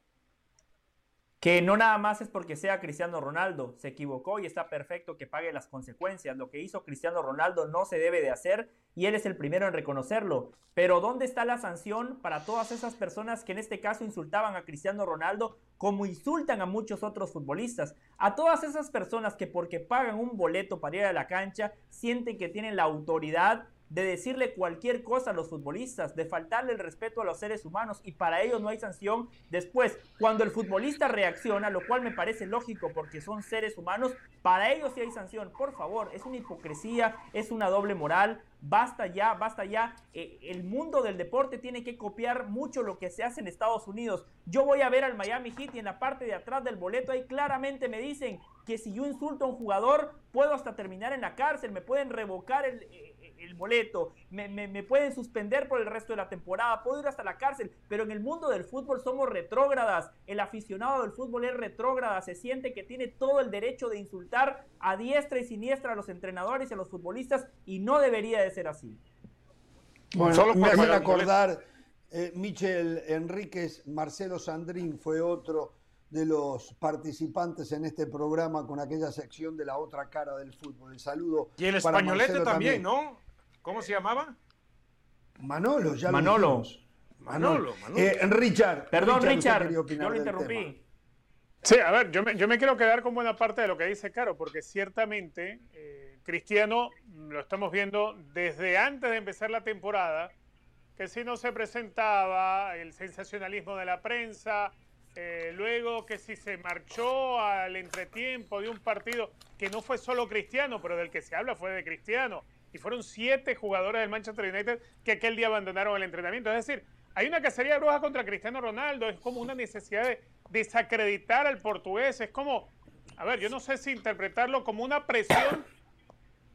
Que no nada más es porque sea Cristiano Ronaldo, se equivocó y está perfecto que pague las consecuencias. Lo que hizo Cristiano Ronaldo no se debe de hacer y él es el primero en reconocerlo. Pero ¿dónde está la sanción para todas esas personas que en este caso insultaban a Cristiano Ronaldo como insultan a muchos otros futbolistas? A todas esas personas que porque pagan un boleto para ir a la cancha sienten que tienen la autoridad de decirle cualquier cosa a los futbolistas, de faltarle el respeto a los seres humanos y para ello no hay sanción. Después, cuando el futbolista reacciona, lo cual me parece lógico porque son seres humanos, para ellos sí hay sanción. Por favor, es una hipocresía, es una doble moral. Basta ya, basta ya. Eh, el mundo del deporte tiene que copiar mucho lo que se hace en Estados Unidos. Yo voy a ver al Miami Heat y en la parte de atrás del boleto ahí claramente me dicen que si yo insulto a un jugador, puedo hasta terminar en la cárcel, me pueden revocar el, eh, el boleto, me, me- me pueden suspender por el resto de la temporada, puedo ir hasta la cárcel, pero en el mundo del fútbol somos retrógradas, el aficionado del fútbol es retrógrada, se siente que tiene todo el derecho de insultar a diestra y siniestra a los entrenadores y a los futbolistas y no debería de ser así. Bueno, Solo me hacen acordar, eh, Michel Enríquez, Marcelo Sandrín fue otro de los participantes en este programa con aquella sección de la otra cara del fútbol. El saludo. Y el para españolete también, ¿no? ¿Cómo se llamaba? Manolo, ya lo Manolo. dijimos. Manolo, Manolo. Eh, Richard. Perdón, Richard, yo lo interrumpí. tema. Sí, a ver, yo me, yo me quiero quedar con buena parte de lo que dice Caro, porque ciertamente eh, Cristiano, mm, lo estamos viendo desde antes de empezar la temporada, que si no se presentaba, el sensacionalismo de la prensa, eh, luego que si se marchó al entretiempo de un partido que no fue solo Cristiano, pero del que se habla fue de Cristiano, y fueron siete jugadores del Manchester United que aquel día abandonaron el entrenamiento. Es decir, hay una cacería de brujas contra Cristiano Ronaldo, es como una necesidad de desacreditar al portugués, es como, a ver, yo no sé si interpretarlo como una presión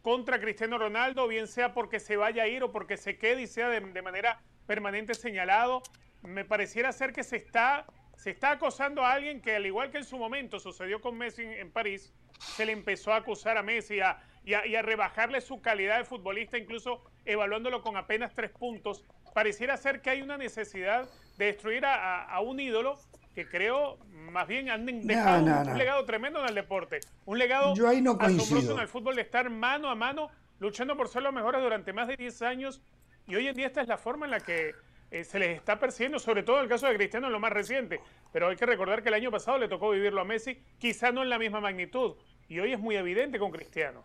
contra Cristiano Ronaldo, bien sea porque se vaya a ir o porque se quede y sea de, manera permanente señalado. Me pareciera ser que se está, se está acosando a alguien que, al igual que en su momento sucedió con Messi en, en París, se le empezó a acusar a Messi a- y, a, y a rebajarle su calidad de futbolista, incluso evaluándolo con apenas tres puntos. Pareciera ser que hay una necesidad de destruir a, a- a un ídolo que creo más bien han dejado no, un, no. un legado tremendo en el deporte. Un legado Yo ahí no asombroso coincido. en el fútbol de estar mano a mano luchando por ser los mejores durante más de 10 años y hoy en día esta es la forma en la que eh, se les está persiguiendo, sobre todo en el caso de Cristiano en lo más reciente, pero hay que recordar que el año pasado le tocó vivirlo a Messi, quizá no en la misma magnitud, y hoy es muy evidente con Cristiano.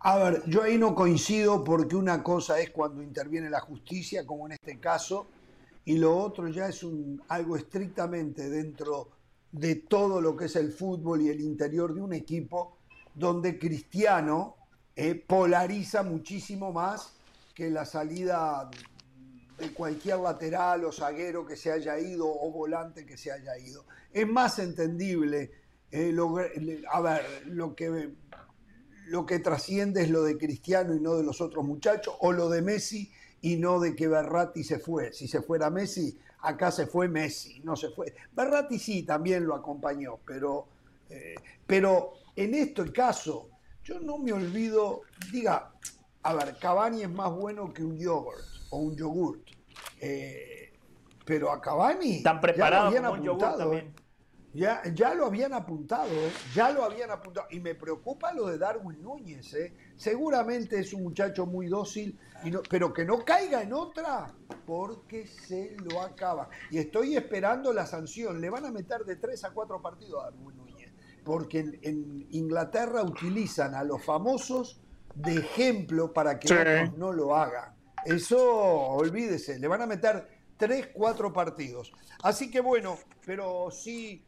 A ver, yo ahí no coincido porque una cosa es cuando interviene la justicia, como en este caso, y lo otro ya es un, algo estrictamente dentro de todo lo que es el fútbol y el interior de un equipo, donde Cristiano eh, polariza muchísimo más que la salida de cualquier lateral o zaguero que se haya ido o volante que se haya ido. Es más entendible, eh, lo- a ver, lo que lo que trasciende es lo de Cristiano y no de los otros muchachos, o lo de Messi y no de que Berratti se fue. Si se fuera Messi, acá se fue Messi, no se fue. Berratti sí también lo acompañó, pero, eh, pero en este caso, yo no me olvido, diga, a ver, Cavani es más bueno que un yogurt o un yogurt, eh, pero a Cavani Tan ya lo preparado habían como un yogur apuntado, también. Ya, ya lo habían apuntado, ¿eh? ya lo habían apuntado. Y me preocupa lo de Darwin Núñez. ¿eh? Seguramente es un muchacho muy dócil, y no, pero que no caiga en otra, porque se lo acaba. Y estoy esperando la sanción. Le van a meter de tres a cuatro partidos a Darwin Núñez, porque en, en Inglaterra utilizan a los famosos de ejemplo para que otros no lo hagan. Eso, olvídese, le van a meter tres, cuatro partidos. Así que bueno, pero sí,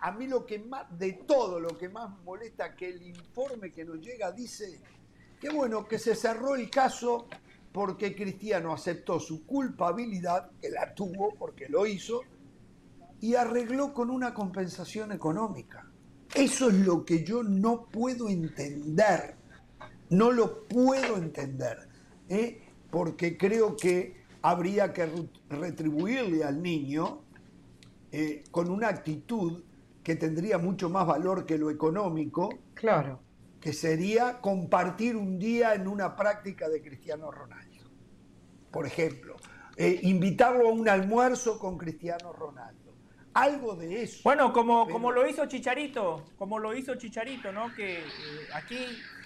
a mí lo que más, de todo lo que más molesta que el informe que nos llega dice que bueno, que se cerró el caso porque Cristiano aceptó su culpabilidad, que la tuvo porque lo hizo, y arregló con una compensación económica. Eso es lo que yo no puedo entender. No lo puedo entender. ¿eh? Porque creo que habría que retribuirle al niño eh, con una actitud que tendría mucho más valor que lo económico. Claro. Que sería compartir un día en una práctica de Cristiano Ronaldo. Por ejemplo, eh, invitarlo a un almuerzo con Cristiano Ronaldo. Algo de eso. Bueno, como, como lo hizo Chicharito, como lo hizo Chicharito, ¿no? Que eh, aquí,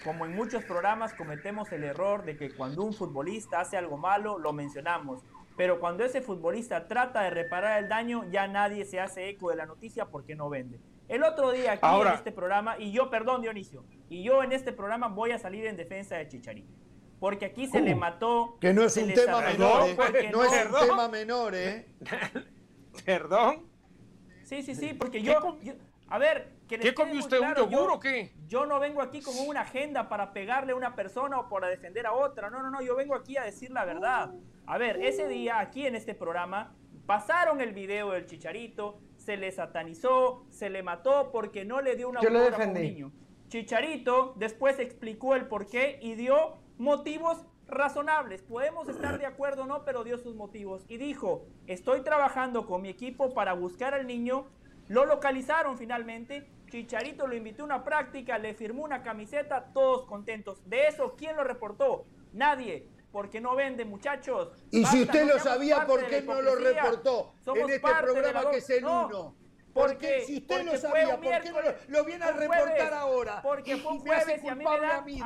como en muchos programas, cometemos el error de que cuando un futbolista hace algo malo, lo mencionamos pero cuando ese futbolista trata de reparar el daño, ya nadie se hace eco de la noticia porque no vende. El otro día aquí en este programa, y yo, perdón Dionisio, y yo en este programa voy a salir en defensa de Chicharito. Porque aquí se le mató. Que no es un tema menor, ¿eh? No, es un tema menor, ¿eh? ¿Perdón? Sí, sí, sí, porque yo, a ver, ¿qué comió usted, un yogur o qué? Yo no vengo aquí con una agenda para pegarle a una persona o para defender a otra. No, no, no, yo vengo aquí a decir la verdad. A ver, ese día aquí en este programa pasaron el video del Chicharito, se le satanizó, se le mató porque no le dio una autógrafo a un niño. Chicharito después explicó el porqué y dio motivos razonables. Podemos estar de acuerdo o no, pero dio sus motivos. Y dijo, estoy trabajando con mi equipo para buscar al niño. Lo localizaron finalmente. Chicharito lo invitó a una práctica, le firmó una camiseta, todos contentos. De eso, ¿quién lo reportó? Nadie porque no vende, muchachos. Y si usted lo sabía, ¿por qué no lo reportó en este programa que es el uno? Porque, si usted lo sabía, ¿por qué no lo, viene a reportar ahora? Porque fue un jueves y a mí me a, mí,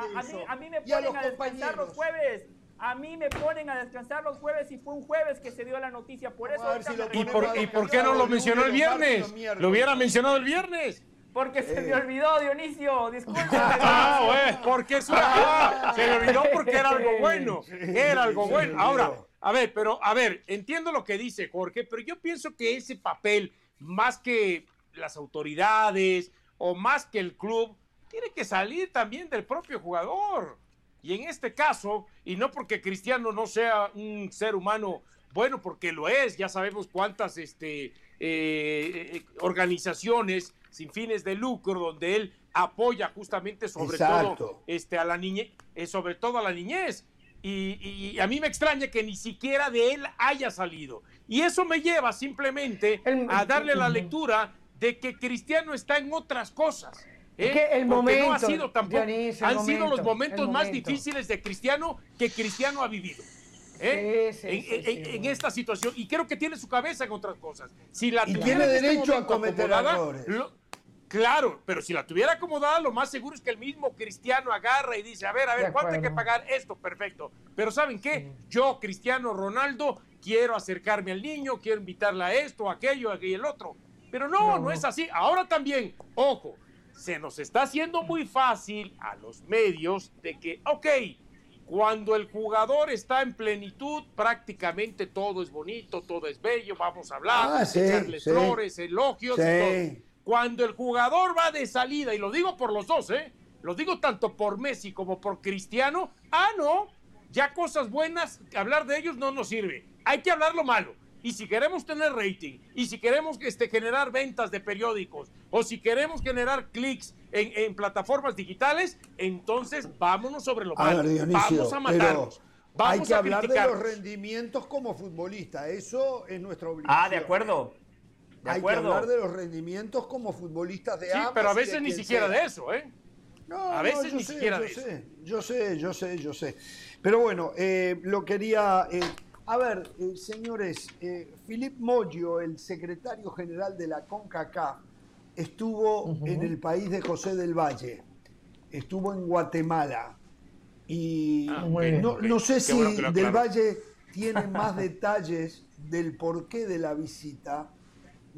a mí me ponen a, descansar los jueves. A mí me ponen a descansar los jueves y fue un jueves que se dio la noticia. Por eso. ¿Y, por, ¿Y por qué no lo mencionó el viernes? Lo hubiera mencionado el viernes. Porque se me eh. olvidó, Dionisio, disculpe. ah, bueno, porque es una... se me olvidó porque era algo bueno. Era algo bueno. Ahora, a ver, pero a ver, entiendo lo que dice Jorge, pero yo pienso que ese papel, más que las autoridades o más que el club, tiene que salir también del propio jugador. Y en este caso, y no porque Cristiano no sea un ser humano bueno, porque lo es, ya sabemos cuántas este, eh, eh, organizaciones sin fines de lucro, donde él apoya justamente sobre todo este, a la niñez, eh, sobre todo a la niñez. Y, a mí me extraña que ni siquiera de él haya salido. Y eso me lleva simplemente a darle la lectura de que Cristiano está en otras cosas. ¿eh? Que el momento, no ha sido tampoco, han sido los momentos más difíciles de Cristiano que Cristiano ha vivido. ¿eh? en, esta situación. Y creo que tiene su cabeza en otras cosas. Si la y tiene este derecho a cometer errores. Claro, pero si la tuviera acomodada, lo más seguro es que el mismo Cristiano agarra y dice, a ver, a ver, ¿cuánto hay que pagar esto? Perfecto. Pero ¿saben qué? Yo, Cristiano Ronaldo, quiero acercarme al niño, quiero invitarle a esto, a aquello, a el otro. Pero no, no, es así. Ahora también, ojo, se nos está haciendo muy fácil a los medios de que, ok, cuando el jugador está en plenitud, prácticamente todo es bonito, todo es bello, vamos a hablar, ah, echarle flores, elogios, todo. Cuando el jugador va de salida, y lo digo por los dos, ¿eh? Lo digo tanto por Messi como por Cristiano. Ah, no, ya cosas buenas, hablar de ellos no nos sirve. Hay que hablar lo malo. Y si queremos tener rating, y si queremos este, generar ventas de periódicos, o si queremos generar clics en, plataformas digitales, entonces vámonos sobre lo malo. Vamos a matarnos. hay que hablar de los rendimientos como futbolista. Eso es nuestra obligación. Ah, de acuerdo. Hay que hablar de los rendimientos como futbolistas de Sí, pero a veces ni siquiera de eso, ¿eh? No, a veces ni siquiera de eso. Yo sé, yo sé, yo sé. Pero bueno, eh, lo quería. Eh, a ver, eh, señores, Philippe Moggio, el secretario general de la CONCACAF, estuvo en el país de José del Valle, estuvo en Guatemala y Ah, no, no sé Qué si bueno del. Valle tiene más detalles del porqué de la visita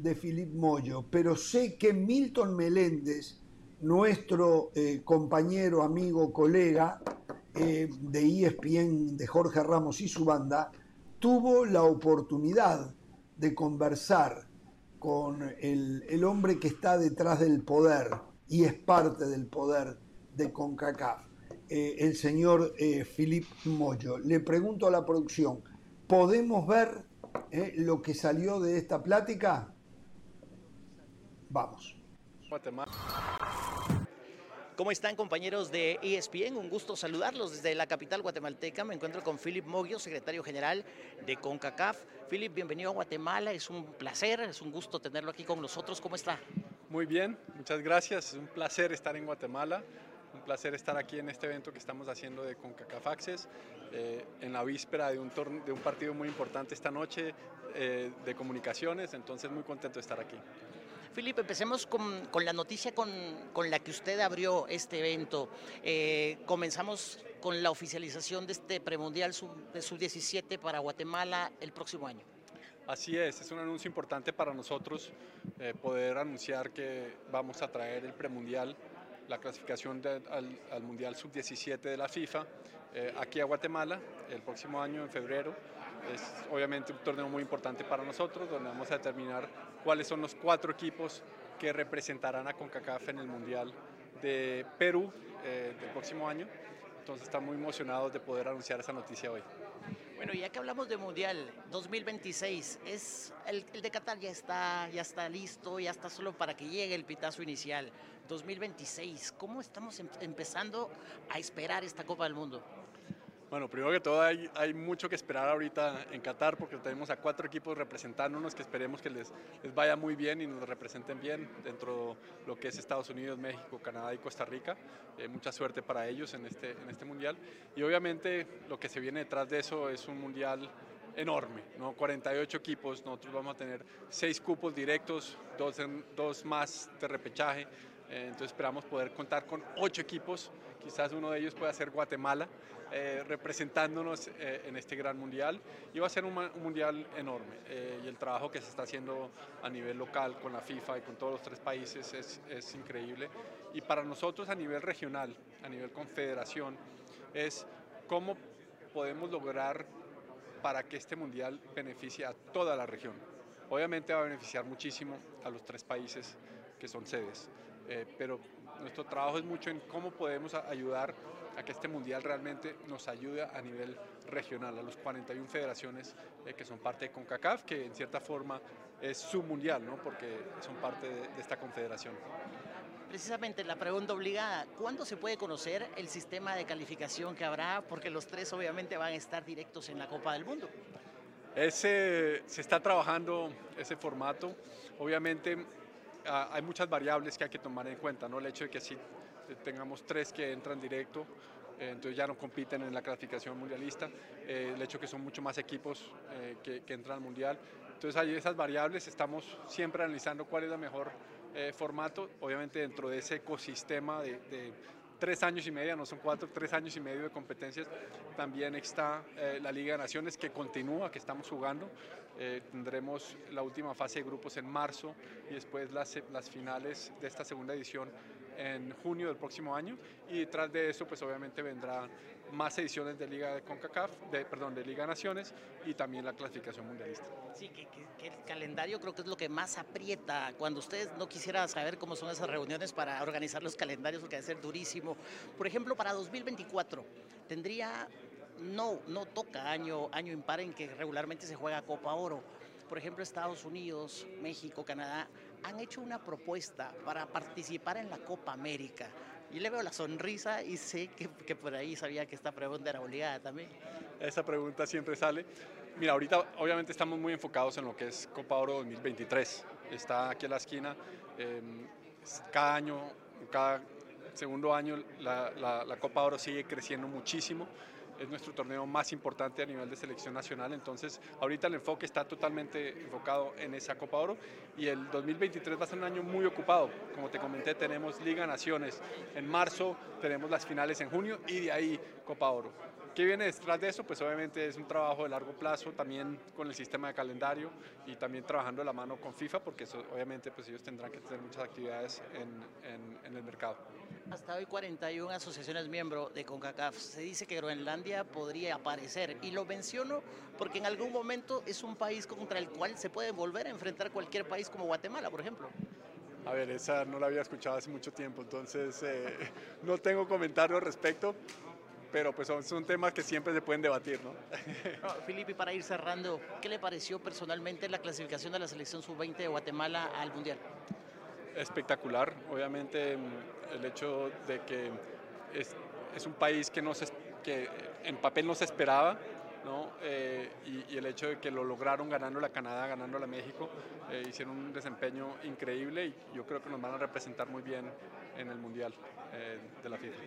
de Philip Moyo, pero sé que Milton Meléndez, nuestro eh, compañero, amigo, colega eh, de ESPN, de Jorge Ramos y su banda, tuvo la oportunidad de conversar con el, el hombre que está detrás del poder y es parte del poder de CONCACAF, eh, el señor Philip Moyo. Le pregunto a la producción, ¿podemos ver lo que salió de esta plática? Vamos. ¿Cómo están compañeros de ESPN? Un gusto saludarlos desde la capital guatemalteca. Me encuentro con Philip Moggio, secretario general de CONCACAF. Philip, bienvenido a Guatemala. Es un placer, es un gusto tenerlo aquí con nosotros. ¿Cómo está? Muy bien, muchas gracias. Es un placer estar en Guatemala. Un placer estar aquí en este evento que estamos haciendo de CONCACAF Access, eh, en la víspera de un, de un partido muy importante esta noche eh, de comunicaciones, entonces muy contento de estar aquí. Philip, empecemos con, con la noticia con, con la que usted abrió este evento. Eh, comenzamos con la oficialización de este premundial sub, de sub-17 para Guatemala el próximo año. Así es, es un anuncio importante para nosotros eh, poder anunciar que vamos a traer el premundial, la clasificación al, al Mundial Sub-17 de la FIFA eh, aquí a Guatemala el próximo año, en febrero. Es obviamente un torneo muy importante para nosotros, donde vamos a determinar cuáles son los cuatro equipos que representarán a CONCACAF en el Mundial de Perú eh, del próximo año. Entonces estamos muy emocionados de poder anunciar esa noticia hoy. Bueno, ya que hablamos de Mundial 2026, es el, el de Qatar ya está, ya está listo, ya está solo para que llegue el pitazo inicial. 2026, ¿cómo estamos em- empezando a esperar esta Copa del Mundo? Bueno, primero que todo hay, hay mucho que esperar ahorita en Qatar porque tenemos a cuatro equipos representándonos que esperemos que les, les vaya muy bien y nos representen bien dentro de lo que es Estados Unidos, México, Canadá y Costa Rica. Eh, mucha suerte para ellos en este, en este mundial. Y obviamente lo que se viene detrás de eso es un mundial enorme, ¿no? 48 equipos, nosotros vamos a tener seis cupos directos, dos, en- dos más de repechaje. Eh, entonces esperamos poder contar con ocho equipos, quizás uno de ellos pueda ser Guatemala, eh, representándonos eh, en este gran mundial. Y va a ser un, un mundial enorme. eh, y el trabajo que se está haciendo a nivel local con la FIFA y con todos los tres países es, es increíble. Y para nosotros a nivel regional, a nivel confederación, es cómo podemos lograr para que este mundial beneficie a toda la región. Obviamente va a beneficiar muchísimo a los tres países que son sedes, eh, pero nuestro trabajo es mucho en cómo podemos ayudar a que este mundial realmente nos ayude a nivel regional, a los 41 federaciones eh, que son parte de CONCACAF, que en cierta forma es su mundial, ¿no? porque son parte de, de esta confederación. Precisamente la pregunta obligada, ¿cuándo se puede conocer el sistema de calificación que habrá? Porque los tres obviamente van a estar directos en la Copa del Mundo. Ese, se está trabajando ese formato. Obviamente ah, hay muchas variables que hay que tomar en cuenta, ¿no? El hecho de que si tengamos tres que entran directo, eh, entonces ya no compiten en la clasificación mundialista, eh, el hecho de que son mucho más equipos eh, que, entran al mundial. Entonces hay esas variables, estamos siempre analizando cuál es el mejor formato, obviamente dentro de ese ecosistema de tres años y medio, no son cuatro, tres años y medio de competencias. También está eh, la Liga de Naciones que continúa, que estamos jugando. Eh, tendremos la última fase de grupos en marzo y después las, las finales de esta segunda edición en junio del próximo año. Y detrás de eso, pues obviamente vendrán más ediciones de Liga de CONCACAF, de, perdón, de Liga Naciones y también la clasificación mundialista. Sí, que, que- que el calendario creo que es lo que más aprieta. Cuando ustedes no quisiera saber cómo son esas reuniones para organizar los calendarios, porque debe ser durísimo. Por ejemplo, para 2024, tendría, no, no toca año, año impar en que regularmente se juega Copa Oro. Por ejemplo, Estados Unidos, México, Canadá han hecho una propuesta para participar en la Copa América. Yo le veo la sonrisa y sé que, que por ahí sabía que esta pregunta era obligada también. Esa pregunta siempre sale. Mira, ahorita obviamente estamos muy enfocados en lo que es Copa Oro 2023. Está aquí a la esquina. eh, cada año, cada segundo año, la, la- la Copa Oro sigue creciendo muchísimo. Es nuestro torneo más importante a nivel de selección nacional, entonces ahorita el enfoque está totalmente enfocado en esa Copa Oro y el 2023 va a ser un año muy ocupado. Como te comenté, tenemos Liga Naciones en marzo, tenemos las finales en junio y de ahí Copa Oro. ¿Qué viene detrás de eso? Pues obviamente es un trabajo de largo plazo, también con el sistema de calendario y también trabajando de la mano con FIFA, porque obviamente pues ellos tendrán que tener muchas actividades en, en el mercado. Hasta hoy 41 asociaciones miembro de CONCACAF. Se dice que Groenlandia podría aparecer y lo menciono porque en algún momento es un país contra el cual se puede volver a enfrentar cualquier país como Guatemala, por ejemplo. A ver, esa no la había escuchado hace mucho tiempo, entonces eh, no tengo comentarios al respecto, pero pues son, son, temas que siempre se pueden debatir, ¿no? no Felipe, para ir cerrando, ¿qué le pareció personalmente la clasificación de la selección sub-20 de Guatemala al Mundial? Espectacular, obviamente el hecho de que es, es un país que, no se, que en papel no se esperaba, ¿no? Eh, y, el hecho de que lo lograron ganando la Canadá, ganando la México, eh, hicieron un desempeño increíble y yo creo que nos van a representar muy bien en el Mundial eh, de la FIFA.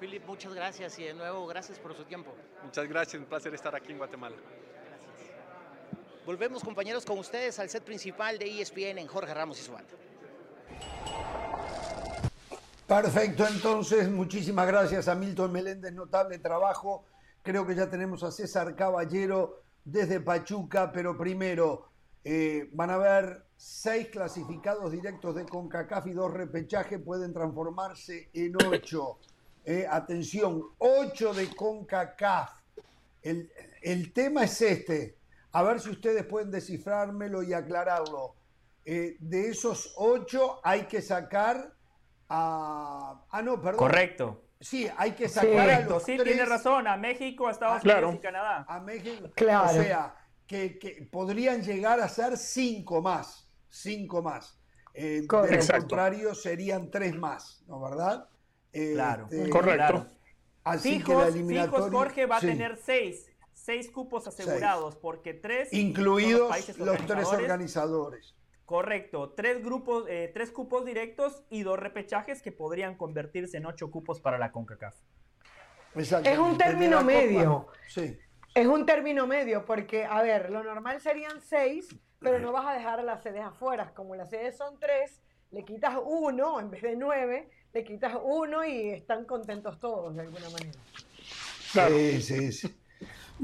Philip, muchas gracias y de nuevo gracias por su tiempo. Muchas gracias, un placer estar aquí en Guatemala. Volvemos compañeros con ustedes al set principal de ESPN en Jorge Ramos y su banda. Perfecto, entonces muchísimas gracias a Milton Meléndez, notable trabajo. Creo que ya tenemos a César Caballero desde Pachuca, pero primero eh, van a haber seis clasificados directos de CONCACAF y dos repechajes pueden transformarse en ocho. Eh, atención, ocho de CONCACAF. El, el, tema es este, a ver si ustedes pueden descifrármelo y aclararlo. Eh, de esos ocho hay que sacar Ah, no, perdón. Correcto. Sí, hay que sacar a los sí, tiene razón, a México, a Estados Unidos y Canadá. A México, claro. o sea, que, podrían llegar a ser cinco más, cinco más. Eh, de lo contrario, serían tres más, ¿no verdad? Eh, claro, este, correcto. Así que la eliminatoria... Jorge va a tener seis, seis cupos asegurados, porque tres... Incluidos los tres organizadores. Correcto, tres grupos, eh, tres cupos directos y dos repechajes que podrían convertirse en ocho cupos para la CONCACAF. Es un término medio. Sí. Es un término medio, porque, a ver, lo normal serían seis, pero no vas a dejar a las sedes afuera. Como las sedes son tres, le quitas uno en vez de nueve, le quitas uno y están contentos todos de alguna manera. Sí, sí, sí.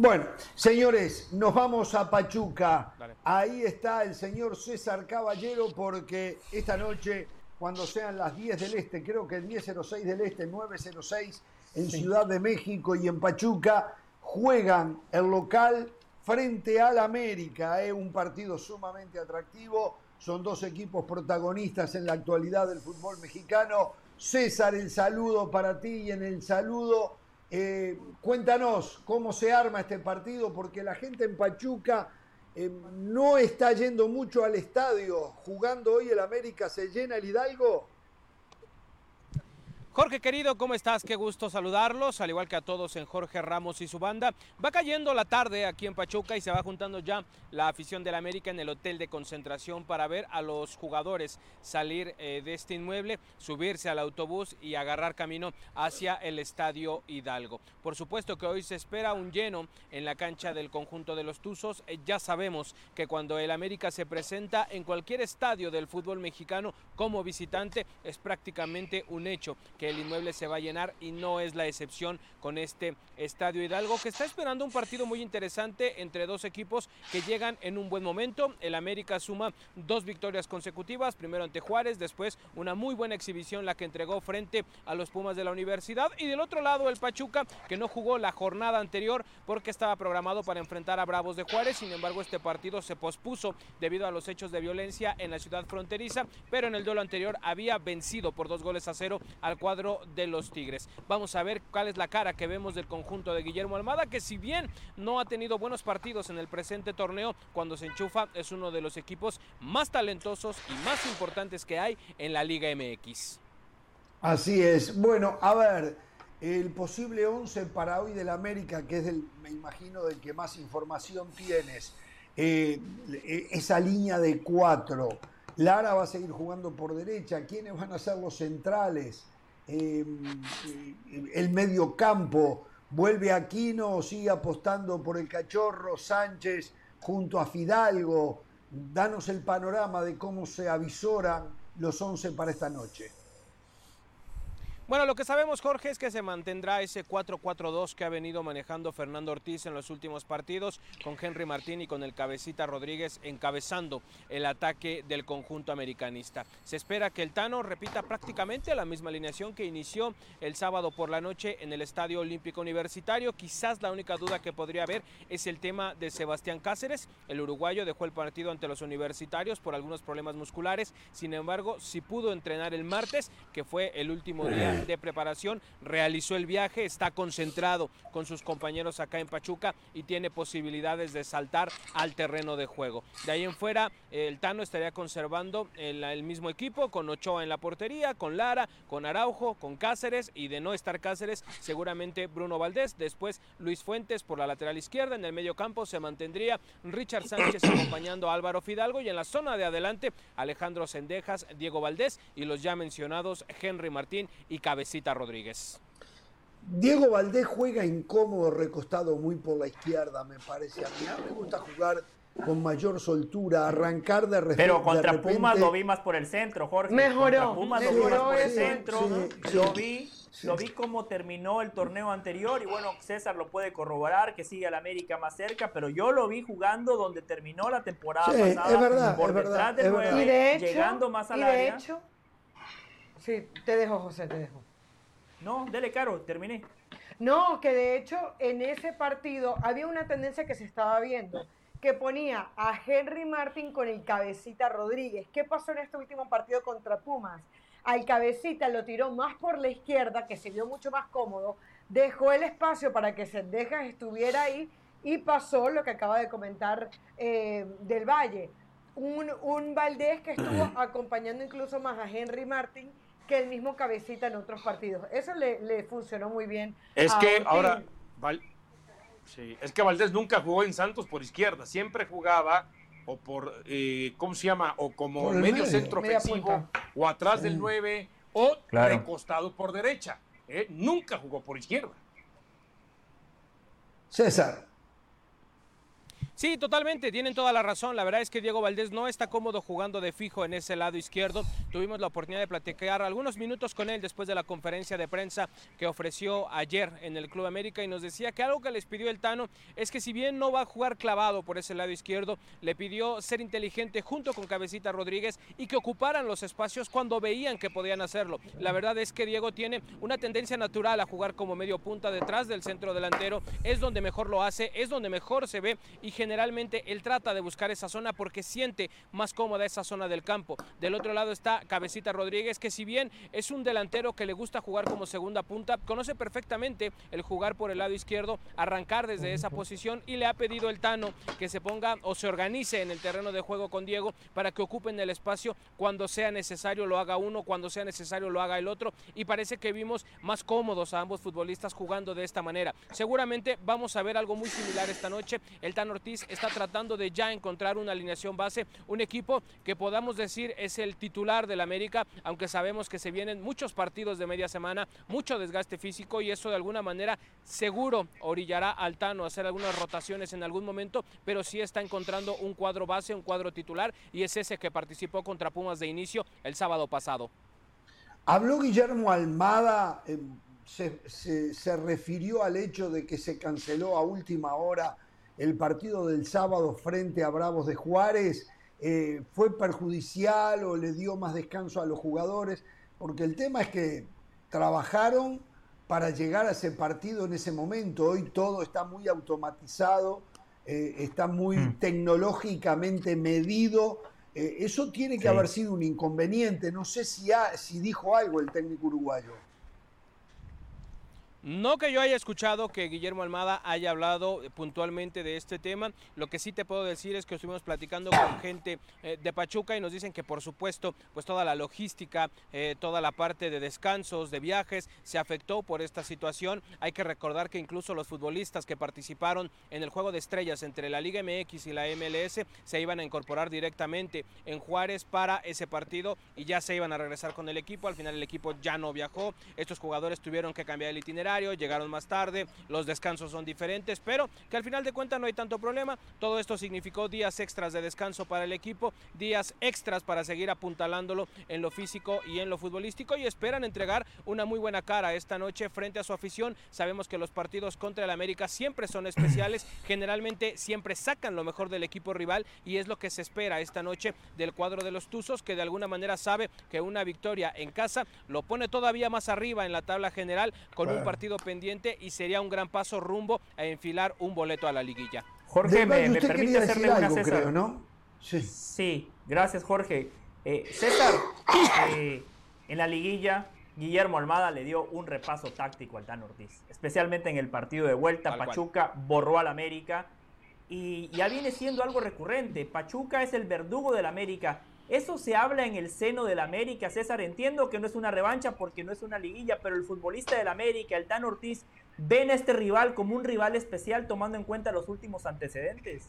Bueno, señores, nos vamos a Pachuca. Ahí está el señor César Caballero porque esta noche, cuando sean las 10 del Este, creo que el 10.06 del Este, 9.06 en Ciudad de México y en Pachuca, juegan el local frente al América. Es un partido sumamente atractivo. Son dos equipos protagonistas en la actualidad del fútbol mexicano. César, el saludo para ti y en el saludo eh, cuéntanos cómo se arma este partido, porque la gente en Pachuca eh, no está yendo mucho al estadio. Jugando hoy el América, ¿se llena el Hidalgo? Jorge querido, ¿cómo estás? Qué gusto saludarlos, al igual que a todos en Jorge Ramos y su banda. Va cayendo la tarde aquí en Pachuca y se va juntando ya la afición del América en el hotel de concentración para ver a los jugadores salir eh, de este inmueble, subirse al autobús y agarrar camino hacia el Estadio Hidalgo. Por supuesto que hoy se espera un lleno en la cancha del conjunto de los Tuzos. Eh, ya sabemos que cuando el América se presenta en cualquier estadio del fútbol mexicano como visitante es prácticamente un hecho que el inmueble se va a llenar y no es la excepción con este Estadio Hidalgo que está esperando un partido muy interesante entre dos equipos que llegan en un buen momento. El América suma dos victorias consecutivas, primero ante Juárez, después una muy buena exhibición la que entregó frente a los Pumas de la Universidad y del otro lado el Pachuca que no jugó la jornada anterior porque estaba programado para enfrentar a Bravos de Juárez, sin embargo este partido se pospuso debido a los hechos de violencia en la ciudad fronteriza, pero en el duelo anterior había vencido por dos goles a cero al cuadro de los Tigres. Vamos a ver cuál es la cara que vemos del conjunto de Guillermo Almada, que si bien no ha tenido buenos partidos en el presente torneo, cuando se enchufa es uno de los equipos más talentosos y más importantes que hay en la Liga MX. Así es. Bueno, a ver, el posible 11 para hoy del América, que es del, me imagino, del que más información tienes. Eh, esa línea de cuatro. Lara va a seguir jugando por derecha. ¿Quiénes van a ser los centrales? Em, el medio campo, ¿Vuelve Aquino sigue apostando por el cachorro Sánchez junto a Fidalgo? Danos el panorama de cómo se avisoran los 11 para esta noche. Bueno, lo que sabemos, Jorge, es que se mantendrá ese 4-4-2 que ha venido manejando Fernando Ortiz en los últimos partidos, con Henry Martín y con el cabecita Rodríguez encabezando el ataque del conjunto americanista. Se espera que el Tano repita prácticamente la misma alineación que inició el sábado por la noche en el Estadio Olímpico Universitario. Quizás la única duda que podría haber es el tema de Sebastián Cáceres. El uruguayo dejó el partido ante los universitarios por algunos problemas musculares. Sin embargo, si pudo entrenar el martes, que fue el último día de preparación, realizó el viaje, está concentrado con sus compañeros acá en Pachuca y tiene posibilidades de saltar al terreno de juego. De ahí en fuera, el Tano estaría conservando el, el mismo equipo, con Ochoa en la portería, con Lara, con Araujo, con Cáceres y de no estar Cáceres, seguramente Bruno Valdés, después Luis Fuentes por la lateral izquierda, en el medio campo se mantendría Richard Sánchez acompañando a Álvaro Fidalgo y en la zona de adelante Alejandro Sendejas, Diego Valdés y los ya mencionados Henry Martín y Cabecita Rodríguez. Diego Valdés juega incómodo, recostado muy por la izquierda, me parece a mí. A mí me gusta jugar con mayor soltura, arrancar de, repente. Pero contra Pumas lo vi más por el centro, Jorge. Mejoró. Contra Pumas lo vi más por el centro. lo vi, lo vi como terminó el torneo anterior y bueno, César lo puede corroborar que sigue al América más cerca, pero yo lo vi jugando donde terminó la temporada pasada. Es verdad, por es detrás verdad, del es 9, verdad. Y de llegando más al de área. hecho, sí, te dejo, José, te dejo. No, dele caro, terminé. No, que de hecho en ese partido había una tendencia que se estaba viendo, que ponía a Henry Martin con el cabecita Rodríguez. ¿Qué pasó en este último partido contra Pumas? Al cabecita lo tiró más por la izquierda, que se vio mucho más cómodo, dejó el espacio para que Sendejas estuviera ahí y pasó lo que acaba de comentar eh, del Valle. Un, un Valdés que estuvo acompañando incluso más a Henry Martin que el mismo cabecita en otros partidos. Eso le, le funcionó muy bien. Es a que Ortiz. ahora, Val- sí, es que Valdés nunca jugó en Santos por izquierda, siempre jugaba o por, eh, ¿cómo se llama? O como medio medio. centro ofensivo, o atrás del 9, o Claro. recostado por derecha. ¿eh? Nunca jugó por izquierda. César, Sí, totalmente, tienen toda la razón. La verdad es que Diego Valdés no está cómodo jugando de fijo en ese lado izquierdo. Tuvimos la oportunidad de platicar algunos minutos con él después de la conferencia de prensa que ofreció ayer en el Club América y nos decía que algo que les pidió el Tano es que si bien no va a jugar clavado por ese lado izquierdo, le pidió ser inteligente junto con Cabecita Rodríguez y que ocuparan los espacios cuando veían que podían hacerlo. La verdad es que Diego tiene una tendencia natural a jugar como medio punta detrás del centro delantero, es donde mejor lo hace, es donde mejor se ve y generalmente él trata de buscar esa zona porque siente más cómoda esa zona del campo. Del otro lado está Cabecita Rodríguez, que si bien es un delantero que le gusta jugar como segunda punta, conoce perfectamente el jugar por el lado izquierdo, arrancar desde esa posición y le ha pedido el Tano que se ponga o se organice en el terreno de juego con Diego para que ocupen el espacio cuando sea necesario lo haga uno, cuando sea necesario lo haga el otro y parece que vimos más cómodos a ambos futbolistas jugando de esta manera. Seguramente vamos a ver algo muy similar esta noche. El Tan Ortiz está tratando de ya encontrar una alineación base, un equipo que podamos decir es el titular del América, aunque sabemos que se vienen muchos partidos de media semana, mucho desgaste físico y eso de alguna manera seguro orillará al Tano a hacer algunas rotaciones en algún momento, pero sí está encontrando un cuadro base, un cuadro titular y es ese que participó contra Pumas de inicio el sábado pasado. habló Guillermo Almada, se- se refirió al hecho de que se canceló a última hora el partido del sábado frente a Bravos de Juárez. Eh, ¿Fue perjudicial o le dio más descanso a los jugadores? Porque el tema es que trabajaron para llegar a ese partido en ese momento. Hoy todo está muy automatizado, eh, está muy tecnológicamente medido. Eh, eso tiene que Sí. haber sido un inconveniente. No sé si, ha- si dijo algo el técnico uruguayo. No que yo haya escuchado que Guillermo Almada haya hablado eh, puntualmente de este tema. Lo que sí te puedo decir es que estuvimos platicando con gente eh, de Pachuca y nos dicen que por supuesto pues toda la logística, eh, toda la parte de descansos, de viajes se afectó por esta situación. Hay que recordar que incluso los futbolistas que participaron en el juego de estrellas entre la Liga MX y la MLS se iban a incorporar directamente en Juárez para ese partido y ya se iban a regresar con el equipo. Al final el equipo ya no viajó. Estos jugadores tuvieron que cambiar el itinerario llegaron más tarde, los descansos son diferentes, pero que al final de cuentas no hay tanto problema. Todo esto significó días extras de descanso para el equipo, días extras para seguir apuntalándolo en lo físico y en lo futbolístico y esperan entregar una muy buena cara esta noche frente a su afición. Sabemos que los partidos contra el América siempre son especiales, generalmente siempre sacan lo mejor del equipo rival y es lo que se espera esta noche del cuadro de los Tuzos que de alguna manera sabe que una victoria en casa lo pone todavía más arriba en la tabla general con un partido pendiente y sería un gran paso rumbo a enfilar un boleto a la liguilla. Jorge, me, permite hacerle una César. ¿no? Sí. gracias Jorge. Eh, César, eh, en la liguilla, Guillermo Almada le dio un repaso táctico al Tan Ortiz, especialmente en el partido de vuelta. Pachuca borró al América y ya viene siendo algo recurrente. Pachuca es el verdugo del América. Eso se habla en el seno del América, César. Entiendo que no es una revancha porque no es una liguilla, pero el futbolista del América, el Tan Ortiz, ven a este rival como un rival especial tomando en cuenta los últimos antecedentes.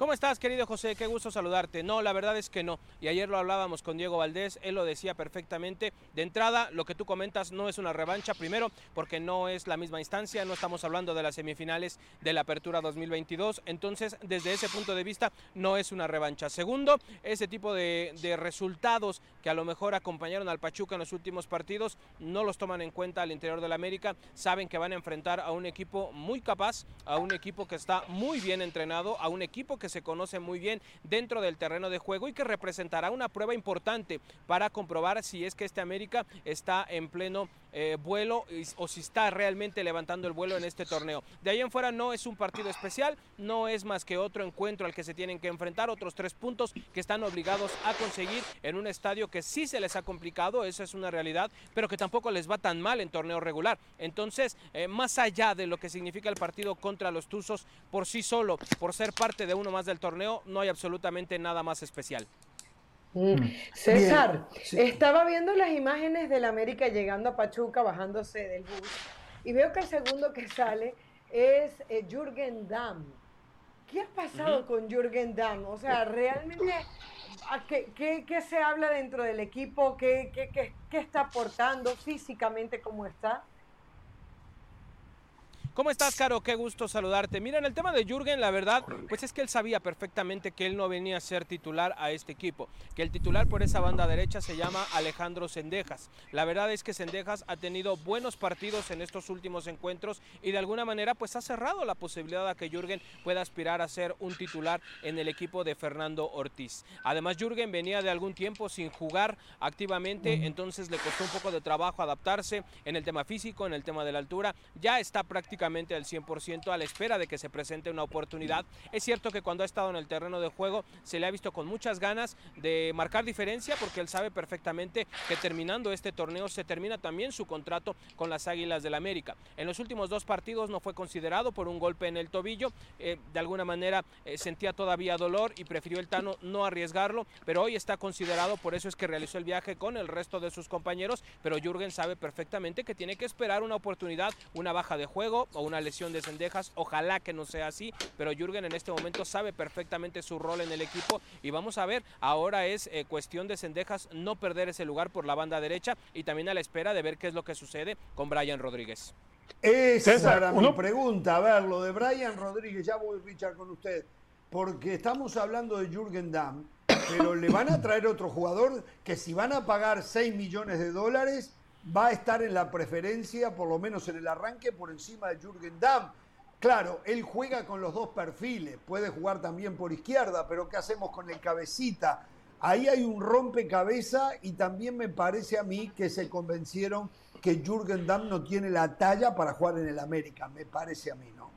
¿Cómo estás, querido José? Qué gusto saludarte. No, la verdad es que no. Y ayer lo hablábamos con Diego Valdés, él lo decía perfectamente. De entrada, lo que tú comentas no es una revancha, primero, porque no es la misma instancia, no estamos hablando de las semifinales de la Apertura 2022, entonces, desde ese punto de vista, no es una revancha. Segundo, ese tipo de, resultados que a lo mejor acompañaron al Pachuca en los últimos partidos, no los toman en cuenta al interior del América, saben que van a enfrentar a un equipo muy capaz, a un equipo que está muy bien entrenado, a un equipo que se conoce muy bien dentro del terreno de juego y que representará una prueba importante para comprobar si es que este América está en pleno eh, vuelo o si está realmente levantando el vuelo en este torneo. De ahí en fuera no es un partido especial, no es más que otro encuentro al que se tienen que enfrentar, otros tres puntos que están obligados a conseguir en un estadio que sí se les ha complicado, esa es una realidad, pero que tampoco les va tan mal en torneo regular. Entonces, eh, más allá de lo que significa el partido contra los Tuzos por sí solo, por ser parte de uno más del torneo, no hay absolutamente nada más especial. Mm. Mm. César, estaba viendo las imágenes del América llegando a Pachuca, bajándose del bus, y veo que el segundo que sale es eh, Jürgen Damm. ¿Qué ha pasado con Jürgen Damm? O sea, realmente, ¿qué, qué, se habla dentro del equipo? ¿Qué, qué, qué está aportando físicamente? ¿Cómo está? ¿Cómo estás, Caro? Qué gusto saludarte. Mira, en el tema de Jürgen, la verdad, pues es que él sabía perfectamente que él no venía a ser titular a este equipo, que el titular por esa banda derecha se llama Alejandro Sendejas. La verdad es que Sendejas ha tenido buenos partidos en estos últimos encuentros y de alguna manera pues ha cerrado la posibilidad de que Jürgen pueda aspirar a ser un titular en el equipo de Fernando Ortiz. Además, Jürgen venía de algún tiempo sin jugar activamente, entonces le costó un poco de trabajo adaptarse en el tema físico, en el tema de la altura. Ya está prácticamente al 100% a la espera de que se presente una oportunidad. Es cierto que cuando ha estado en el terreno de juego se le ha visto con muchas ganas de marcar diferencia porque él sabe perfectamente que terminando este torneo se termina también su contrato con las Águilas del América. En los últimos dos partidos no fue considerado por un golpe en el tobillo, eh, de alguna manera eh, sentía todavía dolor y prefirió el Tano no arriesgarlo, pero hoy está considerado, por eso es que realizó el viaje con el resto de sus compañeros, pero Jürgen sabe perfectamente que tiene que esperar una oportunidad, una baja de juego, o una lesión de Cendejas. Ojalá que no sea así, pero Jürgen en este momento sabe perfectamente su rol en el equipo y vamos a ver, ahora es eh, cuestión de Cendejas no perder ese lugar por la banda derecha y también a la espera de ver qué es lo que sucede con Brian Rodríguez. Esa era mi pregunta, a ver, lo de Brian Rodríguez, ya voy Richard con usted, porque estamos hablando de Jürgen Damm, pero le van a traer otro jugador que si van a pagar 6 millones de dólares, va a estar en la preferencia, por lo menos en el arranque, por encima de Jürgen Damm. Claro, él juega con los dos perfiles, puede jugar también por izquierda, pero ¿qué hacemos con el cabecita? Ahí hay un rompecabezas y también me parece a mí que se convencieron que Jürgen Damm no tiene la talla para jugar en el América, me parece a mí, ¿no?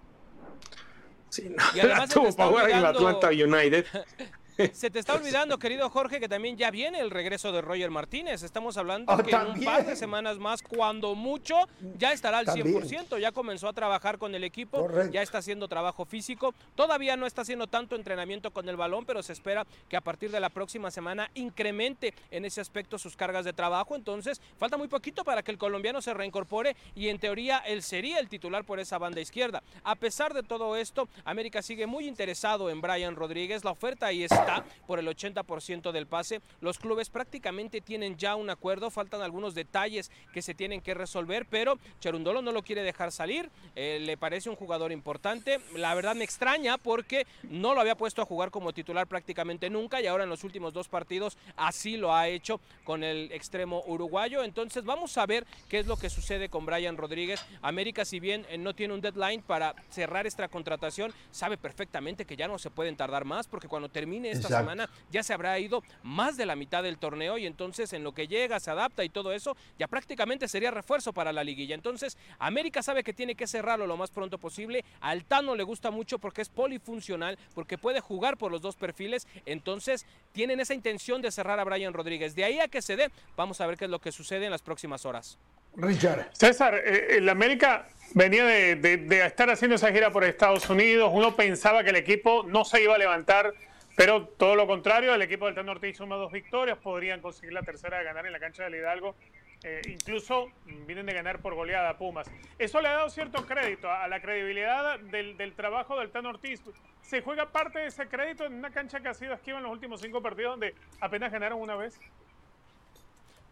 Sí, no, y además tuvo para jugar en el Atlanta United. Se te está olvidando, querido Jorge, que también ya viene el regreso de Roger Martínez. Estamos hablando ah, que en un par de semanas más, cuando mucho, ya estará al 100%. Ya comenzó a trabajar con el equipo, ya está haciendo trabajo físico. Todavía no está haciendo tanto entrenamiento con el balón, pero se espera que a partir de la próxima semana incremente en ese aspecto sus cargas de trabajo. Entonces, falta muy poquito para que el colombiano se reincorpore y en teoría él sería el titular por esa banda izquierda. A pesar de todo esto, América sigue muy interesado en Brian Rodríguez. La oferta ahí está por el 80% del pase. Los clubes prácticamente tienen ya un acuerdo, faltan algunos detalles que se tienen que resolver, pero Cherundolo no lo quiere dejar salir, eh, le parece un jugador importante. La verdad me extraña porque no lo había puesto a jugar como titular prácticamente nunca y ahora en los últimos dos partidos así lo ha hecho con el extremo uruguayo. Entonces vamos a ver qué es lo que sucede con Brian Rodríguez. América, si bien eh, no tiene un deadline para cerrar esta contratación, sabe perfectamente que ya no se pueden tardar más porque cuando termine esta semana ya se habrá ido más de la mitad del torneo y entonces en lo que llega, se adapta y todo eso, ya prácticamente sería refuerzo para la liguilla. Entonces América sabe que tiene que cerrarlo lo más pronto posible. Al Tano le gusta mucho porque es polifuncional, porque puede jugar por los dos perfiles. Entonces tienen esa intención de cerrar a Brian Rodríguez. De ahí a que se dé, vamos a ver qué es lo que sucede en las próximas horas. Richard. César, eh, el América venía de, estar haciendo esa gira por Estados Unidos. Uno pensaba que el equipo no se iba a levantar, pero todo lo contrario, el equipo del Tano Ortiz suma dos victorias, podrían conseguir la tercera de ganar en la cancha del Hidalgo. Eh, incluso vienen de ganar por goleada a Pumas. Eso le ha dado cierto crédito a, la credibilidad del, del, trabajo del Tano Ortiz. ¿Se juega parte de ese crédito en una cancha que ha sido esquiva en los últimos cinco partidos donde apenas ganaron una vez?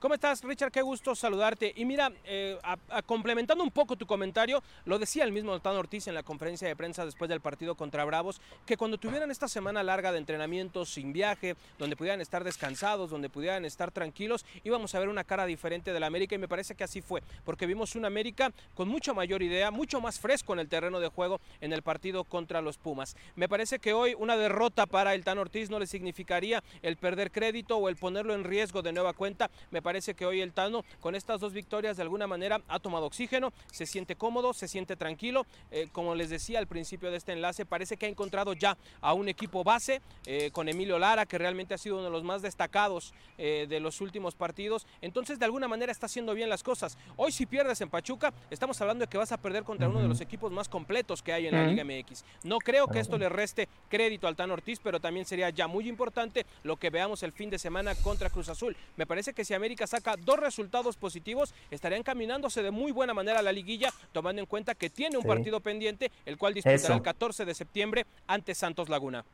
¿Cómo estás, Richard? Qué gusto saludarte. Y mira, eh, complementando un poco tu comentario, lo decía el mismo Tano Ortiz en la conferencia de prensa después del partido contra Bravos, que cuando tuvieran esta semana larga de entrenamiento sin viaje, donde pudieran estar descansados, donde pudieran estar tranquilos, íbamos a ver una cara diferente de la América y me parece que así fue, porque vimos una América con mucha mayor idea, mucho más fresco en el terreno de juego en el partido contra los Pumas. Me parece que hoy una derrota para el Tano Ortiz no le significaría el perder crédito o el ponerlo en riesgo de nueva cuenta. Me parece que hoy el Tano con estas dos victorias de alguna manera ha tomado oxígeno, se siente cómodo, se siente tranquilo. Eh, como les decía al principio de este enlace, parece que ha encontrado ya a un equipo base eh, con Emilio Lara, que realmente ha sido uno de los más destacados eh, de los últimos partidos. Entonces, de alguna manera está haciendo bien las cosas. Hoy si pierdes en Pachuca, estamos hablando de que vas a perder contra uno de los equipos más completos que hay en la Liga MX. No creo que esto le reste crédito al Tano Ortiz, pero también sería ya muy importante lo que veamos el fin de semana contra Cruz Azul. Me parece que si América saca dos resultados positivos, estaría encaminándose de muy buena manera a la liguilla, tomando en cuenta que tiene un partido pendiente, el cual disputará el 14 de septiembre ante Santos Laguna.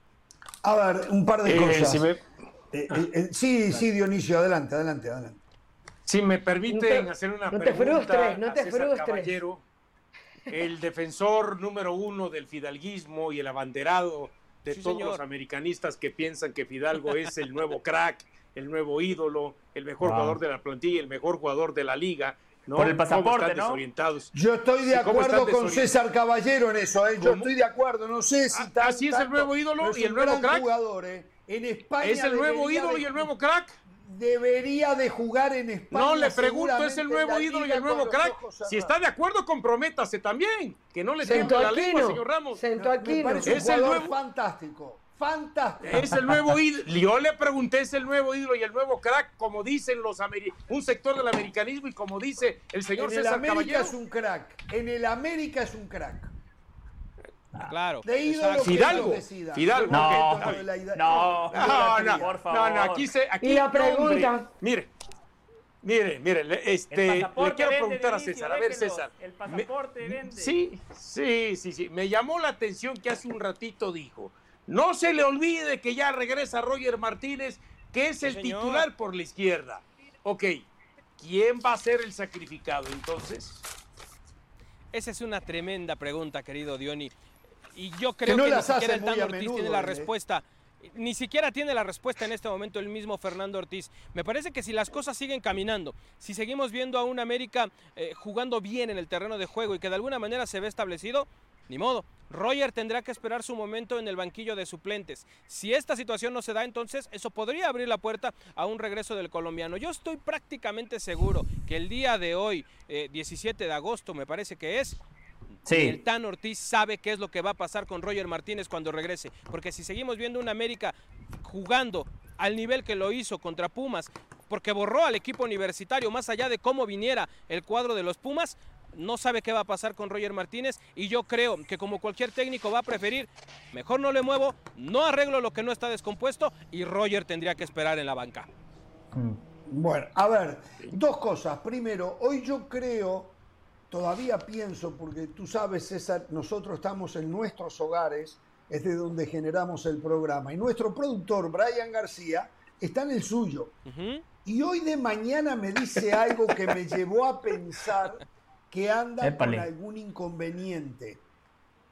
A ver, un par de eh, cosas. Eh, eh, sí, sí, Dionisio, adelante, adelante, adelante. Si me permiten hacer una no pregunta. Te frustres, no te frustres. Caballero, el defensor número uno del fidalguismo y el abanderado de todos los americanistas que piensan que Fidalgo es el nuevo crack el nuevo ídolo, el mejor jugador de la plantilla, el mejor jugador de la liga. ¿no? Por el pasaporte, ¿no? Desorientados? Yo estoy de acuerdo con César Caballero en eso, ¿eh? yo estoy de acuerdo, no sé si ah, Así es el nuevo ídolo y el nuevo crack. Jugador, ¿eh? En España es el nuevo ídolo y el nuevo crack. Debería de jugar en España. No, le pregunto, ¿es el nuevo ídolo y el nuevo crack? Si está de acuerdo, comprométase también. Que no le tiemble la lengua, señor Ramos. es el nuevo fantástico. Fantástico. Es el nuevo ídolo. Yo le pregunté, es el nuevo ídolo y el nuevo crack, como dicen los un sector del americanismo y como dice el señor en César el América es un crack. En el América es un crack. Claro. De ídolo Fidalgo. Fidalgo. No, no, no, no, por favor. No, no, aquí se. Aquí, y la pregunta. mire, mire, mire, este, le quiero preguntar a César. A ver, César. El pasaporte vende. Sí, sí, sí, sí. Me llamó la atención que hace un ratito dijo no se le olvide que ya regresa Roger Martínez, que es el titular por la izquierda. Ok, ¿quién va a ser el sacrificado entonces? Esa es una tremenda pregunta, querido Diony. Y yo creo que, ni siquiera el Tano Ortiz tiene la ¿eh? respuesta. Ni siquiera tiene la respuesta en este momento el mismo Fernando Ortiz. Me parece que si las cosas siguen caminando, si seguimos viendo a un América eh, jugando bien en el terreno de juego y que de alguna manera se ve establecido, ni modo. Roger tendrá que esperar su momento en el banquillo de suplentes. Si esta situación no se da, entonces eso podría abrir la puerta a un regreso del colombiano. Yo estoy prácticamente seguro que el día de hoy, 17 eh, de agosto, me parece que es, El Tan Ortiz sabe qué es lo que va a pasar con Roger Martínez cuando regrese. Porque si seguimos viendo una América jugando al nivel que lo hizo contra Pumas, porque borró al equipo universitario, más allá de cómo viniera el cuadro de los Pumas, no sabe qué va a pasar con Roger Martínez y yo creo que como cualquier técnico va a preferir, mejor no le muevo, no arreglo lo que no está descompuesto y Roger tendría que esperar en la banca. Mm. Bueno, a ver, dos cosas. Primero, hoy yo creo, todavía pienso, porque tú sabes, César, nosotros estamos en nuestros hogares es de donde generamos el programa. Y nuestro productor, Brian García, está en el suyo. Y hoy de mañana me dice algo que me llevó a pensar que anda con algún inconveniente.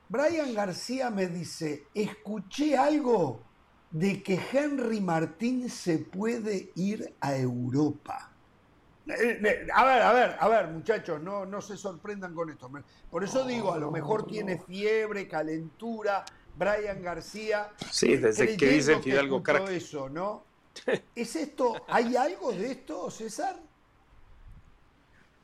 Brian García me dice, escuché algo de que Henry Martín se puede ir a Europa. Eh, eh, a ver, a ver, a ver, muchachos, no, no se sorprendan con esto. Por eso digo, a lo mejor tiene fiebre, calentura, Brian García. Sí, desde que dice Fidalgo crack. eso, ¿no? ¿Es esto, hay algo de esto, César?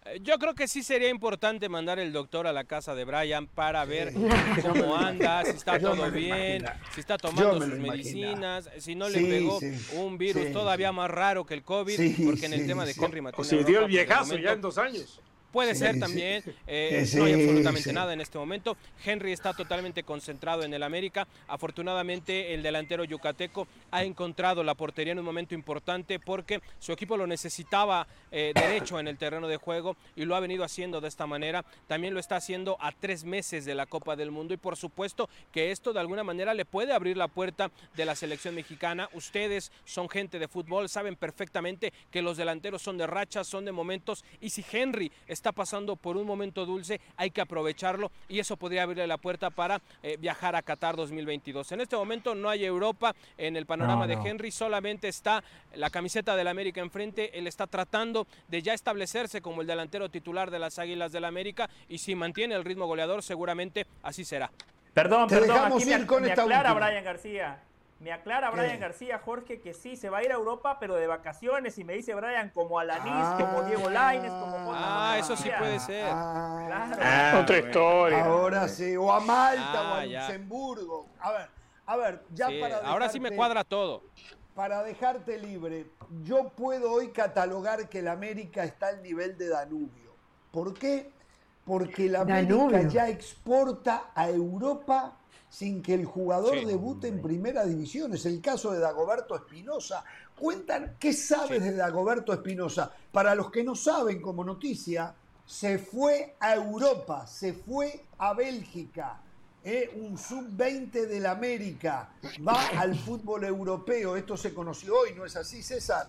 Eh, yo creo que sí sería importante mandar el doctor a la casa de Brian para ver cómo anda, si está todo bien, si está tomando sus medicinas, si no le pegó un virus todavía más raro que el COVID, porque en el tema de Henry Martínez. O si dio el viejazo ya en dos años. Puede ser también, eh, no hay absolutamente nada en este momento. Henry está totalmente concentrado en el América. Afortunadamente el delantero yucateco ha encontrado la portería en un momento importante porque su equipo lo necesitaba eh, derecho en el terreno de juego y lo ha venido haciendo de esta manera. También lo está haciendo a tres meses de la Copa del Mundo y por supuesto que esto de alguna manera le puede abrir la puerta de la selección mexicana. Ustedes son gente de fútbol, saben perfectamente que los delanteros son de rachas, son de momentos y si Henry está está pasando por un momento dulce, hay que aprovecharlo y eso podría abrirle la puerta para eh, viajar a Qatar 2022. En este momento no hay Europa en el panorama de Henry, solamente está la camiseta del América enfrente, él está tratando de ya establecerse como el delantero titular de las Águilas del América y si mantiene el ritmo goleador seguramente así será. Perdón, perdón, aquí me, con aclara Brian García. Me aclara Brian García, Jorge, que sí, se va a ir a Europa, pero de vacaciones. Y me dice Brian, como Alanis, como ah. Diego Laines, como Ah, eso sí puede ser. Ah, ah, otra historia. Ahora sí, o a Malta o a Luxemburgo. A ver, a ver, ya para. ahora sí me cuadra todo. Para dejarte libre, yo puedo hoy catalogar que el América está al nivel de Danubio. ¿Por qué? Porque la América ya exporta a Europa sin que el jugador debute en primera división. Es el caso de Dagoberto Espinosa. Cuentan qué sabes de Dagoberto Espinosa. Para los que no saben como noticia, se fue a Europa, se fue a Bélgica. ¿eh? un sub-20 del América va al fútbol europeo. Esto se conoció hoy, ¿no es así, César?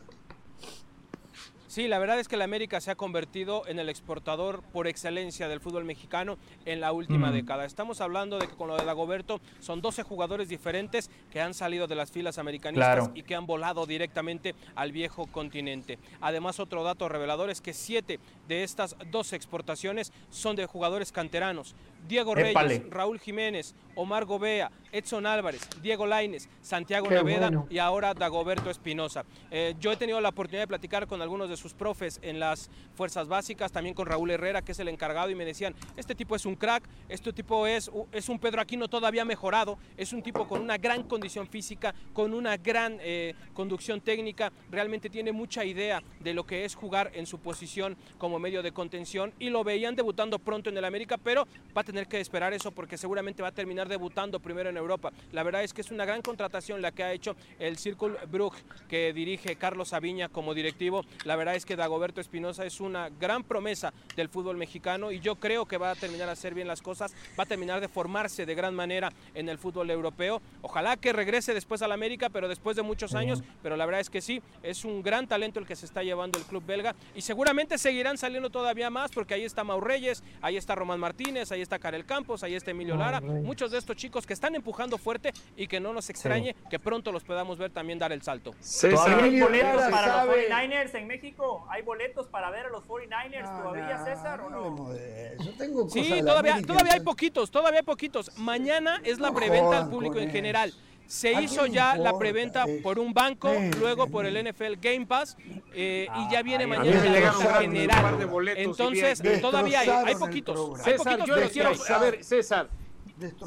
Sí, la verdad es que la América se ha convertido en el exportador por excelencia del fútbol mexicano en la última década. Estamos hablando de que con lo de Dagoberto son 12 jugadores diferentes que han salido de las filas americanistas y que han volado directamente al viejo continente. Además, otro dato revelador es que 7 de estas 12 exportaciones son de jugadores canteranos. Diego Reyes, Raúl Jiménez, Omar Gobea, Edson Álvarez, Diego Laines, Santiago Neveda y ahora Dagoberto Espinosa. Eh, yo he tenido la oportunidad de platicar con algunos de sus profes en las fuerzas básicas, también con Raúl Herrera, que es el encargado, y me decían, este tipo es un crack, este tipo es, es un Pedro Aquino todavía mejorado, es un tipo con una gran condición física, con una gran eh, conducción técnica, realmente tiene mucha idea de lo que es jugar en su posición como medio de contención y lo veían debutando pronto en el América, pero va a tener que esperar eso porque seguramente va a terminar debutando primero en Europa. La verdad es que es una gran contratación la que ha hecho el Círculo Brugge que dirige Carlos Aviña como directivo. La verdad es que Dagoberto Espinosa es una gran promesa del fútbol mexicano y yo creo que va a terminar a hacer bien las cosas, va a terminar de formarse de gran manera en el fútbol europeo. Ojalá que regrese después al América, pero después de muchos años, pero la verdad es que sí, es un gran talento el que se está llevando el club belga y seguramente seguirán saliendo todavía más porque ahí está Mau Reyes, ahí está Román Martínez, ahí está Karel Campos, ahí está Emilio Lara, muchos de estos chicos que están empujando fuerte y que no nos extrañe que pronto los podamos ver también dar el salto. ¿Hay boletos para los 49ers en México? ¿Hay boletos para ver a los 49ers todavía, César, o no? sí, todavía, todavía hay poquitos, todavía hay poquitos. Mañana es la preventa al público en general. Se hizo ya la preventa por un banco, luego por el NFL Game Pass eh, y ya viene mañana la general. Entonces, todavía hay, hay poquitos. César, yo quiero saber, César,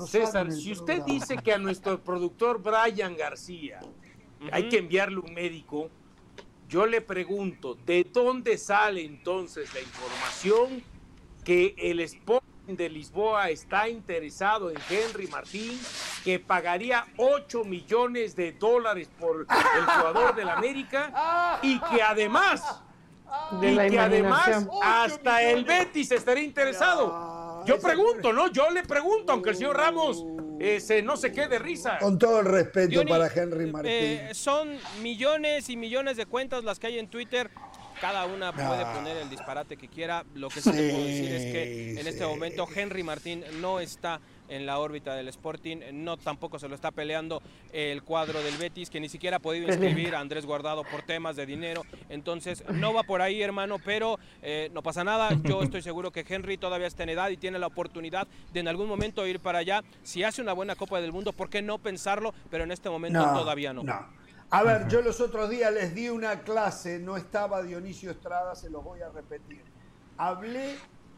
César, si usted dice que a nuestro productor Brian García hay que enviarle un médico, yo le pregunto, ¿de dónde sale entonces la información que el Sporting de Lisboa está interesado en Henry Martín, que pagaría 8 millones de dólares por el jugador del América y que además, y que además hasta el Betis estaría interesado? Yo pregunto, ¿no? Yo le pregunto, aunque el señor Ramos ese no sé qué de risa. Con todo el respeto para Henry eh, Martín. eh, son millones y millones de cuentas las que hay en Twitter. Cada una puede Ah. poner el disparate que quiera. Lo que sí, te puedo decir es que en Sí, este sí. momento Henry Martín no está en la órbita del Sporting, no tampoco se lo está peleando el cuadro del Betis, que ni siquiera ha podido inscribir a Andrés Guardado por temas de dinero. Entonces, no va por ahí, hermano, pero eh, no pasa nada. Yo estoy seguro que Henry todavía está en edad y tiene la oportunidad de en algún momento ir para allá. Si hace una buena Copa del Mundo, ¿por qué no pensarlo? Pero en este momento todavía no. A ver, yo los otros días les di una clase, no estaba Dionisio Estrada, se los voy a repetir. Hablé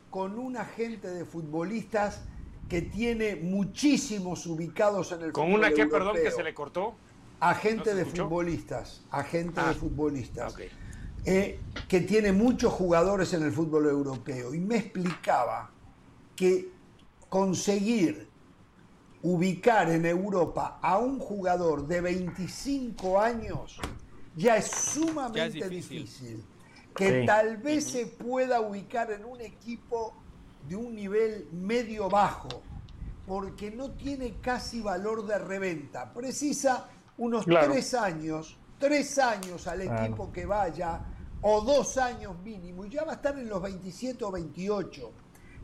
con un agente de futbolistas que tiene muchísimos ubicados en el Con fútbol una que, europeo. perdón, que se le cortó. Agente ¿No se de escuchó? futbolistas, agente Ah, de futbolistas, eh, que tiene muchos jugadores en el fútbol europeo. Y me explicaba que conseguir ubicar en Europa a un jugador de 25 años ya es sumamente Ya es difícil. difícil. Que Sí. tal vez se pueda ubicar en un equipo de un nivel medio bajo, porque no tiene casi valor de reventa. Precisa unos Claro. tres años, tres años al Claro. equipo que vaya, o dos años mínimo, y ya va a estar en los 27 o 28.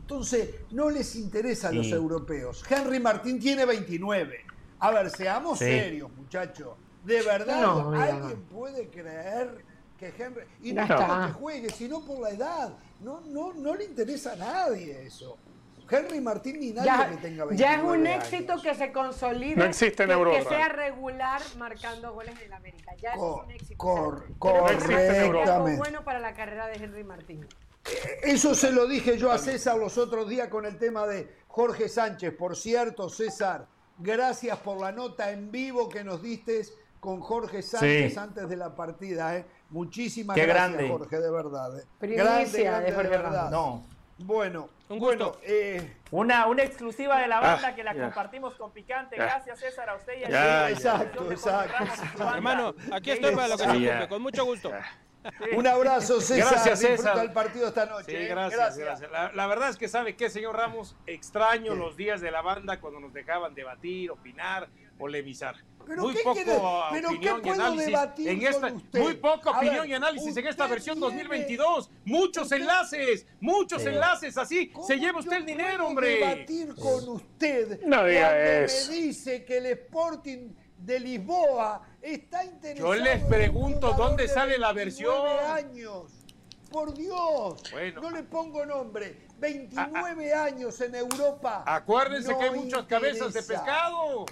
Entonces, no les interesa a los Sí. europeos. Henry Martín tiene 29. A ver, seamos Sí. serios, muchachos. De verdad, No. ¿alguien puede creer que Henry... Y no está. porque juegue, sino por la edad. No, no, no le interesa a nadie eso. Henry Martín ni nadie Ya, que tenga 29 ya es un años. éxito que se consolide. No existe en que, Europa. Que sea regular marcando goles en América. Ya eso es un éxito. cor- correctamente. es algo bueno para la carrera de Henry Martín. Eso se lo dije yo a César los otros días con el tema de Jorge Sánchez. Por cierto, César, gracias por la nota en vivo que nos diste con Jorge Sánchez Sí. antes de la partida. ¿eh? Muchísimas Qué gracias, grande. Jorge, de verdad. ¿eh? Grande, de grande, de Jorge verdad. No. Bueno, Un bueno, gusto. eh, Una, una exclusiva de la banda Ah, que la compartimos con Picante. Gracias, César, a usted y a ya. Exacto, exacto. Banda. Hermano, aquí estoy para lo que se ocupe, con mucho gusto. Un abrazo, César. Gracias, Disfruta César. el partido esta noche. Sí, ¿eh? gracias, gracias. La, la verdad es que sabe qué, señor Ramos, extraño ¿Qué? los días de la banda cuando nos dejaban debatir, opinar, polemizar. ¿Pero muy qué poco quiere- pero qué opinión y puedo análisis debatir en esta usted? muy poca opinión ver, y análisis en esta versión tiene- 2022. Muchos enlaces, muchos Sí. enlaces así. ¿Cómo Se lleva usted el dinero, puedo hombre. debatir con usted No diga cuando eso. me dice que el Sporting de Lisboa está interesado Yo les pregunto, ¿dónde de sale la 29 versión? años. Por Dios, Bueno. no le pongo nombre. 29 años en Europa. Acuérdense No que hay muchas cabezas de pescado.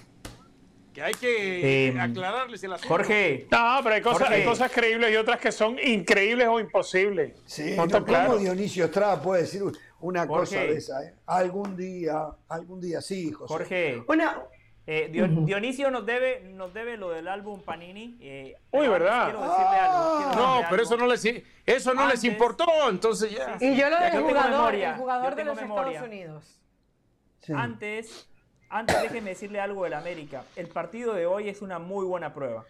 Que hay que Eh, aclararles el asunto. Jorge, No, pero hay cosas, Jorge. hay cosas creíbles y otras que son increíbles o imposibles. Sí, no, claro. ¿cómo Dionisio Estrada puede decir una cosa de esa? eh? Algún día, algún día, sí, José. Jorge, Una, eh, Dio- Dionisio nos debe, nos debe lo del álbum Panini. eh, Uy, ¿verdad? Quiero decirle algo. quiero No, decirle pero algo. eso no les, eso no les importó, entonces ya. y yo lo del jugador, memoria, el jugador de los memoria. Estados Unidos. Sí. Antes, antes déjeme decirle algo del América. El partido de hoy es una muy buena prueba.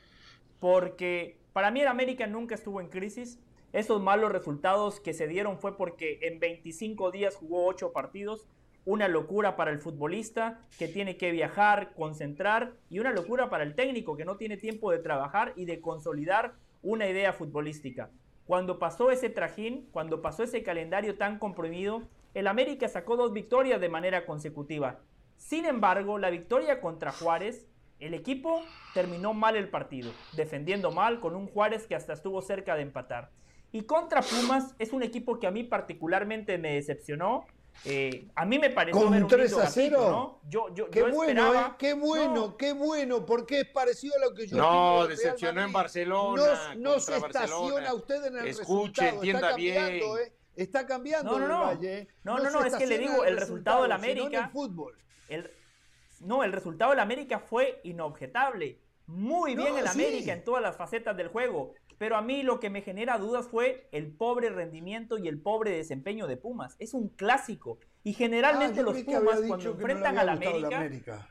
Porque para mí el América nunca estuvo en crisis. Esos malos resultados que se dieron fue porque en 25 días jugó 8 partidos. Una locura para el futbolista que tiene que viajar, concentrar. Y una locura para el técnico que no tiene tiempo de trabajar y de consolidar una idea futbolística. Cuando pasó ese trajín, cuando pasó ese calendario tan comprimido, el América sacó dos victorias de manera consecutiva. Sin embargo, la victoria contra Juárez, el equipo terminó mal el partido, defendiendo mal con un Juárez que hasta estuvo cerca de empatar. Y contra Pumas es un equipo que a mí particularmente me decepcionó. Eh, a mí me pareció ¿Con ver un 3 lindo a gatito, 0? ¿no? Yo, yo, Qué yo bueno, esperaba- ¿eh? Qué bueno, No, qué bueno, porque es parecido a lo que yo No, decepcionó en. Barcelona. No, no se estaciona Barcelona. usted en el Escuche, resultado. entienda está cambiando, bien. ¿eh? Está cambiando No, no, no. Valle. ¿eh? No, no, se no, es que le digo, el resultado del en América- el fútbol. El, no, el resultado del América fue inobjetable. Muy bien No, el sí. América en todas las facetas del juego. Pero a mí lo que me genera dudas fue el pobre rendimiento y el pobre desempeño de Pumas. Es un clásico. Y generalmente Ah, los Pumas cuando no enfrentan al América, América.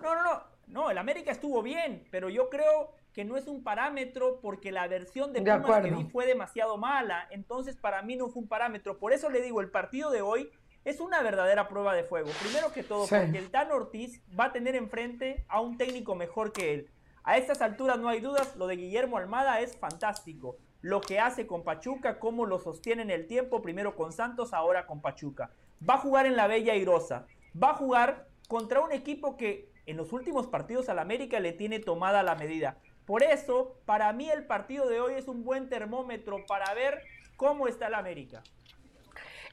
no, no, no. No, el América estuvo bien, pero yo creo que no es un parámetro porque la versión de De Pumas que vi fue demasiado mala. Entonces, para mí no fue un parámetro. Por eso le digo, el partido de hoy es una verdadera prueba de fuego. Primero que todo, porque el Tan Ortiz va a tener enfrente a un técnico mejor que él. A estas alturas no hay dudas, lo de Guillermo Almada es fantástico. Lo que hace con Pachuca, cómo lo sostiene en el tiempo, primero con Santos, ahora con Pachuca. Va a jugar en la Bella Irosa. Va a jugar contra un equipo que en los últimos partidos al América le tiene tomada la medida. Por eso, para mí el partido de hoy es un buen termómetro para ver cómo está el América.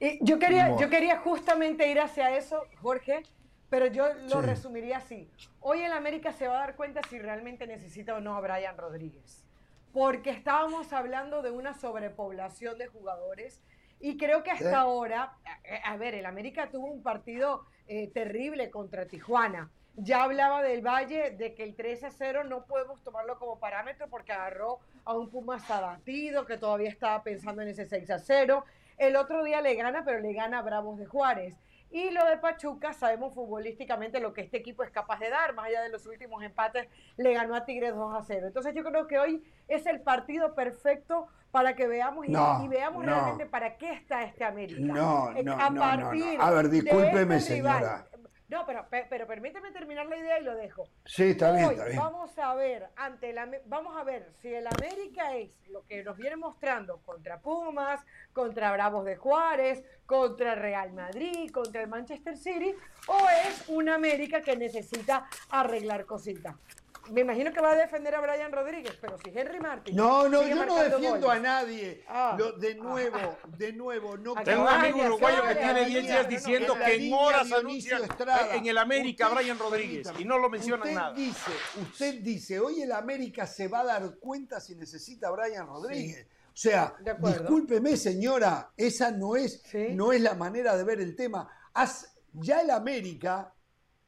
Y yo quería, yo quería justamente ir hacia eso, Jorge, pero yo lo resumiría así. Hoy el América se va a dar cuenta si realmente necesita o no a Brian Rodríguez. Porque estábamos hablando de una sobrepoblación de jugadores y creo que hasta ahora, a, ver, el América tuvo un partido eh, terrible contra Tijuana. Ya hablaba del Valle de que el 3 a 0 no podemos tomarlo como parámetro porque agarró a un Pumas abatido que todavía estaba pensando en ese 6 a 0. El otro día le gana, pero le gana a Bravos de Juárez. Y lo de Pachuca, sabemos futbolísticamente lo que este equipo es capaz de dar, más allá de los últimos empates, le ganó a Tigres 2 a 0. Entonces yo creo que hoy es el partido perfecto para que veamos y, veamos realmente para qué está este América. No, no, a partir no, A ver, discúlpeme, este señora. No, pero, pero permíteme terminar la idea y lo dejo. Sí, está bien, está bien. Vamos a ver, ante la, vamos a ver si el América es lo que nos viene mostrando contra Pumas, contra Bravos de Juárez, contra Real Madrid, contra el Manchester City, o es un América que necesita arreglar cositas me imagino que va a defender a Brian Rodríguez, pero si Henry Martin. No, no, yo no defiendo a nadie. Ah. de nuevo, de nuevo, no Tengo un amigo uruguayo que tiene 10 días diciendo que en horas anuncia en el América Brian Rodríguez y no lo menciona nada. Dice, usted dice, hoy el América se va a dar cuenta si necesita a Brian Rodríguez. O sea, discúlpeme, señora, esa no es, no es la manera de ver el tema. ya el América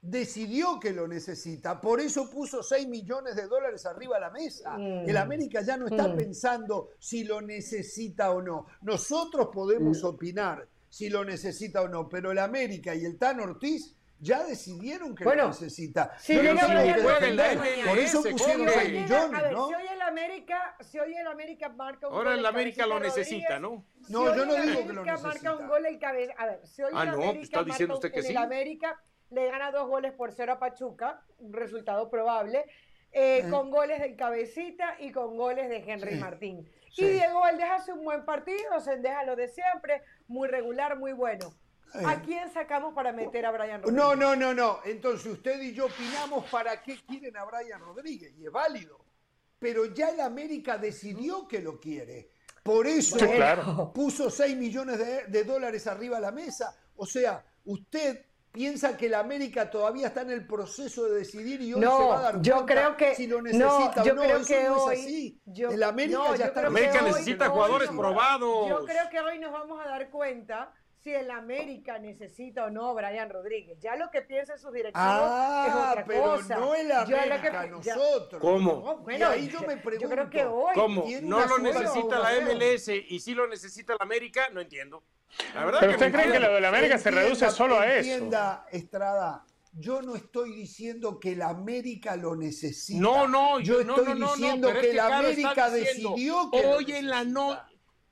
decidió que lo necesita, por eso puso 6 millones de dólares arriba a la mesa. Mm. El América ya no está mm. pensando si lo necesita o no. Nosotros podemos mm. opinar si lo necesita o no, pero el América y el Tan Ortiz ya decidieron que lo necesita. Si por eso pusieron 6 millones, ¿no? Si hoy el América, si hoy el América marca un Ahora gol el América lo necesita, ¿no? No, yo no digo que lo necesita. marca un gol el cabeza. A ver, si hoy ah, el América pues está diciendo usted que sí. el América le gana dos goles por cero a Pachuca, un resultado probable, eh, con goles del Cabecita y con goles de Henry Martín. Y Diego Valdés hace un buen partido, se deja lo de siempre, muy regular, muy bueno. ¿A quién sacamos para meter a Brian Rodríguez? No, no, no, no. Entonces usted y yo opinamos para qué quieren a Brian Rodríguez y es válido. Pero ya el América decidió que lo quiere. Por eso puso 6 millones de, de dólares arriba a la mesa. O sea, usted piensa que la América todavía está en el proceso de decidir y hoy se va a dar yo creo que, si lo necesita yo o no. Creo que no hoy, es así. el América ya está. América necesita jugadores probados. Yo creo que hoy nos vamos a dar cuenta si el América necesita o no Brian Rodríguez. Ya lo que piensa sus directivos ah, es otra pero cosa. no el América, nosotros. ¿Cómo? bueno, ahí yo me pregunto. Yo creo que hoy ¿Cómo? ¿No lo necesita la MLS y sí lo necesita la América? No entiendo. Pero usted cree que lo de la América se reduce solo a eso. Entienda, Estrada, yo no estoy diciendo que la América lo necesita. No, no, yo estoy diciendo que, la América decidió que hoy en la no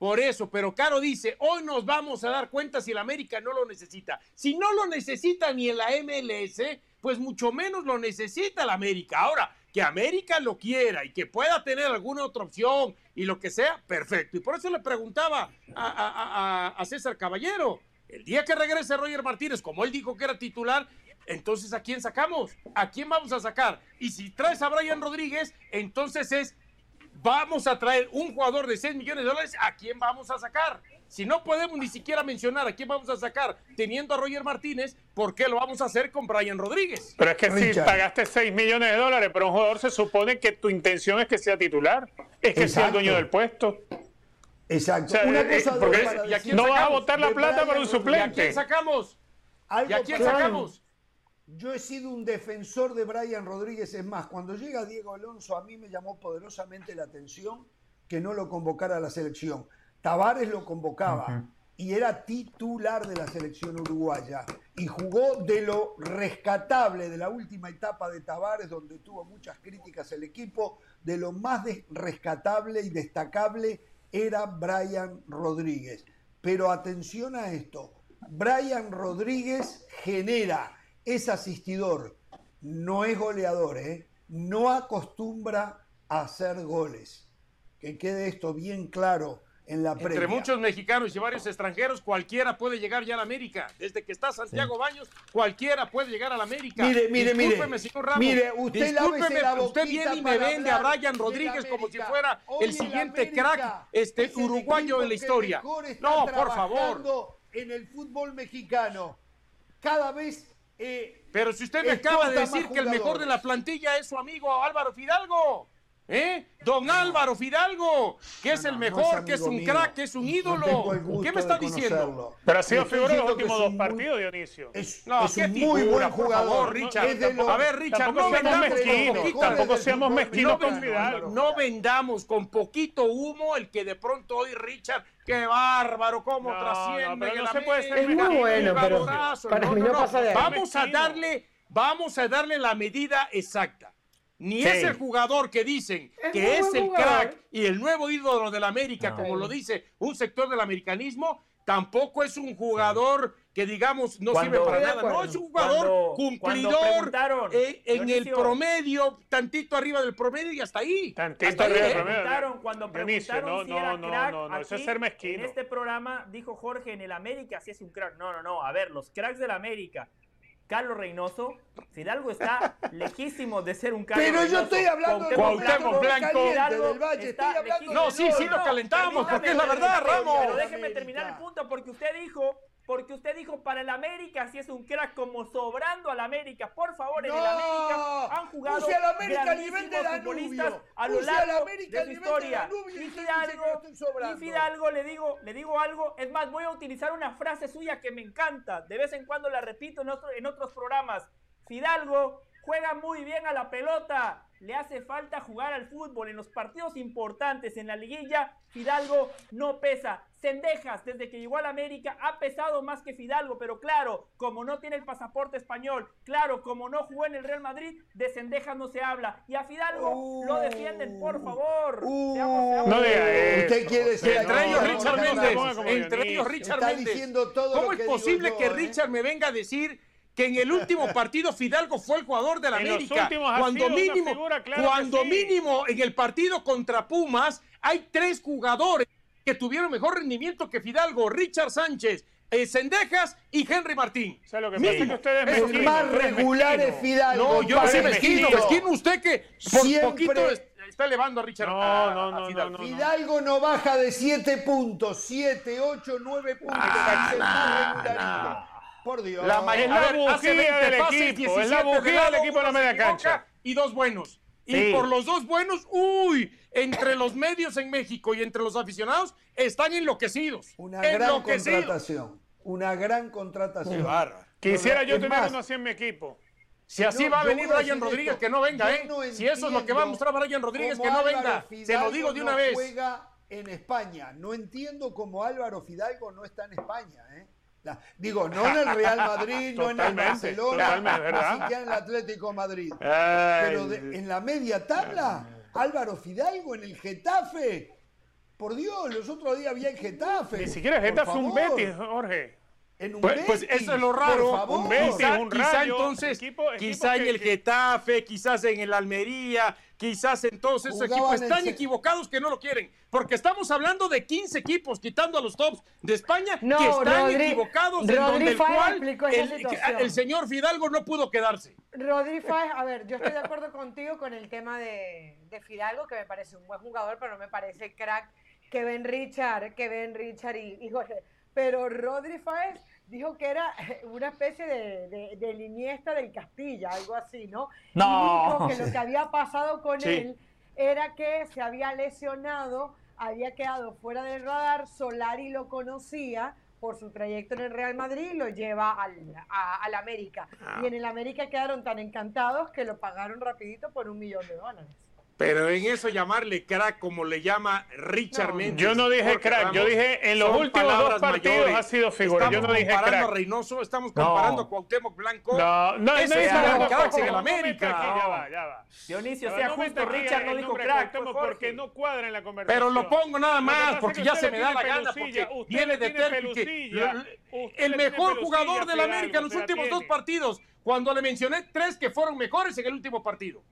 por eso, pero Caro dice, hoy nos vamos a dar cuenta si el América no lo necesita. Si no lo necesita ni en la MLS, pues mucho menos lo necesita la América. Ahora, que América lo quiera y que pueda tener alguna otra opción y lo que sea, perfecto. Y por eso le preguntaba a, César Caballero, el día que regrese Roger Martínez, como él dijo que era titular, entonces ¿a quién sacamos? ¿A quién vamos a sacar? Y si traes a Brian Rodríguez, entonces es, vamos a traer un jugador de 6 millones de dólares, ¿a quién vamos a sacar? Si no podemos ni siquiera mencionar a quién vamos a sacar teniendo a Roger Martínez, ¿por qué lo vamos a hacer con Brian Rodríguez? Pero es que si pagaste 6 millones de dólares por un jugador, se supone que tu intención es que sea titular, es que sea el dueño del puesto. Exacto. Una eh, cosa ¿y no vas a botar la plata para un suplente. ¿Y a quién sacamos? ¿Y a quién sacamos? Yo he sido un defensor de Brian Rodríguez. Es más, cuando llega Diego Alonso, a mí me llamó poderosamente la atención que no lo convocara a la selección. Tavares lo convocaba y era titular de la selección uruguaya y jugó de lo rescatable de la última etapa de Tavares, donde tuvo muchas críticas el equipo, de lo más rescatable y destacable era Brian Rodríguez. Pero atención a esto, Brian Rodríguez genera, es asistidor, no es goleador, ¿eh? no acostumbra a hacer goles. Que quede esto bien claro en la Entre muchos mexicanos y varios extranjeros, cualquiera puede llegar ya a la América. Desde que está Santiago Baños, cualquiera puede llegar a la América. Mire, mire, Discúlpeme, mire. señor Ramos. Mire, usted Discúlpeme, la usted viene y me vende a Brian Rodríguez como si fuera Hoy el siguiente América crack este es uruguayo en la historia. No, por favor. En el fútbol mexicano. Cada vez. Eh, Pero si usted me acaba de decir que el mejor de la plantilla es su amigo Álvaro Fidalgo. ¿Eh? Don Álvaro Fidalgo, que es el no mejor, es que es un mío. crack, que es un ídolo. ¿Qué me está diciendo? Pero ha sido figura en los últimos es dos partidos, Dionisio. Es, No, es qué un muy figura, buen jugador. favor, Richard. Es A ver, Richard, Tampoco no seamos vendamos con tampoco seamos mezquinos con Fidalgo. No vendamos con poquito humo el que de pronto hoy Richard, qué bárbaro, cómo No, trasciende. no, pero se puede ser mezquino, qué bueno, pero jugadorazo. para mí no pasa de ahí. Vamos a darle, vamos a darle la medida exacta. Ni Sí. es el jugador que dicen Es que es el jugador. crack y el nuevo ídolo de la América, como lo dice un sector del americanismo, tampoco es un jugador que digamos no Cuando- sirve para nada. No, es un jugador Cuando- cumplidor eh, en el promedio, tantito arriba del promedio y hasta ahí. Tantito Hasta arriba del ¿eh? promedio. preguntaron, cuando preguntaron no, si no, era no, crack, no, no, eso es ser mezquino. En este programa dijo Jorge, en el América sí es un crack. No, no, no. A ver, los cracks del América. Carlos Reynoso, Fidalgo está lejísimo de ser un Carlos Pero yo estoy hablando del Cuauhtémoc Blanco. Fidalgo del Valle. Estoy hablando. No, sí, sí lo calentamos, porque es la verdad, Ramos. Pero déjeme terminar el punto, porque usted dijo, porque usted dijo para el América si es un crack como sobrando al América. Por favor, en el América han jugado puse al América nivel de futbolistas a lo largo de su de historia. Y Fidalgo, y Fidalgo le digo, le digo algo, es más, voy a utilizar una frase suya que me encanta. De vez en cuando la repito en, otro- en otros programas. Fidalgo juega muy bien a la pelota. Le hace falta jugar al fútbol. En los partidos importantes, en la liguilla, Fidalgo no pesa. Cendejas, desde que llegó a la América, ha pesado más que Fidalgo. Pero claro, como no tiene el pasaporte español, claro, como no jugó en el Real Madrid, de Cendejas no se habla. Y a Fidalgo lo defienden, por favor. Uh, Seamos- seamos- No diga eso. Usted quiere ser Entre No, ellos Richard no, no, Méndez. entre ellos Richard Está Méndez. diciendo todo ¿Cómo lo es digo posible yo, que eh? Richard me venga a decir que en el último partido Fidalgo fue el jugador de la En los América? Cuando mínimo, figura, claro que cuando sí. mínimo en el partido contra Pumas hay tres jugadores que tuvieron mejor rendimiento que Fidalgo, Richard Sánchez, eh, Sendejas y Henry Martín. O sea, lo que pasa es que ustedes sí, más regular es. Fidalgo. No, yo no soy mezquino, mezquino. usted que por Siempre- poquito es- está elevando a Richard. No, a- no, no, Fidalgo. no, no. Fidalgo no baja de 7 puntos, 7, 8, 9 puntos. Es regularito. Por Dios. La ma- Es a la ver, bujía hace 20 del pases, equipo, es 17 la bujía de del equipo en la media cancha. Y dos buenos. Y por los dos buenos, uy, entre los medios en México y entre los aficionados están enloquecidos. Una gran contratación. Una gran contratación. Bárbaro. Quisiera yo tener más, uno así en mi equipo. Si así No, va a venir a Brian Rodríguez, esto. que no venga, ¿eh? no si eso es lo que va a mostrar Brian Rodríguez, que no Álvaro venga. Se lo digo de no una vez. juega en España. No entiendo cómo Álvaro Fidalgo no está en España. ¿eh? La- digo, no en el Real Madrid, no en el Barcelona, ni siquiera en el Atlético Madrid. Ay, Pero de- en la media tabla, Álvaro Fidalgo en el Getafe. Por Dios, los otros días había en Getafe. Ni siquiera Por Getafe fue un. Betis, Jorge. En un Pues, pues eso es lo por raro. Un Betis, Quizá, un quizá Rayo, entonces, equipo- equipo quizá en el que- Getafe, quizás en el Almería, quizás en todos esos Jugaban equipos en están equivocados que no lo quieren. Porque estamos hablando de 15 equipos, quitando a los tops de España, No, que están Rodri- equivocados en Rodri donde el cual el, el señor Fidalgo no pudo quedarse. Rodri Fáez, a ver, yo estoy de acuerdo contigo con el tema de, de Fidalgo, que me parece un buen jugador, pero no me parece el crack que ven Richard, que ven Richard y, y Jorge. Pero Rodri Fáez dijo que era una especie de, de, de Iniesta del Castilla, algo así, ¿no? No. Y dijo que lo que había pasado con Sí. él era que se había lesionado, había quedado fuera del radar, Solari lo conocía por su trayecto en el Real Madrid y lo lleva al, a- al América. Y en el América quedaron tan encantados que lo pagaron rapidito por un millón de dólares. Pero en eso llamarle crack como le llama Richard No, Méndez. yo no dije Jorge crack, Ramos, yo dije en los últimos dos partidos mayores. ha sido figura, yo no dije comparando crack. a Reynoso, estamos No. comparando a Cuauhtémoc Blanco. No, no, Ese no es nada, crack en el no, América. no, aquí, ya va, ya va. Dionisio, va, sea no justo, Richard no dijo crack, Jorge. porque no cuadra en la conversación. Pero lo pongo nada más porque que ya se me da la gana porque usted viene de tiene Terpi que pelusilla, l- usted el mejor jugador de la Fidalgo, América en los últimos dos partidos cuando le mencioné tres que fueron mejores en el último partido.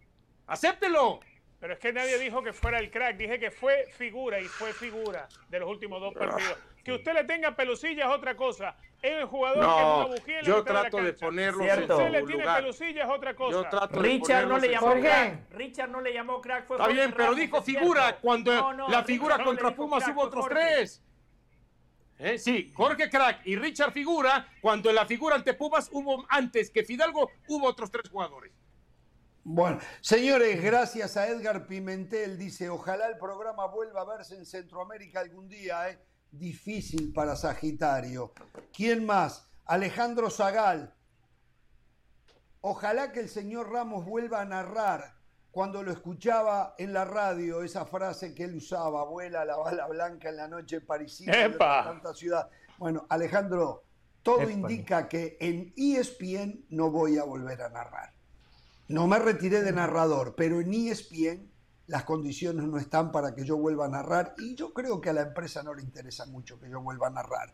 Acéptelo. Pero es que nadie dijo que fuera el crack, dije que fue figura y fue figura de los últimos dos partidos. Que usted le tenga pelusilla es otra cosa. Es el jugador No, que no abujía en la yo mitad de la trato de Si en usted su le tiene lugar. pelusilla es otra cosa. Yo trato de Richard no le en llamó crack. Richard no le llamó crack, fue Está Jorge bien, pero Ramos, dijo es figura cierto. cuando No, no, la figura contra Pumas hubo otros Jorge. tres. ¿Eh? Sí, Jorge Crack y Richard Figura, cuando en la figura ante Pumas hubo antes que Fidalgo, hubo otros tres jugadores. Bueno, señores, gracias a Edgar Pimentel, dice, ojalá el programa vuelva a verse en Centroamérica algún día, ¿eh? Difícil para Sagitario. ¿Quién más? Alejandro Zagal. Ojalá que el señor Ramos vuelva a narrar cuando lo escuchaba en la radio, esa frase que él usaba, vuela la bala blanca en la noche parisina ¡Epa! tanta ciudad. Bueno, Alejandro, todo Epa. indica que en ESPN no voy a volver a narrar. No me retiré de narrador, pero en ESPN las condiciones no están para que yo vuelva a narrar y yo creo que a la empresa no le interesa mucho que yo vuelva a narrar.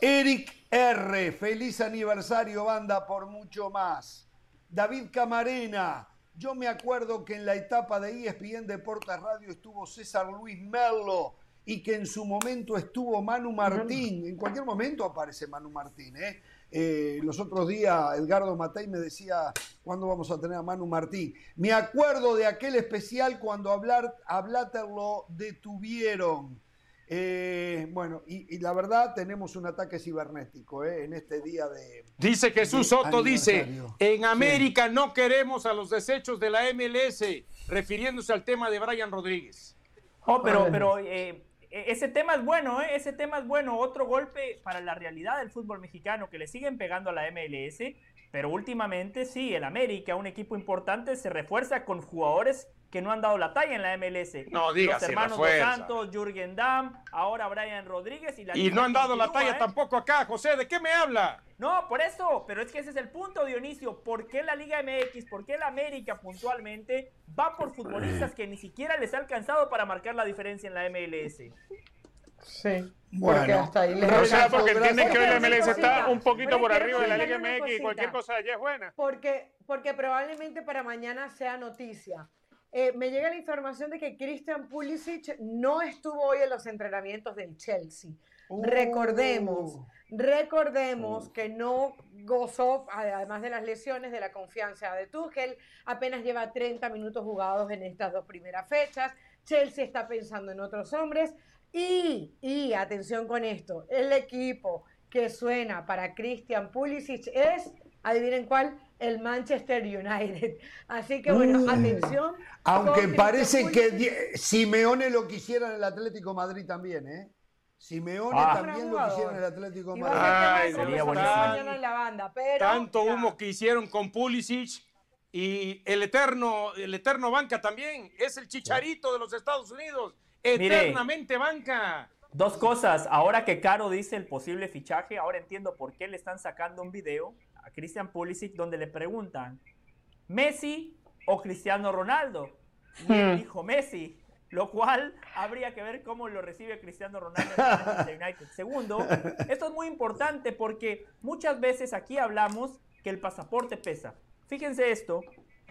Eric R, feliz aniversario banda por mucho más. David Camarena, yo me acuerdo que en la etapa de ESPN Deportes Radio estuvo César Luis Merlo y que en su momento estuvo Manu Martín. En cualquier momento aparece Manu Martín. ¿eh? Eh, los otros días Edgardo Matei me decía, ¿cuándo vamos a tener a Manu Martín? Me acuerdo de aquel especial cuando hablar, a Blatter lo detuvieron. Eh, bueno, y, y la verdad tenemos un ataque cibernético ¿eh? en este día de... Dice Jesús de Soto, dice, en América no queremos a los desechos de la MLS, refiriéndose al tema de Brian Rodríguez. Oh, pero, Vale. pero eh, ese tema es bueno, ¿eh? Ese tema es bueno. Otro golpe para la realidad del fútbol mexicano que le siguen pegando a la MLS. Pero últimamente sí, el América, un equipo importante, se refuerza con jugadores que no han dado la talla en la MLS. No digas Los hermanos Dos. Santos, Jürgen Damm, ahora Brian Rodríguez y la Y no han dado la talla ¿eh? tampoco acá, José, ¿de qué me habla? No, por eso, pero es que ese es el punto, Dionisio. ¿Por qué la Liga MX, por qué la América puntualmente va por futbolistas que ni siquiera les ha alcanzado para marcar la diferencia en la MLS? Sí. Bueno, porque hasta ahí les O sea, porque entienden que hoy la MLS está un poquito por arriba de la Liga MX y cualquier cosa de allá es buena. Porque, porque probablemente para mañana sea noticia. Eh, me llega la información de que Christian Pulisic no estuvo hoy en los entrenamientos del Chelsea. Uh. Recordemos, recordemos que no gozó, además de las lesiones, de la confianza de Tuchel. Apenas lleva 30 minutos jugados en estas dos primeras fechas. Chelsea está pensando en otros hombres. Y, y atención con esto, el equipo que suena para Christian Pulisic es, adivinen cuál, el Manchester United. Así que bueno, Mm. atención. Aunque parece Christian que Simeone lo quisiera en el Atlético Madrid también, ¿eh? Simeone Ah. también lo quisiera en el Atlético Madrid. Ay, sería mañana en la banda, pero Tanto ya. humo que hicieron con Pulisic y el eterno, el eterno banca también, es el chicharito de los Estados Unidos, eternamente banca. Dos cosas. Ahora que Caro dice el posible fichaje, ahora entiendo por qué le están sacando un video a Christian Pulisic donde le preguntan Messi o Cristiano Ronaldo. Y él Hmm. dijo Messi, lo cual habría que ver cómo lo recibe Cristiano Ronaldo en el Manchester United. Segundo, esto es muy importante porque muchas veces aquí hablamos que el pasaporte pesa. Fíjense esto.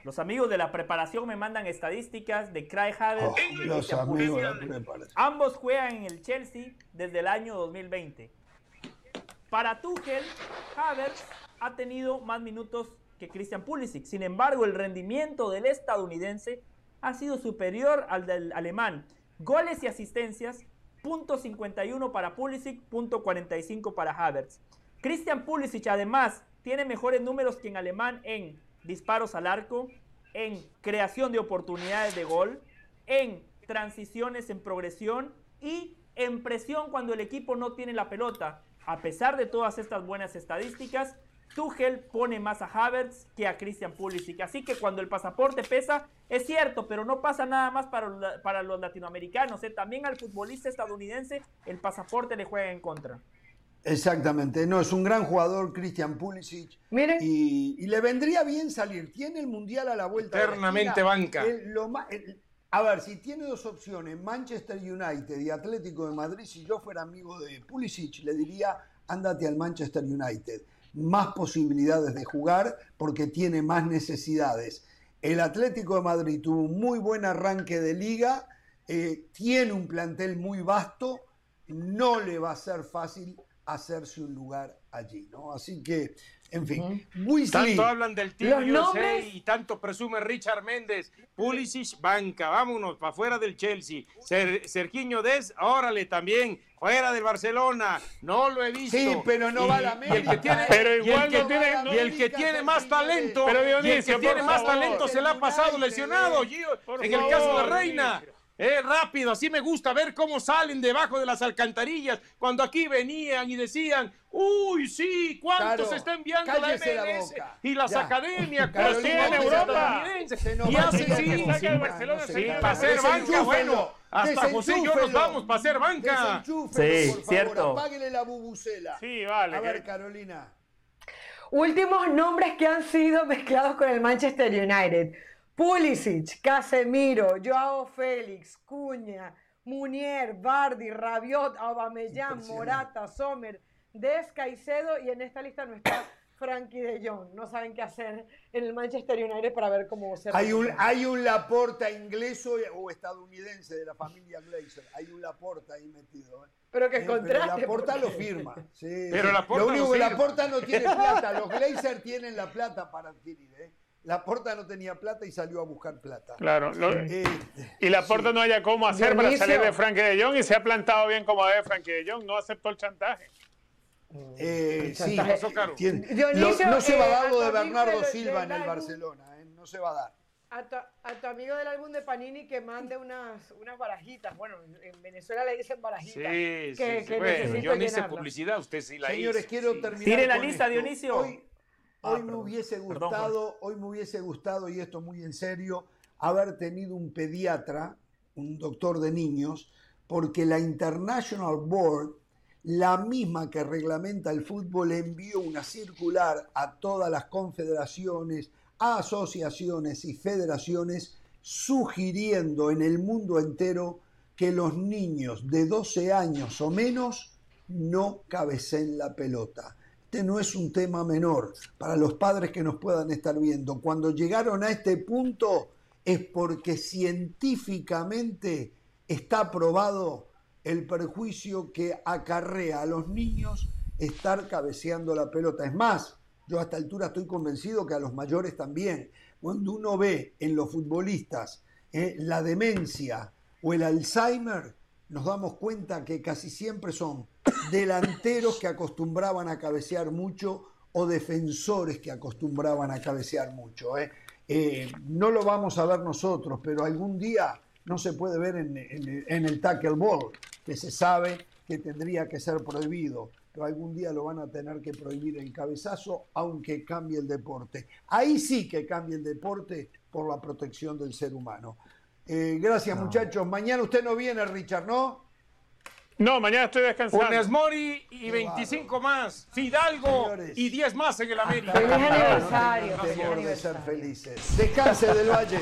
Los amigos de la preparación me mandan estadísticas de Craig Havertz Oh, los amigos de la preparación. Ambos juegan en el Chelsea desde el año 2020. Para Tuchel, Havertz ha tenido más minutos que Christian Pulisic. Sin embargo, el rendimiento del estadounidense ha sido superior al del alemán. Goles y asistencias, punto .51 para Pulisic, punto .45 para Havertz. Christian Pulisic además tiene mejores números que en alemán en disparos al arco, en creación de oportunidades de gol, en transiciones en progresión y en presión cuando el equipo no tiene la pelota. A pesar de todas estas buenas estadísticas, Tuchel pone más a Havertz que a Christian Pulisic. Así que cuando el pasaporte pesa, es cierto, pero no pasa nada más para, para los latinoamericanos. ¿eh? También al futbolista estadounidense el pasaporte le juega en contra. Exactamente, no, es un gran jugador Christian Pulisic. Y, le vendría bien salir. Tiene el Mundial a la vuelta. Eternamente banca. a ver, si tiene dos opciones, Manchester United y Atlético de Madrid, si yo fuera amigo de Pulisic, le diría, ándate al Manchester United. Más posibilidades de jugar porque tiene más necesidades. El Atlético de Madrid tuvo un muy buen arranque de liga, eh, tiene un plantel muy vasto, no le va a ser fácil hacerse un lugar allí, ¿no? Así que, en fin, muy Tanto hablan del tío y tanto presume Richard Méndez. Pulisic, banca, vámonos, para fuera del Chelsea. Ser, Sergiño Des, órale, también, fuera del Barcelona. No lo he visto. Sí, pero no va a la América. Y el que tiene, pero igual que, tiene, y el que tiene más talento, pero Dionisio, y el que tiene más talento se le ha pasado lesionado. en el caso de Reina. Eh, rápido, así me gusta ver cómo salen debajo de las alcantarillas. Cuando aquí venían y decían, uy, sí, ¿cuántos se está enviando la MLS y las academias? ¿Cuántos en Europa? Y hace sí, sí, para hacer banca, bueno. Hasta José y yo nos vamos para hacer banca. Sí, cierto. Apáguele la bubucela. Sí, vale. A ver, Carolina. Últimos nombres que han sido mezclados con el Manchester United. Pulisic, Casemiro, Joao Félix, Cuña, Munier, Bardi, Rabiot, Aubameyang, Morata, Sommer, Des Caicedo y en esta lista no está Frankie de Jong. No saben qué hacer en el Manchester United para ver cómo se Hay un, hay un Laporta inglés o estadounidense de la familia Glazer. Hay un Laporta ahí metido. ¿eh? Pero que eh, contraste. Laporta lo firma. Sí, pero Laporta lo único que Laporta no tiene plata. Los Glazer tienen la plata para adquirir. ¿eh? La Porta no tenía plata y salió a buscar plata. Claro. Este, y la Porta no haya cómo hacer para salir de Frankie de Jong y se ha plantado bien como debe Frankie de Jong. No aceptó el chantaje. Eh, sí, no se va a dar lo de Bernardo Silva en el Barcelona. Eh, no se va a dar. A tu, amigo del álbum de Panini que mande unas, unas barajitas. Bueno, en Venezuela le dicen barajitas. Sí, que, sí, bueno, yo no hice publicidad, usted sí la Señores, quiero terminar. Tire la lista, Dionisio. Ah, hoy me hubiese gustado, hoy me hubiese gustado, y esto muy en serio, haber tenido un pediatra, un doctor de niños, porque la International Board, la misma que reglamenta el fútbol, envió una circular a todas las confederaciones, asociaciones y federaciones, sugiriendo en el mundo entero que los niños de 12 años o menos no cabecen la pelota. Este no es un tema menor para los padres que nos puedan estar viendo. Cuando llegaron a este punto es porque científicamente está probado el perjuicio que acarrea a los niños estar cabeceando la pelota. Es más, yo a esta altura estoy convencido que a los mayores también. Cuando uno ve en los futbolistas eh, la demencia o el Alzheimer, nos damos cuenta que casi siempre son delanteros que acostumbraban a cabecear mucho o defensores que acostumbraban a cabecear mucho. ¿eh? Eh, no lo vamos a ver nosotros, pero algún día no se puede ver en, en, el tackle ball, que se sabe que tendría que ser prohibido, pero algún día lo van a tener que prohibir el cabezazo, aunque cambie el deporte. Ahí sí que cambie el deporte por la protección del ser humano. Eh, gracias, muchachos. Mañana usted no viene, Richard, ¿no? No, mañana estoy descansando. Funes Mori y 25 más. Fidalgo y 10 más en el América. Feliz aniversario. Feliz aniversario. ser felices. Descanse del Valle.